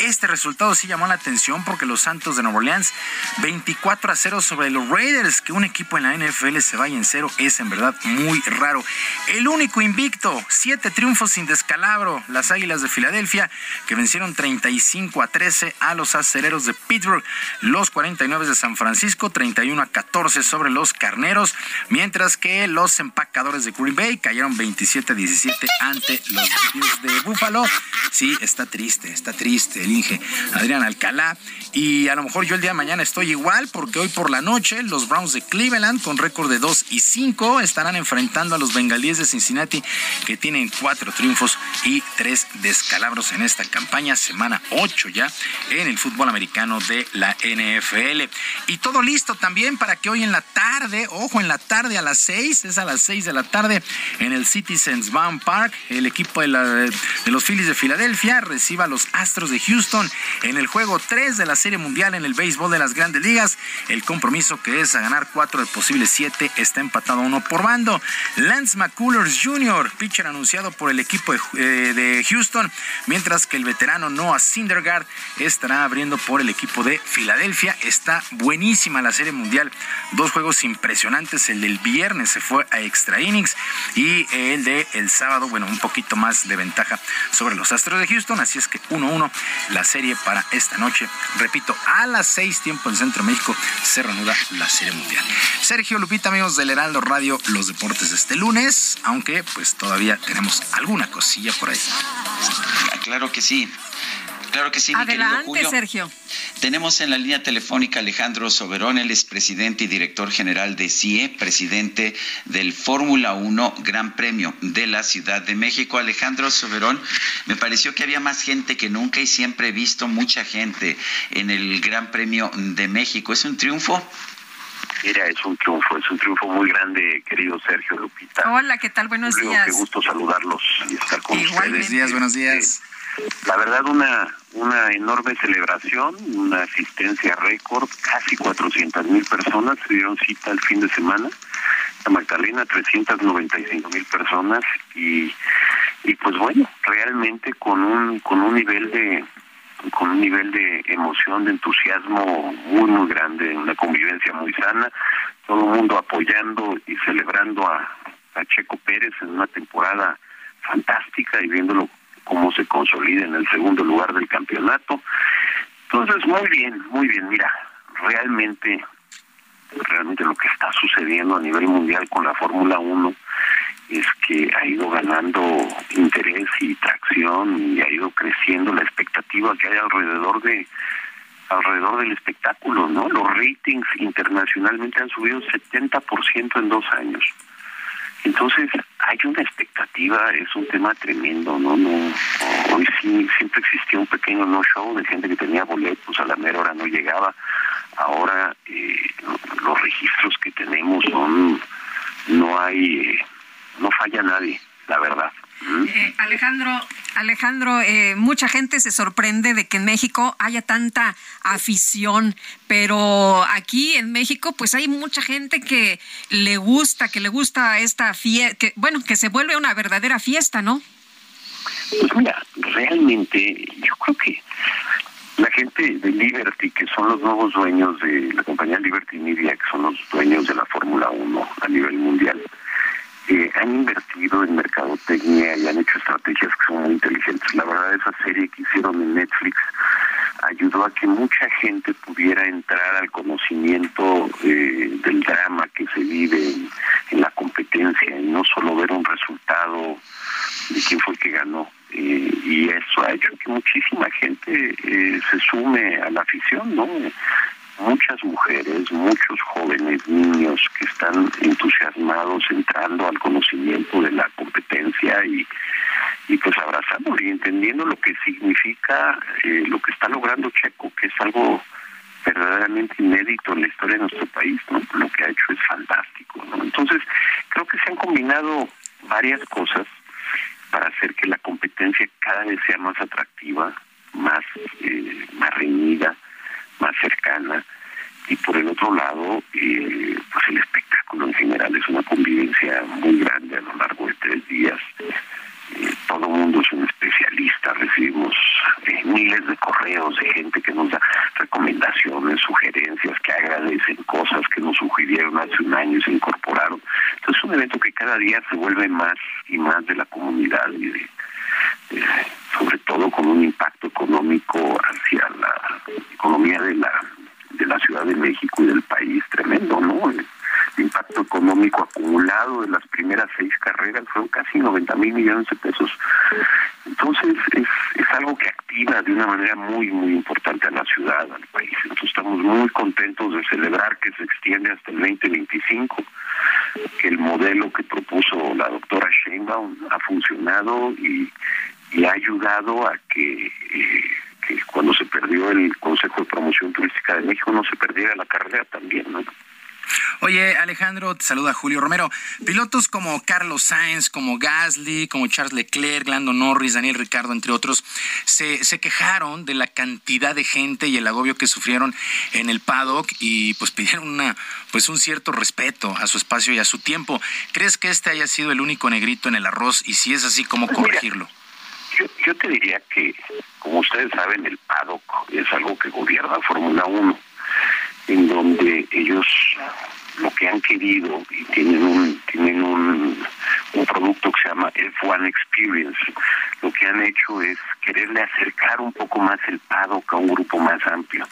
Este resultado sí llamó la atención porque los Santos de Nueva Orleans 24 a 0 sobre los Raiders, que un equipo en la NFL se vaya en cero es en verdad muy raro. El único invicto, siete triunfos sin descalabro, las Águilas de Filadelfia que vencieron 35 a 13 a los acereros de Pittsburgh. Los 49 de San Francisco 31 a 14 sobre los carneros, mientras que los empacadores de Green Bay cayeron 27 a 17 ante los de Buffalo. Sí, está triste, está triste el Inge Adrián Alcalá. Y a lo mejor yo el día de mañana estoy igual, porque hoy por la noche los Browns de Cleveland, con récord de 2 y 5, estarán enfrentando a los bengalíes de Cincinnati, que tienen cuatro triunfos y tres descalabros en esta campaña, semana 8 ya, en el fútbol americano de la NFL. Y todo listo también para que hoy en la tarde, ojo, en la tarde a las 6, es a las 6 de la tarde, en el Citizens Bank Park, el equipo de, los Phillies de Filadelfia reciba a los Astros de Houston en el juego 3 de la Serie Mundial en el béisbol de las grandes ligas. El compromiso que es a ganar 4 de posibles 7 está empatado uno por bando. Lance McCullers Jr., pitcher anunciado por el equipo de, eh, de Houston, mientras que el veterano Noah Syndergaard estará abriendo por el equipo de Filadelfia. Está buenísima la Serie Mundial. Dos juegos impresionantes. El del viernes se fue a extra innings y el de el sábado, bueno, un poquito más de ventaja sobre los Astros de Houston. Así es que 1-1 la serie para esta noche. Repito, a las 6 tiempo en Centro México se reanuda la Serie Mundial. Sergio Lupita, amigos del Heraldo Radio, los deportes este lunes, aunque pues todavía tenemos alguna cosilla por ahí.
Claro que sí. Claro que sí, mi
Adelante,
Julio.
Sergio.
Tenemos en la línea telefónica Alejandro Soberón, él es presidente y director general de CIE, presidente del Fórmula 1 Gran Premio de la Ciudad de México. Alejandro Soberón, me pareció que había más gente que nunca y siempre he visto mucha gente en el Gran Premio de México. ¿Es un triunfo?
Mira, es un triunfo, es un triunfo muy grande, querido Sergio Lupita.
Hola, ¿qué tal? Buenos
Julio,
días.
Qué gusto saludarlos y estar con
Igualmente.
ustedes.
Buenos días, buenos días.
La verdad, una, una enorme celebración, una asistencia récord, casi 400 mil personas se dieron cita el fin de semana. La Magdalena, 395 mil personas y, y pues bueno, realmente con un, con un nivel de con un nivel de emoción, de entusiasmo muy, muy grande, una convivencia muy sana, todo el mundo apoyando y celebrando a, a Checo Pérez en una temporada fantástica y viéndolo cómo se consolida en el segundo lugar del campeonato. Entonces, muy bien, muy bien. Mira, realmente, realmente lo que está sucediendo a nivel mundial con la Fórmula 1 es que ha ido ganando interés y tracción y ha ido creciendo la expectativa que hay alrededor de alrededor del espectáculo, ¿no? Los ratings internacionalmente han subido 70% en dos años. Entonces, hay una expectativa, es un tema tremendo, ¿no? no hoy sí siempre existía un pequeño no-show de gente que tenía boletos, a la mera hora no llegaba. Ahora, eh, los registros que tenemos son, no hay, eh, no falla nadie, la verdad.
Eh, Alejandro, Alejandro, eh, mucha gente se sorprende de que en México haya tanta afición, pero aquí en México, pues hay mucha gente que le gusta, que le gusta esta fiesta, que bueno, que se vuelve una verdadera fiesta, ¿no?
Pues mira, realmente yo creo que la gente de Liberty, que son los nuevos dueños de la compañía Liberty Media, que son los dueños de la Fórmula 1 a nivel mundial, eh, han invertido en mercadotecnia y han hecho estrategias que son muy inteligentes. La verdad, esa serie que hicieron en Netflix ayudó a que mucha gente pudiera entrar al conocimiento eh, del drama que se vive en, la competencia y no solo ver un resultado de quién fue el que ganó. Eh, y eso ha hecho que muchísima gente eh, se sume a la afición, ¿no? Muchas mujeres, muchos jóvenes, niños que están entusiasmados entrando al conocimiento de la competencia y, y pues abrazándolo y entendiendo lo que significa eh, lo que está logrando Checo, que es algo verdaderamente inédito en la historia de nuestro país, ¿no? Lo que ha hecho es fantástico, ¿no? Entonces, creo que se han combinado varias cosas para hacer que la competencia cada vez sea más atractiva, más, eh, más reñida, más cercana y por el otro lado pues el espectáculo en general es una convivencia muy grande a lo largo de tres días todo mundo es un especialista recibimos eh, miles de correos de gente que nos da recomendaciones sugerencias que agradecen cosas que nos sugirieron hace un año y se incorporaron entonces es un evento que cada día se vuelve más y más de la comunidad y de, sobre todo con un impacto económico hacia la economía de la de la Ciudad de México y del país tremendo, ¿no? El, impacto económico acumulado de las primeras seis carreras fueron casi 90 mil millones de pesos. Entonces es, algo que activa de una manera muy, muy importante a la ciudad, al país. Entonces estamos muy contentos de celebrar que se extiende hasta el 2025, que el modelo que propuso la doctora Sheinbaum ha funcionado y, y ha ayudado a que... Eh, que cuando se perdió el Consejo de Promoción Turística de México no se perdiera la carrera también, ¿no?
Oye, Alejandro, te saluda Julio Romero. Pilotos como Carlos Sainz, como Gasly, como Charles Leclerc, Lando Norris, Daniel Ricardo, entre otros, se, se quejaron de la cantidad de gente y el agobio que sufrieron en el paddock y pues pidieron una, pues un cierto respeto a su espacio y a su tiempo. ¿Crees que este haya sido el único negrito en el arroz? Y si es así, ¿cómo corregirlo?
Yo, yo te diría que, como ustedes saben, el paddock es algo que gobierna Fórmula 1, en donde ellos lo que han querido y tienen un tienen un, un producto que se llama F1 Experience. Lo que han hecho es quererle acercar un poco más el paddock a un grupo más amplio.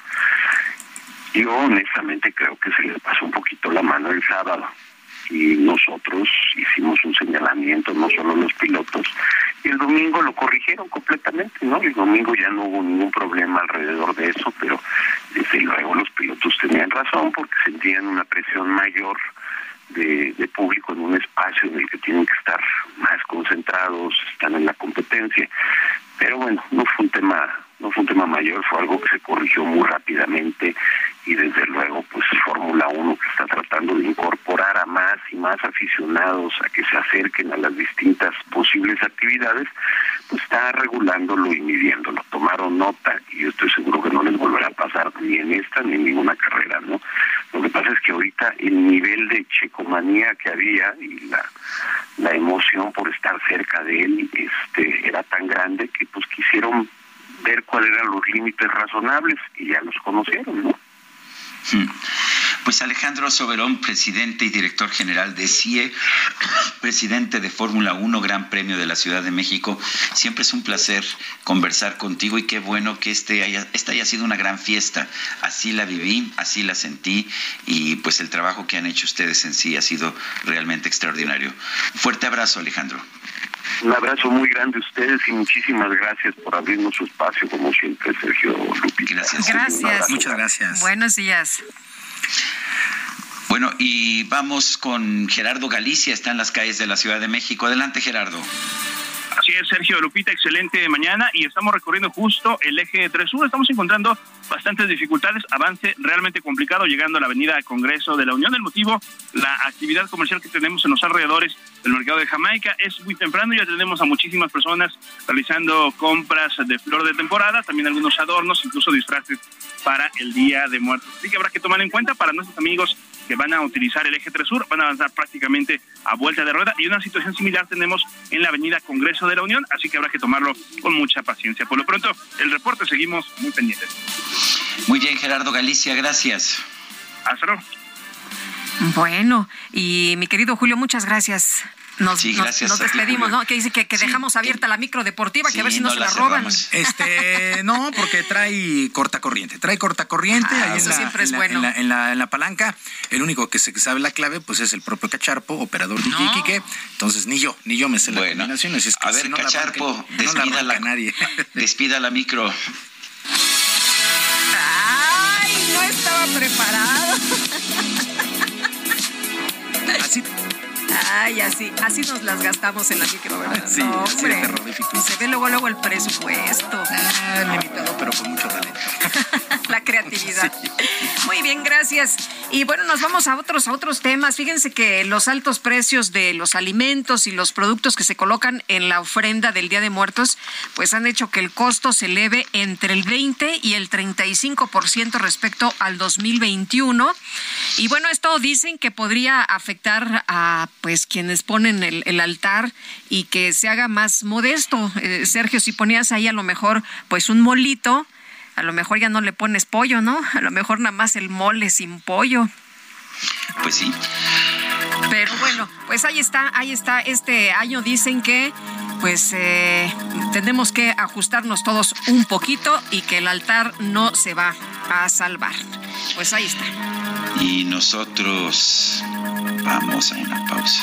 Yo honestamente creo que se les pasó un poquito la mano el sábado y nosotros hicimos un señalamiento, no solo los pilotos, y el domingo lo corrigieron completamente, ¿no? El domingo ya no hubo ningún problema alrededor de eso, pero desde luego los pilotos tenían razón porque sentían una presión mayor de, de público en un espacio en el que tienen que estar más concentrados, están en la competencia. Pero bueno, no fue un tema no fue un tema mayor, fue algo que se corrigió muy rápidamente y desde luego pues Fórmula 1 que está tratando de incorporar a más y más aficionados a que se acerquen a las distintas posibles actividades, pues está regulándolo y midiéndolo. Tomaron nota y yo estoy seguro que no les volverá a pasar ni en esta ni en ninguna carrera, ¿no? Lo que pasa es que ahorita el nivel de checomanía que había y la, la emoción por estar cerca de él este era tan grande que pues quisieron ver cuáles eran los límites razonables y ya los conocieron, ¿no?
Pues Alejandro Soberón, presidente y director general de CIE, presidente de Fórmula 1, Gran Premio de la Ciudad de México. Siempre es un placer conversar contigo y qué bueno que este haya, esta haya sido una gran fiesta. Así la viví, así la sentí y pues el trabajo que han hecho ustedes en sí ha sido realmente extraordinario. Fuerte abrazo, Alejandro.
Un abrazo muy grande a ustedes y muchísimas gracias por abrirnos su espacio, como siempre, Sergio Lupita.
Gracias.
Gracias.
Muchas gracias.
Buenos días.
Bueno, y vamos con Gerardo Galicia, está en las calles de la Ciudad de México. Adelante, Gerardo.
Así es, Sergio Lupita, excelente mañana y estamos recorriendo justo el eje 3 Sur. Estamos encontrando bastantes dificultades, avance realmente complicado llegando a la avenida Congreso de la Unión. El motivo, la actividad comercial que tenemos en los alrededores del mercado de Jamaica es muy temprano, ya tenemos a muchísimas personas realizando compras de flor de temporada, también algunos adornos, incluso disfraces para el Día de Muertos. Así que habrá que tomar en cuenta para nuestros amigos que van a utilizar el eje 3 Sur, van a avanzar prácticamente a vuelta de rueda y una situación similar tenemos en la avenida Congreso de la Unión, así que habrá que tomarlo con mucha paciencia. Por lo pronto, el reporte seguimos muy pendientes.
Muy bien, Gerardo Galicia, gracias.
Hasta luego.
Bueno, y mi querido Julio, muchas gracias. Nos,
Sí, gracias
nos despedimos. ¿no? Que dice que, que dejamos abierta la micro deportiva, que a ver si no,
no
se
la
la roban.
cerramos.
Este, no, porque trae corta corriente. Trae corta corriente
Ah,
ahí en
eso
la,
siempre es
en la-
bueno.
en la- en la- en la palanca. El único que se sabe la clave, pues es el propio Cacharpo, operador DJ
No.
Quique. Entonces, ni yo, ni yo me sé la
Bueno,
combinación. así es que
a ver,
si no la
Cacharpo,
la
despida la-
nadie.
Despida la micro.
Ay, no estaba preparado.
Así,
Ay, así, así nos las gastamos en la micro, ¿verdad?
Sí,
No,
terrorífico.
Y se ve luego, luego el presupuesto.
ah, limitado, pero con mucho talento.
la creatividad. Muy bien, gracias. Y bueno, nos vamos a otros, a otros temas. Fíjense que los altos precios de los alimentos y los productos que se colocan en la ofrenda del Día de Muertos, pues han hecho que el costo se eleve entre el 20 y el 35% respecto al 2021. Y bueno, esto dicen que podría afectar a pues quienes ponen el, el altar y que se haga más modesto. Eh, Sergio, si ponías ahí a lo mejor pues un molito, a lo mejor ya no le pones pollo, ¿no? A lo mejor nada más el mole sin pollo.
Pues sí.
Pero bueno, pues ahí está, ahí está. Este año dicen que pues eh, tenemos que ajustarnos todos un poquito y que el altar no se va a salvar. Pues ahí está.
Y nosotros vamos a una pausa.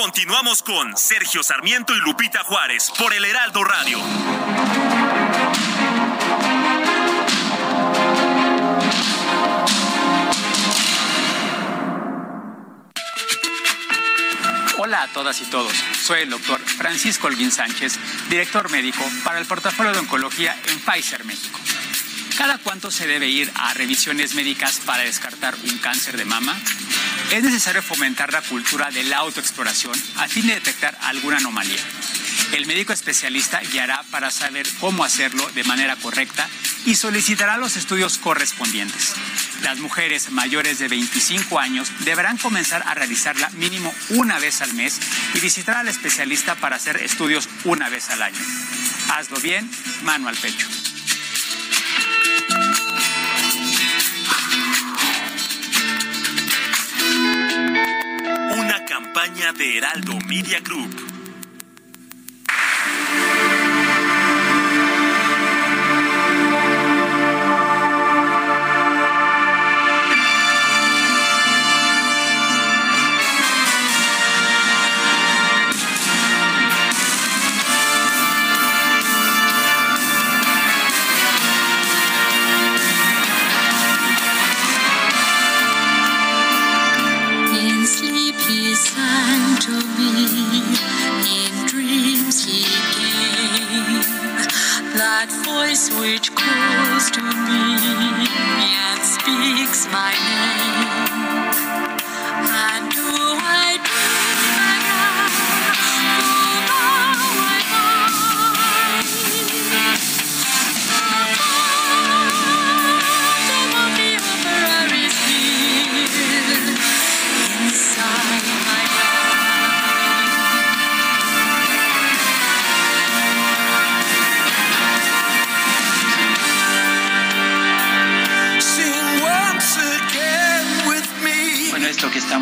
Continuamos con Sergio Sarmiento y Lupita Juárez por el Heraldo Radio.
Hola a todas y todos. Soy el doctor Francisco Olguín Sánchez, director médico para el portafolio de oncología en Pfizer México. ¿Cada cuánto se debe ir a revisiones médicas para descartar un cáncer de mama? Es necesario fomentar la cultura de la autoexploración a fin de detectar alguna anomalía. El médico especialista guiará para saber cómo hacerlo de manera correcta y solicitará los estudios correspondientes. Las mujeres mayores de 25 años deberán comenzar a realizarla mínimo una vez al mes y visitar al especialista para hacer estudios una vez al año. Hazlo bien, mano al pecho.
Una campaña de Heraldo Media Group.
Voice which calls to me and speaks my name.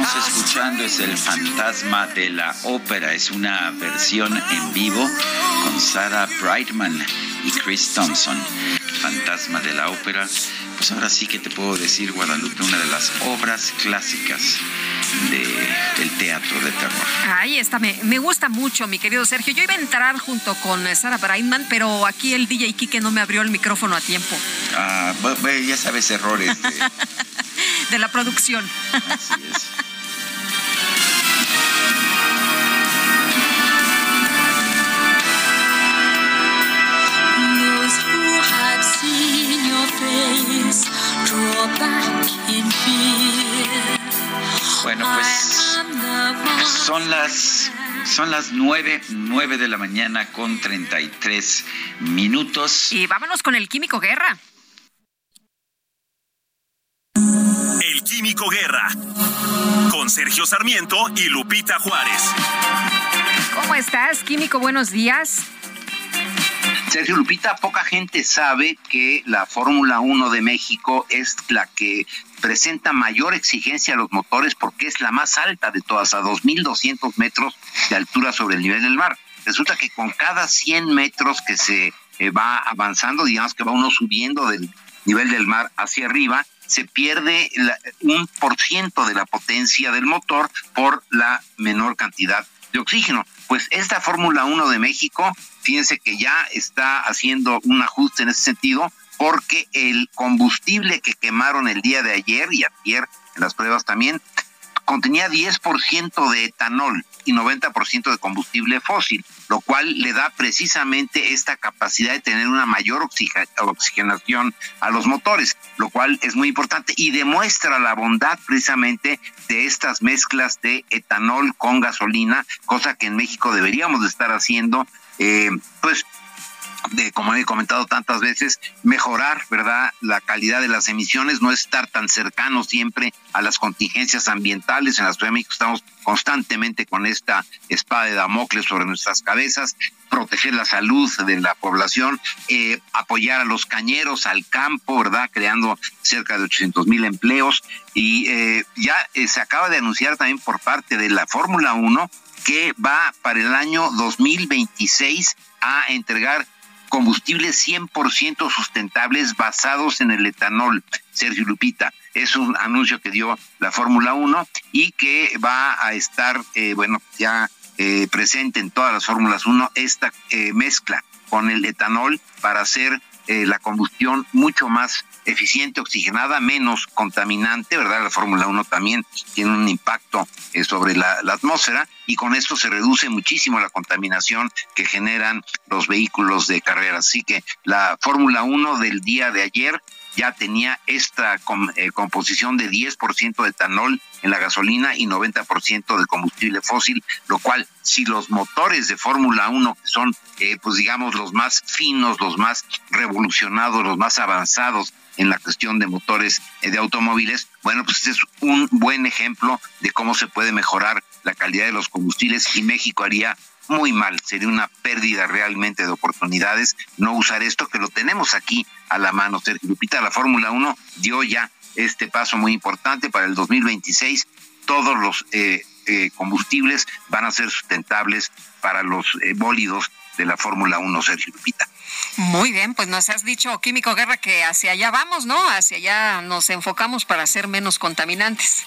Estamos escuchando es el fantasma de la ópera. Es una versión en vivo con Sarah Brightman y Chris Thompson. Fantasma de la ópera. Pues ahora sí que te puedo decir, Guadalupe, una de las obras clásicas de- del teatro de terror.
Ahí está, me, me gusta mucho, mi querido Sergio. Yo iba a entrar junto con Sara Brightman, pero aquí el DJ Kike no me abrió el micrófono a tiempo
Ah, ya sabes, errores de,
de la producción.
Así es. Bueno, pues son las son las nueve, nueve de la mañana con 33 minutos.
Y vámonos con el Químico Guerra.
El Químico Guerra. Con Sergio Sarmiento y Lupita Juárez.
¿Cómo estás, Químico? Buenos días.
Sergio Lupita, poca gente sabe que la Fórmula 1 de México es la que presenta mayor exigencia a los motores porque es la más alta de todas, a 2.200 metros de altura sobre el nivel del mar. Resulta que con cada 100 metros que se eh, va avanzando, digamos que va uno subiendo del nivel del mar hacia arriba, se pierde un por ciento de la potencia del motor por la menor cantidad de oxígeno. Pues esta Fórmula 1 de México, fíjense que ya está haciendo un ajuste en ese sentido, porque el combustible que quemaron el día de ayer y ayer en las pruebas también contenía 10% de etanol y 90% de combustible fósil, lo cual le da precisamente esta capacidad de tener una mayor oxigenación a los motores, lo cual es muy importante y demuestra la bondad precisamente de estas mezclas de etanol con gasolina, cosa que en México deberíamos de estar haciendo, eh, pues de, como he comentado tantas veces, mejorar, ¿verdad?, la calidad de las emisiones, no estar tan cercano siempre a las contingencias ambientales. En la Ciudad de México estamos constantemente con esta espada de Damocles sobre nuestras cabezas, proteger la salud de la población, eh, apoyar a los cañeros, al campo, ¿verdad?, creando cerca de 800 mil empleos. Y eh, ya eh, se acaba de anunciar también por parte de la Fórmula 1 que va para el año 2026 a entregar combustibles 100% sustentables basados en el etanol. Sergio Lupita, es un anuncio que dio la Fórmula 1 y que va a estar, eh, bueno, ya eh, presente en todas las Fórmulas 1 esta eh, mezcla con el etanol para hacer la combustión mucho más eficiente, oxigenada, menos contaminante, ¿verdad? La Fórmula 1 también tiene un impacto eh, sobre la, atmósfera y con esto se reduce muchísimo la contaminación que generan los vehículos de carrera. Así que la Fórmula 1 del día de ayer ya tenía esta eh, composición de 10% de etanol en la gasolina y 90% de combustible fósil, lo cual si los motores de Fórmula 1, que son, eh, pues digamos, los más finos, los más revolucionados, los más avanzados en la cuestión de motores eh, de automóviles, bueno, pues este es un buen ejemplo de cómo se puede mejorar la calidad de los combustibles y México haría muy mal, sería una pérdida realmente de oportunidades no usar esto que lo tenemos aquí a la mano. Sergio Lupita, la Fórmula 1 dio ya este paso muy importante para el 2026. Todos los eh, eh, combustibles van a ser sustentables para los eh, bólidos de la Fórmula 1, Sergio Lupita.
Muy bien, pues nos has dicho, Químico Guerra, que hacia allá vamos, ¿no? Hacia allá nos enfocamos para ser menos contaminantes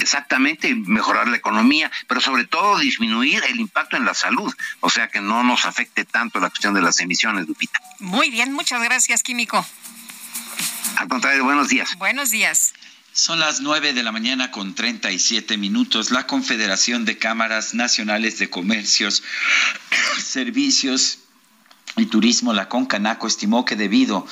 exactamente mejorar la economía, pero sobre todo disminuir el impacto en la salud, o sea que no nos afecte tanto la cuestión de las emisiones, Lupita.
Muy bien, muchas gracias, Químico.
Al contrario, buenos días.
Buenos días.
Son las nueve de la mañana con treinta y siete minutos. La Confederación de Cámaras Nacionales de Comercios, Servicios y Turismo, la Concanaco, estimó que debido,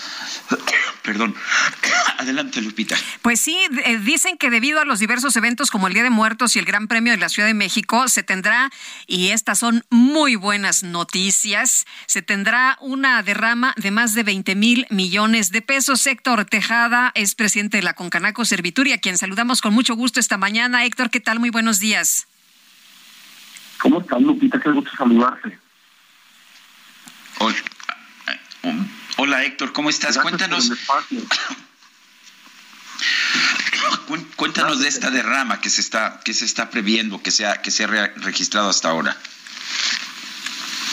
perdón, adelante Lupita.
Pues sí, eh, dicen que debido a los diversos eventos como el Día de Muertos y el Gran Premio de la Ciudad de México, se tendrá, y estas son muy buenas noticias, se tendrá una derrama de más de 20 mil millones de pesos. Héctor Tejada es presidente de la Concanaco Servitur a quien saludamos con mucho gusto esta mañana. Héctor, ¿qué tal? Muy buenos días.
¿Cómo estás, Lupita? Qué gusto saludarte.
Hola, Héctor, ¿cómo estás? Cuéntanos. Cuéntanos de esta derrama que se está que se está previendo, que se ha que se ha registrado hasta ahora.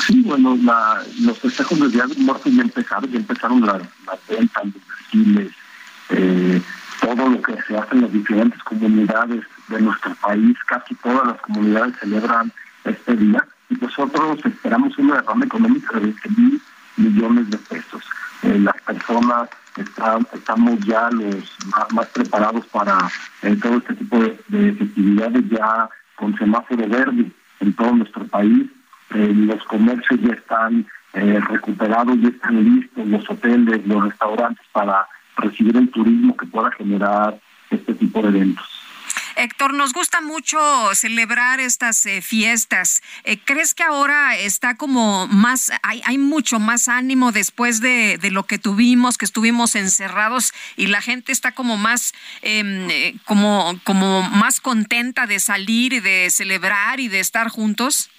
Sí, bueno, los festejos del Día de Muertos ya empezaron, ya empezaron las, ventas, los desfiles, eh, todo lo que se hace en las diferentes comunidades de nuestro país, casi todas las comunidades celebran este día y nosotros esperamos una derrama económica de 20 mil millones de pesos. Eh, las personas están, estamos ya los más, preparados para eh, todo este tipo de, de, festividades ya con semáforo verde en todo nuestro país. Eh, los comercios ya están recuperados, ya están listos, los hoteles, los restaurantes para recibir el turismo que pueda generar este tipo de eventos.
Héctor, nos gusta mucho celebrar estas eh, fiestas. Eh, ¿Crees que ahora está como más, hay, hay mucho más ánimo después de, lo que tuvimos, que estuvimos encerrados y la gente está como más, em, eh, como, como más contenta de salir y de celebrar y de estar juntos?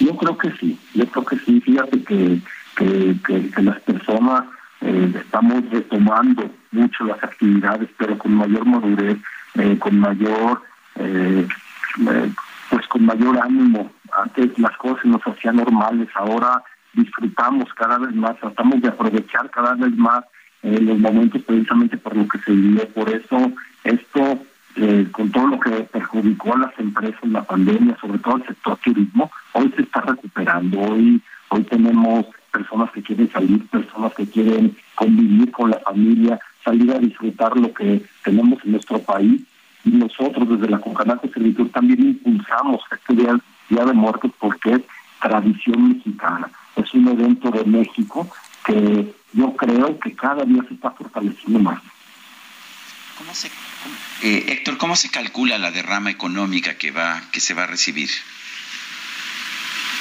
Yo creo que sí, yo creo que sí. Fíjate que, que, que las personas estamos retomando mucho las actividades, pero con mayor madurez eh, con mayor eh, eh, pues con mayor ánimo antes las cosas nos hacían normales. Ahora disfrutamos cada vez más tratamos de aprovechar cada vez más los momentos precisamente por lo que se vivió. Por eso esto con todo lo que perjudicó a las empresas la pandemia sobre todo el sector turismo hoy se está recuperando. Hoy hoy tenemos personas que quieren salir personas que quieren convivir con la familia salir a disfrutar lo que tenemos en nuestro país nosotros desde la Concanaco Servitur también impulsamos este día, día de Muertos porque es tradición mexicana, es un evento de México que yo creo que cada día se está fortaleciendo más.
¿Cómo se, eh, Héctor, ¿cómo se calcula la derrama económica que va que se va a recibir?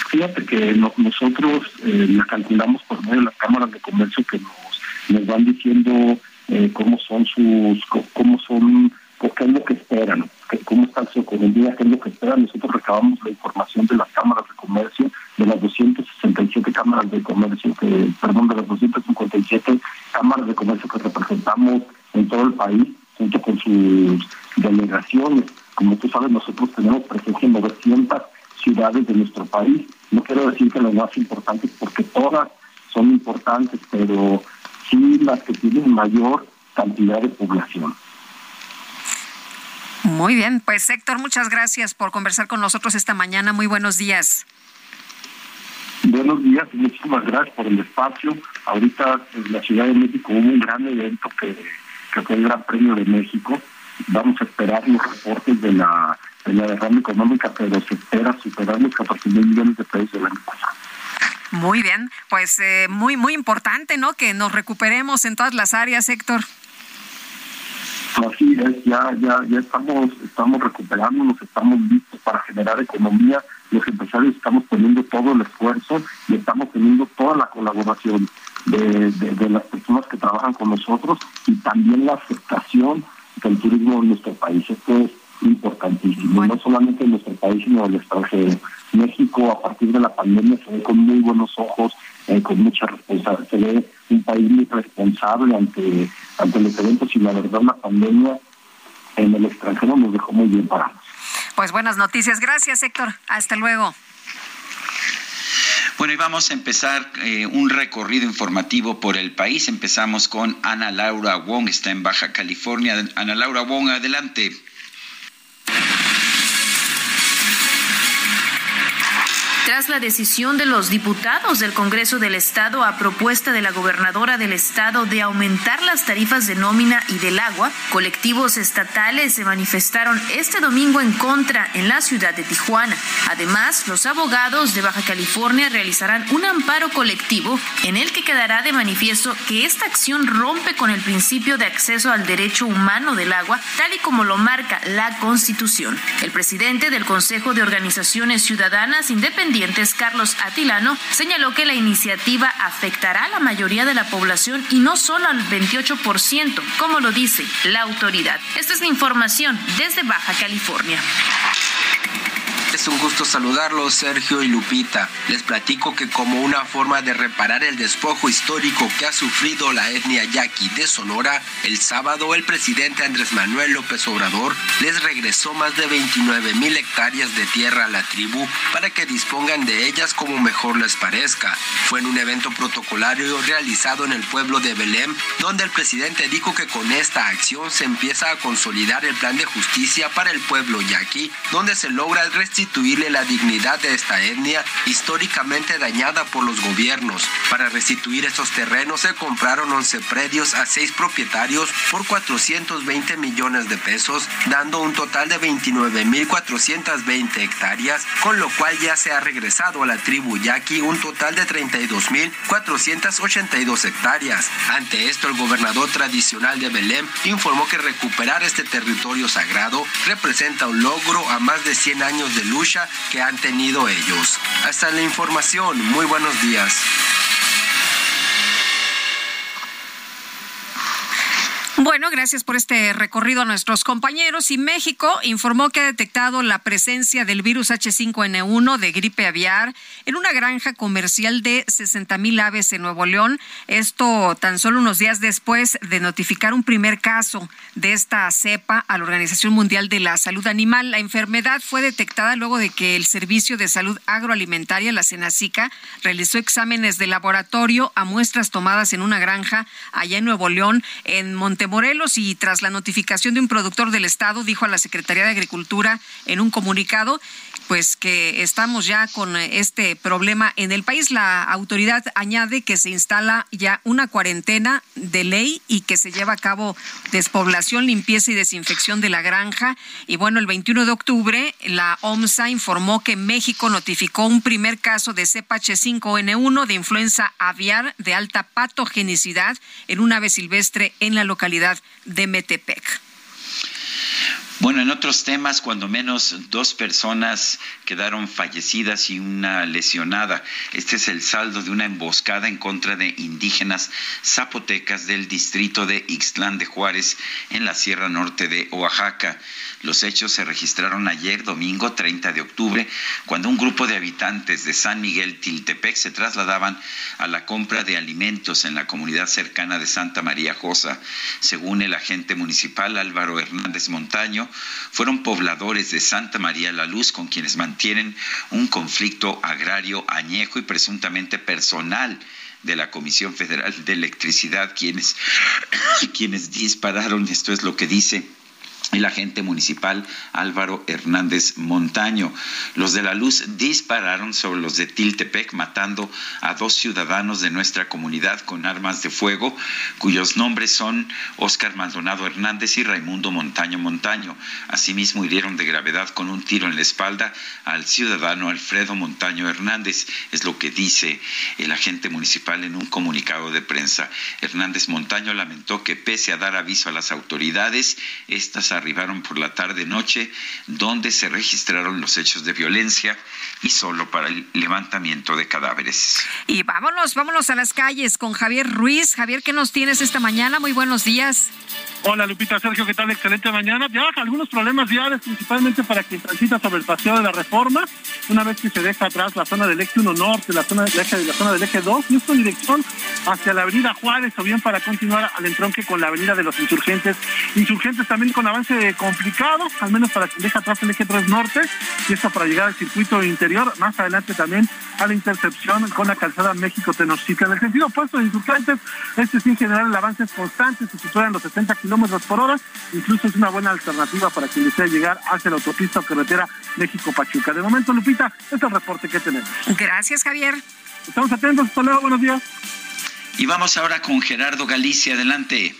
Fíjate que nosotros eh, la calculamos por medio de las cámaras de comercio que nos, nos van diciendo eh, cómo son sus, cómo son, qué es lo que esperan, cómo está su economía, qué es lo que esperan. Nosotros recabamos la información de las cámaras de comercio, de las 267 cámaras de comercio, que, perdón, de las 257 cámaras de comercio que representamos en todo el país, junto con sus delegaciones. Como tú sabes, nosotros tenemos presencia en 900 ciudades de nuestro país. No quiero decir que las más importantes, porque todas son importantes, pero sí las que tienen mayor cantidad de población.
Muy bien, pues Héctor, muchas gracias por conversar con nosotros esta mañana. Muy buenos días.
Buenos días y muchísimas gracias por el espacio. Ahorita en la Ciudad de México hubo un gran evento que, que fue el Gran Premio de México. Vamos a esperar los reportes de la, de la derrama económica, pero se espera superar los 14 mil millones de pesos del año pasado.
Muy bien, pues eh, muy, muy importante, ¿no? Que nos recuperemos en todas las áreas, Héctor.
Así es, ya, ya, ya estamos, estamos recuperándonos, estamos listos para generar economía. Los empresarios estamos poniendo todo el esfuerzo y estamos teniendo toda la colaboración de, de las personas que trabajan con nosotros y también la aceptación del turismo en nuestro país. Esto es importantísimo, no solamente en nuestro país, sino en el extranjero. México, a partir de la pandemia, se ve con muy buenos ojos, eh, con mucha responsabilidad. Se ve un país muy responsable ante, ante los eventos y la verdad, la pandemia en el extranjero nos dejó muy bien parados.
Pues buenas noticias. Gracias, Héctor. Hasta luego.
Bueno, y vamos a empezar eh, un recorrido informativo por el país. Empezamos con Ana Laura Wong, está en Baja California. Ana Laura Wong, adelante.
Tras la decisión de los diputados del Congreso del Estado a propuesta de la gobernadora del Estado de aumentar las tarifas de nómina y del agua, colectivos estatales se manifestaron este domingo en contra en la ciudad de Tijuana. Además, los abogados de Baja California realizarán un amparo colectivo en el que quedará de manifiesto que esta acción rompe con el principio de acceso al derecho humano del agua, tal y como lo marca la Constitución. El presidente del Consejo de Organizaciones Ciudadanas Independientes Carlos Atilano, señaló que la iniciativa afectará a la mayoría de la población y no solo al 28%, como lo dice la autoridad. Esta es la información desde Baja California.
Es un gusto saludarlos, Sergio y Lupita. Les platico que como una forma de reparar el despojo histórico que ha sufrido la etnia yaqui de Sonora, el sábado el presidente Andrés Manuel López Obrador les regresó más de 29 mil hectáreas de tierra a la tribu para que dispongan de ellas como mejor les parezca. Fue en un evento protocolario realizado en el pueblo de Belém, donde el presidente dijo que con esta acción se empieza a consolidar el plan de justicia para el pueblo yaqui, donde se logra restituir restituirle la dignidad de esta etnia históricamente dañada por los gobiernos. Para restituir estos terrenos se compraron 11 predios a 6 propietarios por 420 millones de pesos, dando un total de 29.420 hectáreas, con lo cual ya se ha regresado a la tribu yaqui un total de 32.482 hectáreas. Ante esto, el gobernador tradicional de Belém informó que recuperar este territorio sagrado representa un logro a más de 100 años de lucha que han tenido ellos. Hasta la información, muy buenos días.
Bueno, gracias por este recorrido a nuestros compañeros. Y México informó que ha detectado la presencia del virus H5N1 de gripe aviar en una granja comercial de 60 mil aves en Nuevo León. Esto tan solo unos días después de notificar un primer caso de esta cepa a la Organización Mundial de la Salud Animal. La enfermedad fue detectada luego de que el Servicio de Salud Agroalimentaria, la Senacica, realizó exámenes de laboratorio a muestras tomadas en una granja allá en Nuevo León, en Morelos y tras la notificación de un productor del estado dijo a la Secretaría de Agricultura en un comunicado pues que estamos ya con este problema en el país. La autoridad añade que se instala ya una cuarentena de ley y que se lleva a cabo despoblación, limpieza y desinfección de la granja. Y bueno, el 21 de octubre la OMSA informó que México notificó un primer caso de cepa H5N1 de influenza aviar de alta patogenicidad en un ave silvestre en la de Metepec.
Bueno, en otros temas, cuando menos dos personas quedaron fallecidas y una lesionada. Este es el saldo de una emboscada en contra de indígenas zapotecas del distrito de Ixtlán de Juárez en la Sierra Norte de Oaxaca. Los hechos se registraron ayer, domingo 30 de octubre, cuando un grupo de habitantes de San Miguel Tiltepec se trasladaban a la compra de alimentos en la comunidad cercana de Santa María Josa. Según el agente municipal Álvaro Hernández Montaño, fueron pobladores de Santa María la Luz con quienes mantienen un conflicto agrario añejo y presuntamente personal de la Comisión Federal de Electricidad, quienes, quienes dispararon, esto es lo que dice el agente municipal Álvaro Hernández Montaño. Los de la luz dispararon sobre los de Tiltepec, matando a dos ciudadanos de nuestra comunidad con armas de fuego, cuyos nombres son Óscar Maldonado Hernández y Raimundo Montaño Montaño. Asimismo, hirieron de gravedad con un tiro en la espalda al ciudadano Alfredo Montaño Hernández, es lo que dice el agente municipal en un comunicado de prensa. Hernández Montaño lamentó que pese a dar aviso a las autoridades, estas arribaron por la tarde-noche, donde se registraron los hechos de violencia y solo para el levantamiento de cadáveres.
Y vámonos, vámonos a las calles con Javier Ruiz. Javier, ¿qué nos tienes esta mañana? Muy buenos días.
Hola Lupita, Sergio, ¿qué tal? Excelente mañana. Ya algunos problemas viales, principalmente para quien transita sobre el paseo de la Reforma, una vez que se deja atrás la zona del eje 1 norte, la zona del eje, la zona del eje 2, y esto en dirección hacia la avenida Juárez, o bien para continuar al entronque con la avenida de los insurgentes. Insurgentes también con avance complicado, al menos para quien deja atrás el eje 3 norte, y esto para llegar al circuito interior, más adelante también a la intercepción con la calzada México-Tenochtitlan. En el sentido opuesto de insurgentes, este sin general el avance es constante, se en los 60 kilómetros por hora, incluso es una buena alternativa para quien desea llegar hacia la autopista o carretera México-Pachuca. De momento, Lupita, este es el reporte que tenemos.
Gracias, Javier.
Estamos atentos, hasta luego, buenos días.
Y vamos ahora con Gerardo Galicia, adelante.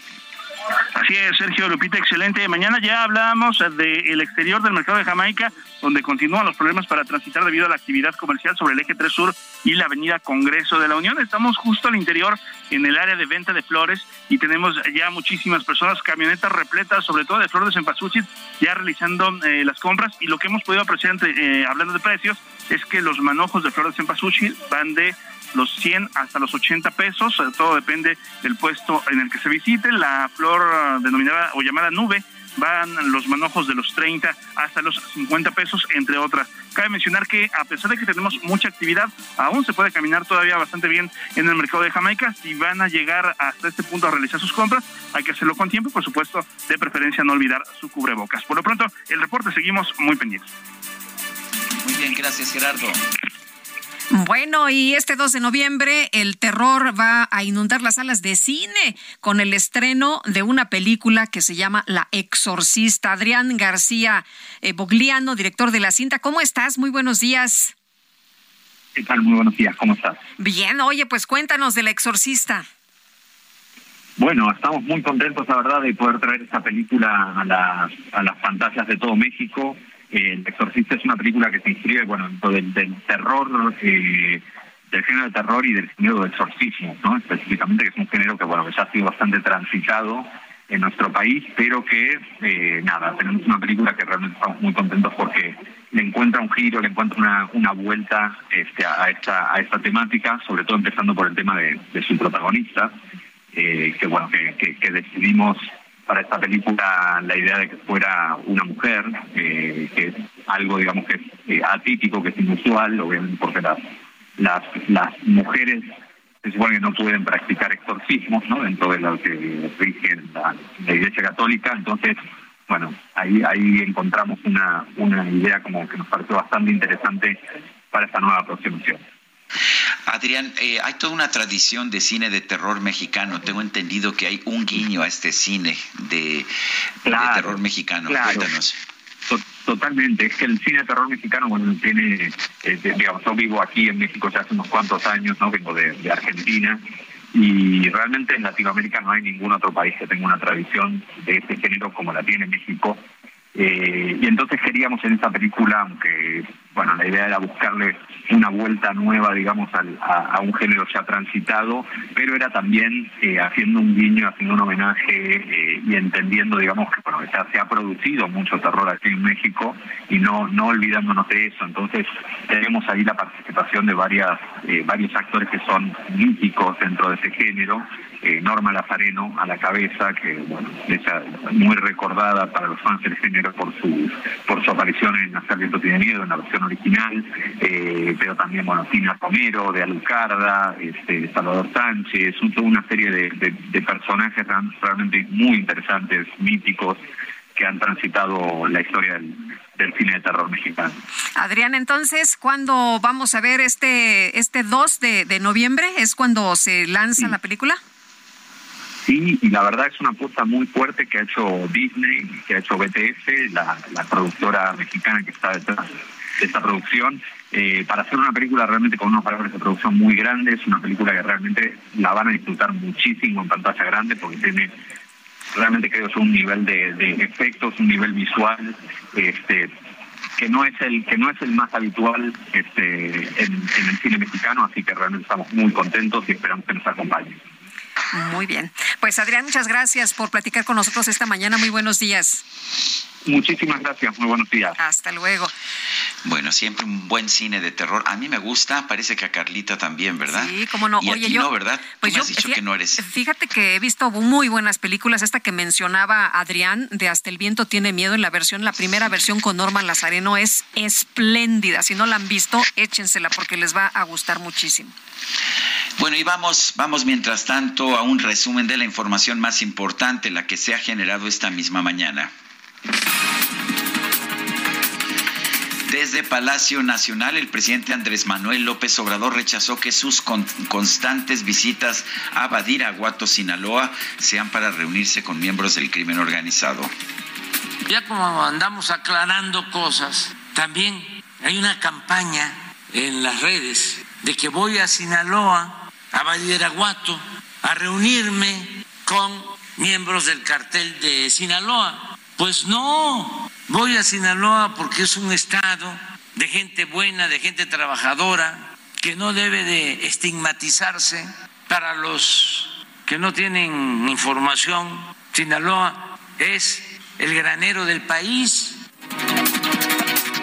Así es, Sergio Lupita, excelente. Mañana ya hablábamos del exterior del mercado de Jamaica, donde continúan los problemas para transitar debido a la actividad comercial sobre el eje 3 Sur y la avenida Congreso de la Unión. Estamos justo al interior, en el área de venta de flores, y tenemos ya muchísimas personas, camionetas repletas, sobre todo de flores en Pasuchit, ya realizando eh, las compras. Y lo que hemos podido apreciar, entre, eh, hablando de precios, es que los manojos de flores en Pasuchit van de los 100 hasta los 80 pesos, eh, todo depende del puesto en el que se visite. La flor eh, denominada o llamada nube van los manojos de los 30 hasta los 50 pesos, entre otras. Cabe mencionar que a pesar de que tenemos mucha actividad, aún se puede caminar todavía bastante bien en el mercado de Jamaica. Si van a llegar hasta este punto a realizar sus compras, hay que hacerlo con tiempo y por supuesto, de preferencia no olvidar su cubrebocas. Por lo pronto, el reporte seguimos muy pendientes.
Muy bien, gracias Gerardo.
Bueno, y este 2 de noviembre el terror va a inundar las salas de cine con el estreno de una película que se llama La Exorcista. Adrián García eh, Bogliano, director de la cinta, ¿cómo estás? Muy buenos días.
¿Qué tal? Muy buenos días, ¿cómo estás?
Bien, oye, pues cuéntanos de La Exorcista.
Bueno, estamos muy contentos, la verdad, de poder traer esta película a las, a las pantallas de todo México. El Exorcista es una película que se inscribe, bueno, dentro del, del terror, eh, del género de terror y del género de exorcismo, ¿no? Específicamente, que es un género que, bueno, ya ha sido bastante transitado en nuestro país, pero que, eh, nada, tenemos una película que realmente estamos muy contentos porque le encuentra un giro, le encuentra una, una vuelta este, a, esta, a esta temática, sobre todo empezando por el tema de, de su protagonista, eh, que, bueno, que, que decidimos para esta película la idea de que fuera una mujer, eh, que es algo, digamos, que es eh, atípico, que es inusual, obviamente porque las, las, mujeres se supone que no pueden practicar exorcismos, ¿no? Dentro de lo que rige la, la Iglesia Católica, entonces, bueno, ahí ahí encontramos una, una idea como que nos pareció bastante interesante para esta nueva aproximación.
Adrián, eh, hay toda una tradición de cine de terror mexicano. Tengo entendido que hay un guiño a este cine de, terror mexicano. Cuéntanos.
Totalmente, es que el cine de terror mexicano, bueno, tiene, eh, digamos, yo vivo aquí en México ya hace unos cuantos años, ¿no? Vengo de Argentina y realmente en Latinoamérica no hay ningún otro país que tenga una tradición de este género como la tiene México. Eh, y entonces queríamos en esta película, aunque bueno, la idea era buscarle una vuelta nueva, digamos, a, un género ya transitado, pero era también eh, haciendo un guiño, haciendo un homenaje eh, y entendiendo, digamos, que bueno, ya se ha producido mucho terror aquí en México y no no olvidándonos de eso. Entonces tenemos ahí la participación de varias varios actores que son míticos dentro de ese género eh, Norma Lazareno a la cabeza, que bueno, es muy recordada para los fans del género por su por su aparición en Hacer Viento tiene miedo, en la versión original, eh, pero también bueno Tina Romero, de Alucarda, este, Salvador Sánchez, toda una serie de, personajes realmente muy interesantes, míticos, que han transitado la historia del, cine de terror mexicano.
Adrián, entonces, ¿cuándo vamos a ver este, este 2 de, noviembre? ¿Es cuando se lanza la película?
Sí, y la verdad es una apuesta muy fuerte que ha hecho Disney, que ha hecho BTS, la, productora mexicana que está detrás de esta producción, eh, para hacer una película realmente con unos valores de producción muy grandes, una película que realmente la van a disfrutar muchísimo en pantalla grande porque tiene realmente creo que un nivel de, efectos, un nivel visual, este que no es el que no es el más habitual este en, en el cine mexicano, así que realmente estamos muy contentos y esperamos que nos acompañen.
Muy bien. Pues Adrián, muchas gracias por platicar con nosotros esta mañana. Muy buenos días.
Muchísimas gracias, muy buenos días.
Hasta luego.
Bueno, siempre un buen cine de terror. A mí me gusta, parece que a Carlita también, ¿verdad?
Sí, cómo no.
Y
Oye,
yo, no, ¿verdad? Pues yo, has dicho que no eres.
Fíjate que he visto muy buenas películas. Esta que mencionaba Adrián, de Hasta el viento tiene miedo, en la versión, la primera versión con Norma Lazareno es espléndida. Si no la han visto, échensela porque les va a gustar muchísimo.
Bueno, y vamos, vamos mientras tanto a un resumen de la información más importante, la que se ha generado esta misma mañana. Desde Palacio Nacional, el presidente Andrés Manuel López Obrador rechazó que sus constantes visitas a Badiraguato, Sinaloa, sean para reunirse con miembros del crimen organizado.
Ya como andamos aclarando cosas, también hay una campaña en las redes de que voy a Sinaloa, a Badiraguato, a reunirme con miembros del cartel de Sinaloa. Pues no, voy a Sinaloa porque es un estado de gente buena, de gente trabajadora, que no debe de estigmatizarse para los que no tienen información. Sinaloa es el granero del país.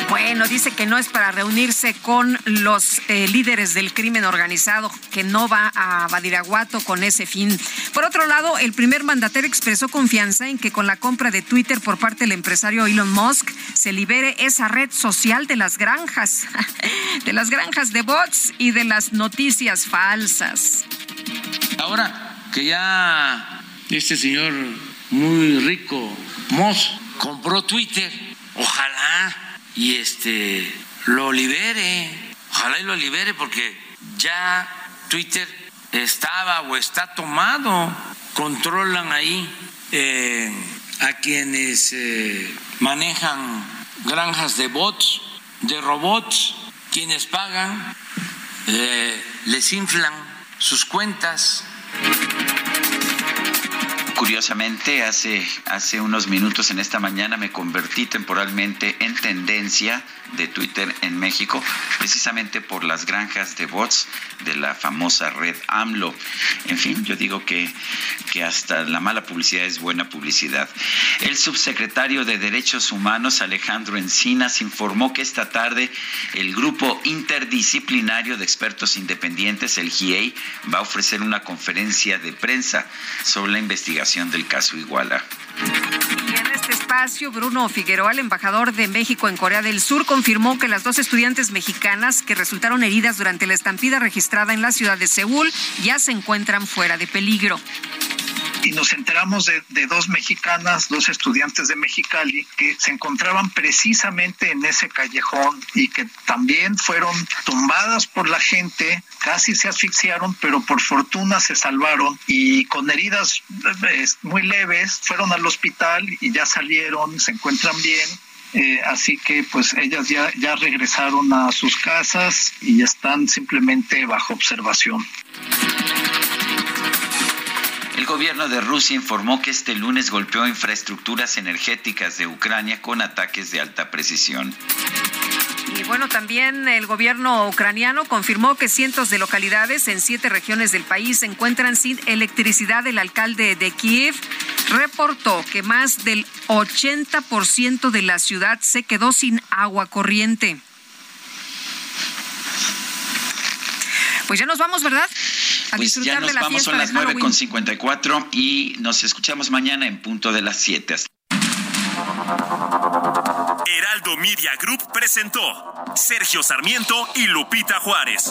Bueno, dice que no es para reunirse con los eh, líderes del crimen organizado, que no va a Badiraguato con ese fin. Por otro lado, el primer mandatario expresó confianza en que con la compra de Twitter por parte del empresario Elon Musk se libere esa red social de las granjas, de las granjas de bots y de las noticias falsas.
Ahora que ya este señor muy rico, Musk, compró Twitter, ojalá y este lo libere, ojalá y lo libere porque ya Twitter estaba o está tomado, controlan ahí eh, a quienes eh, manejan granjas de bots, de robots, quienes pagan, eh, les inflan sus cuentas
Curiosamente, hace, hace unos minutos en esta mañana me convertí temporalmente en tendencia de Twitter en México, precisamente por las granjas de bots de la famosa red AMLO. En fin, yo digo que, que hasta la mala publicidad es buena publicidad. El subsecretario de Derechos Humanos, Alejandro Encinas, informó que esta tarde el grupo interdisciplinario de expertos independientes, el GIEI, va a ofrecer una conferencia de prensa sobre la investigación del caso Iguala.
Y en este espacio, Bruno Figueroa, el embajador de México en Corea del Sur, confirmó que las dos estudiantes mexicanas que resultaron heridas durante la estampida registrada en la ciudad de Seúl ya se encuentran fuera de peligro.
Y nos enteramos de, de dos mexicanas, dos estudiantes de Mexicali, que se encontraban precisamente en ese callejón y que también fueron tumbadas por la gente, casi se asfixiaron, pero por fortuna se salvaron y con heridas eh, muy leves fueron al hospital y ya salieron, se encuentran bien eh, así que pues ellas ya, ya regresaron a sus casas y están simplemente bajo observación.
El gobierno de Rusia informó que este lunes golpeó infraestructuras energéticas de Ucrania con ataques de alta precisión.
Y bueno, también el gobierno ucraniano confirmó que cientos de localidades en siete regiones del país se encuentran sin electricidad. El alcalde de Kiev reportó que más del 80% de la ciudad se quedó sin agua corriente. Pues ya nos vamos, ¿verdad?
A pues ya nos vamos, son las nueve con 54 y nos escuchamos mañana en punto de las 7.
Heraldo Media Group presentó Sergio Sarmiento y Lupita Juárez.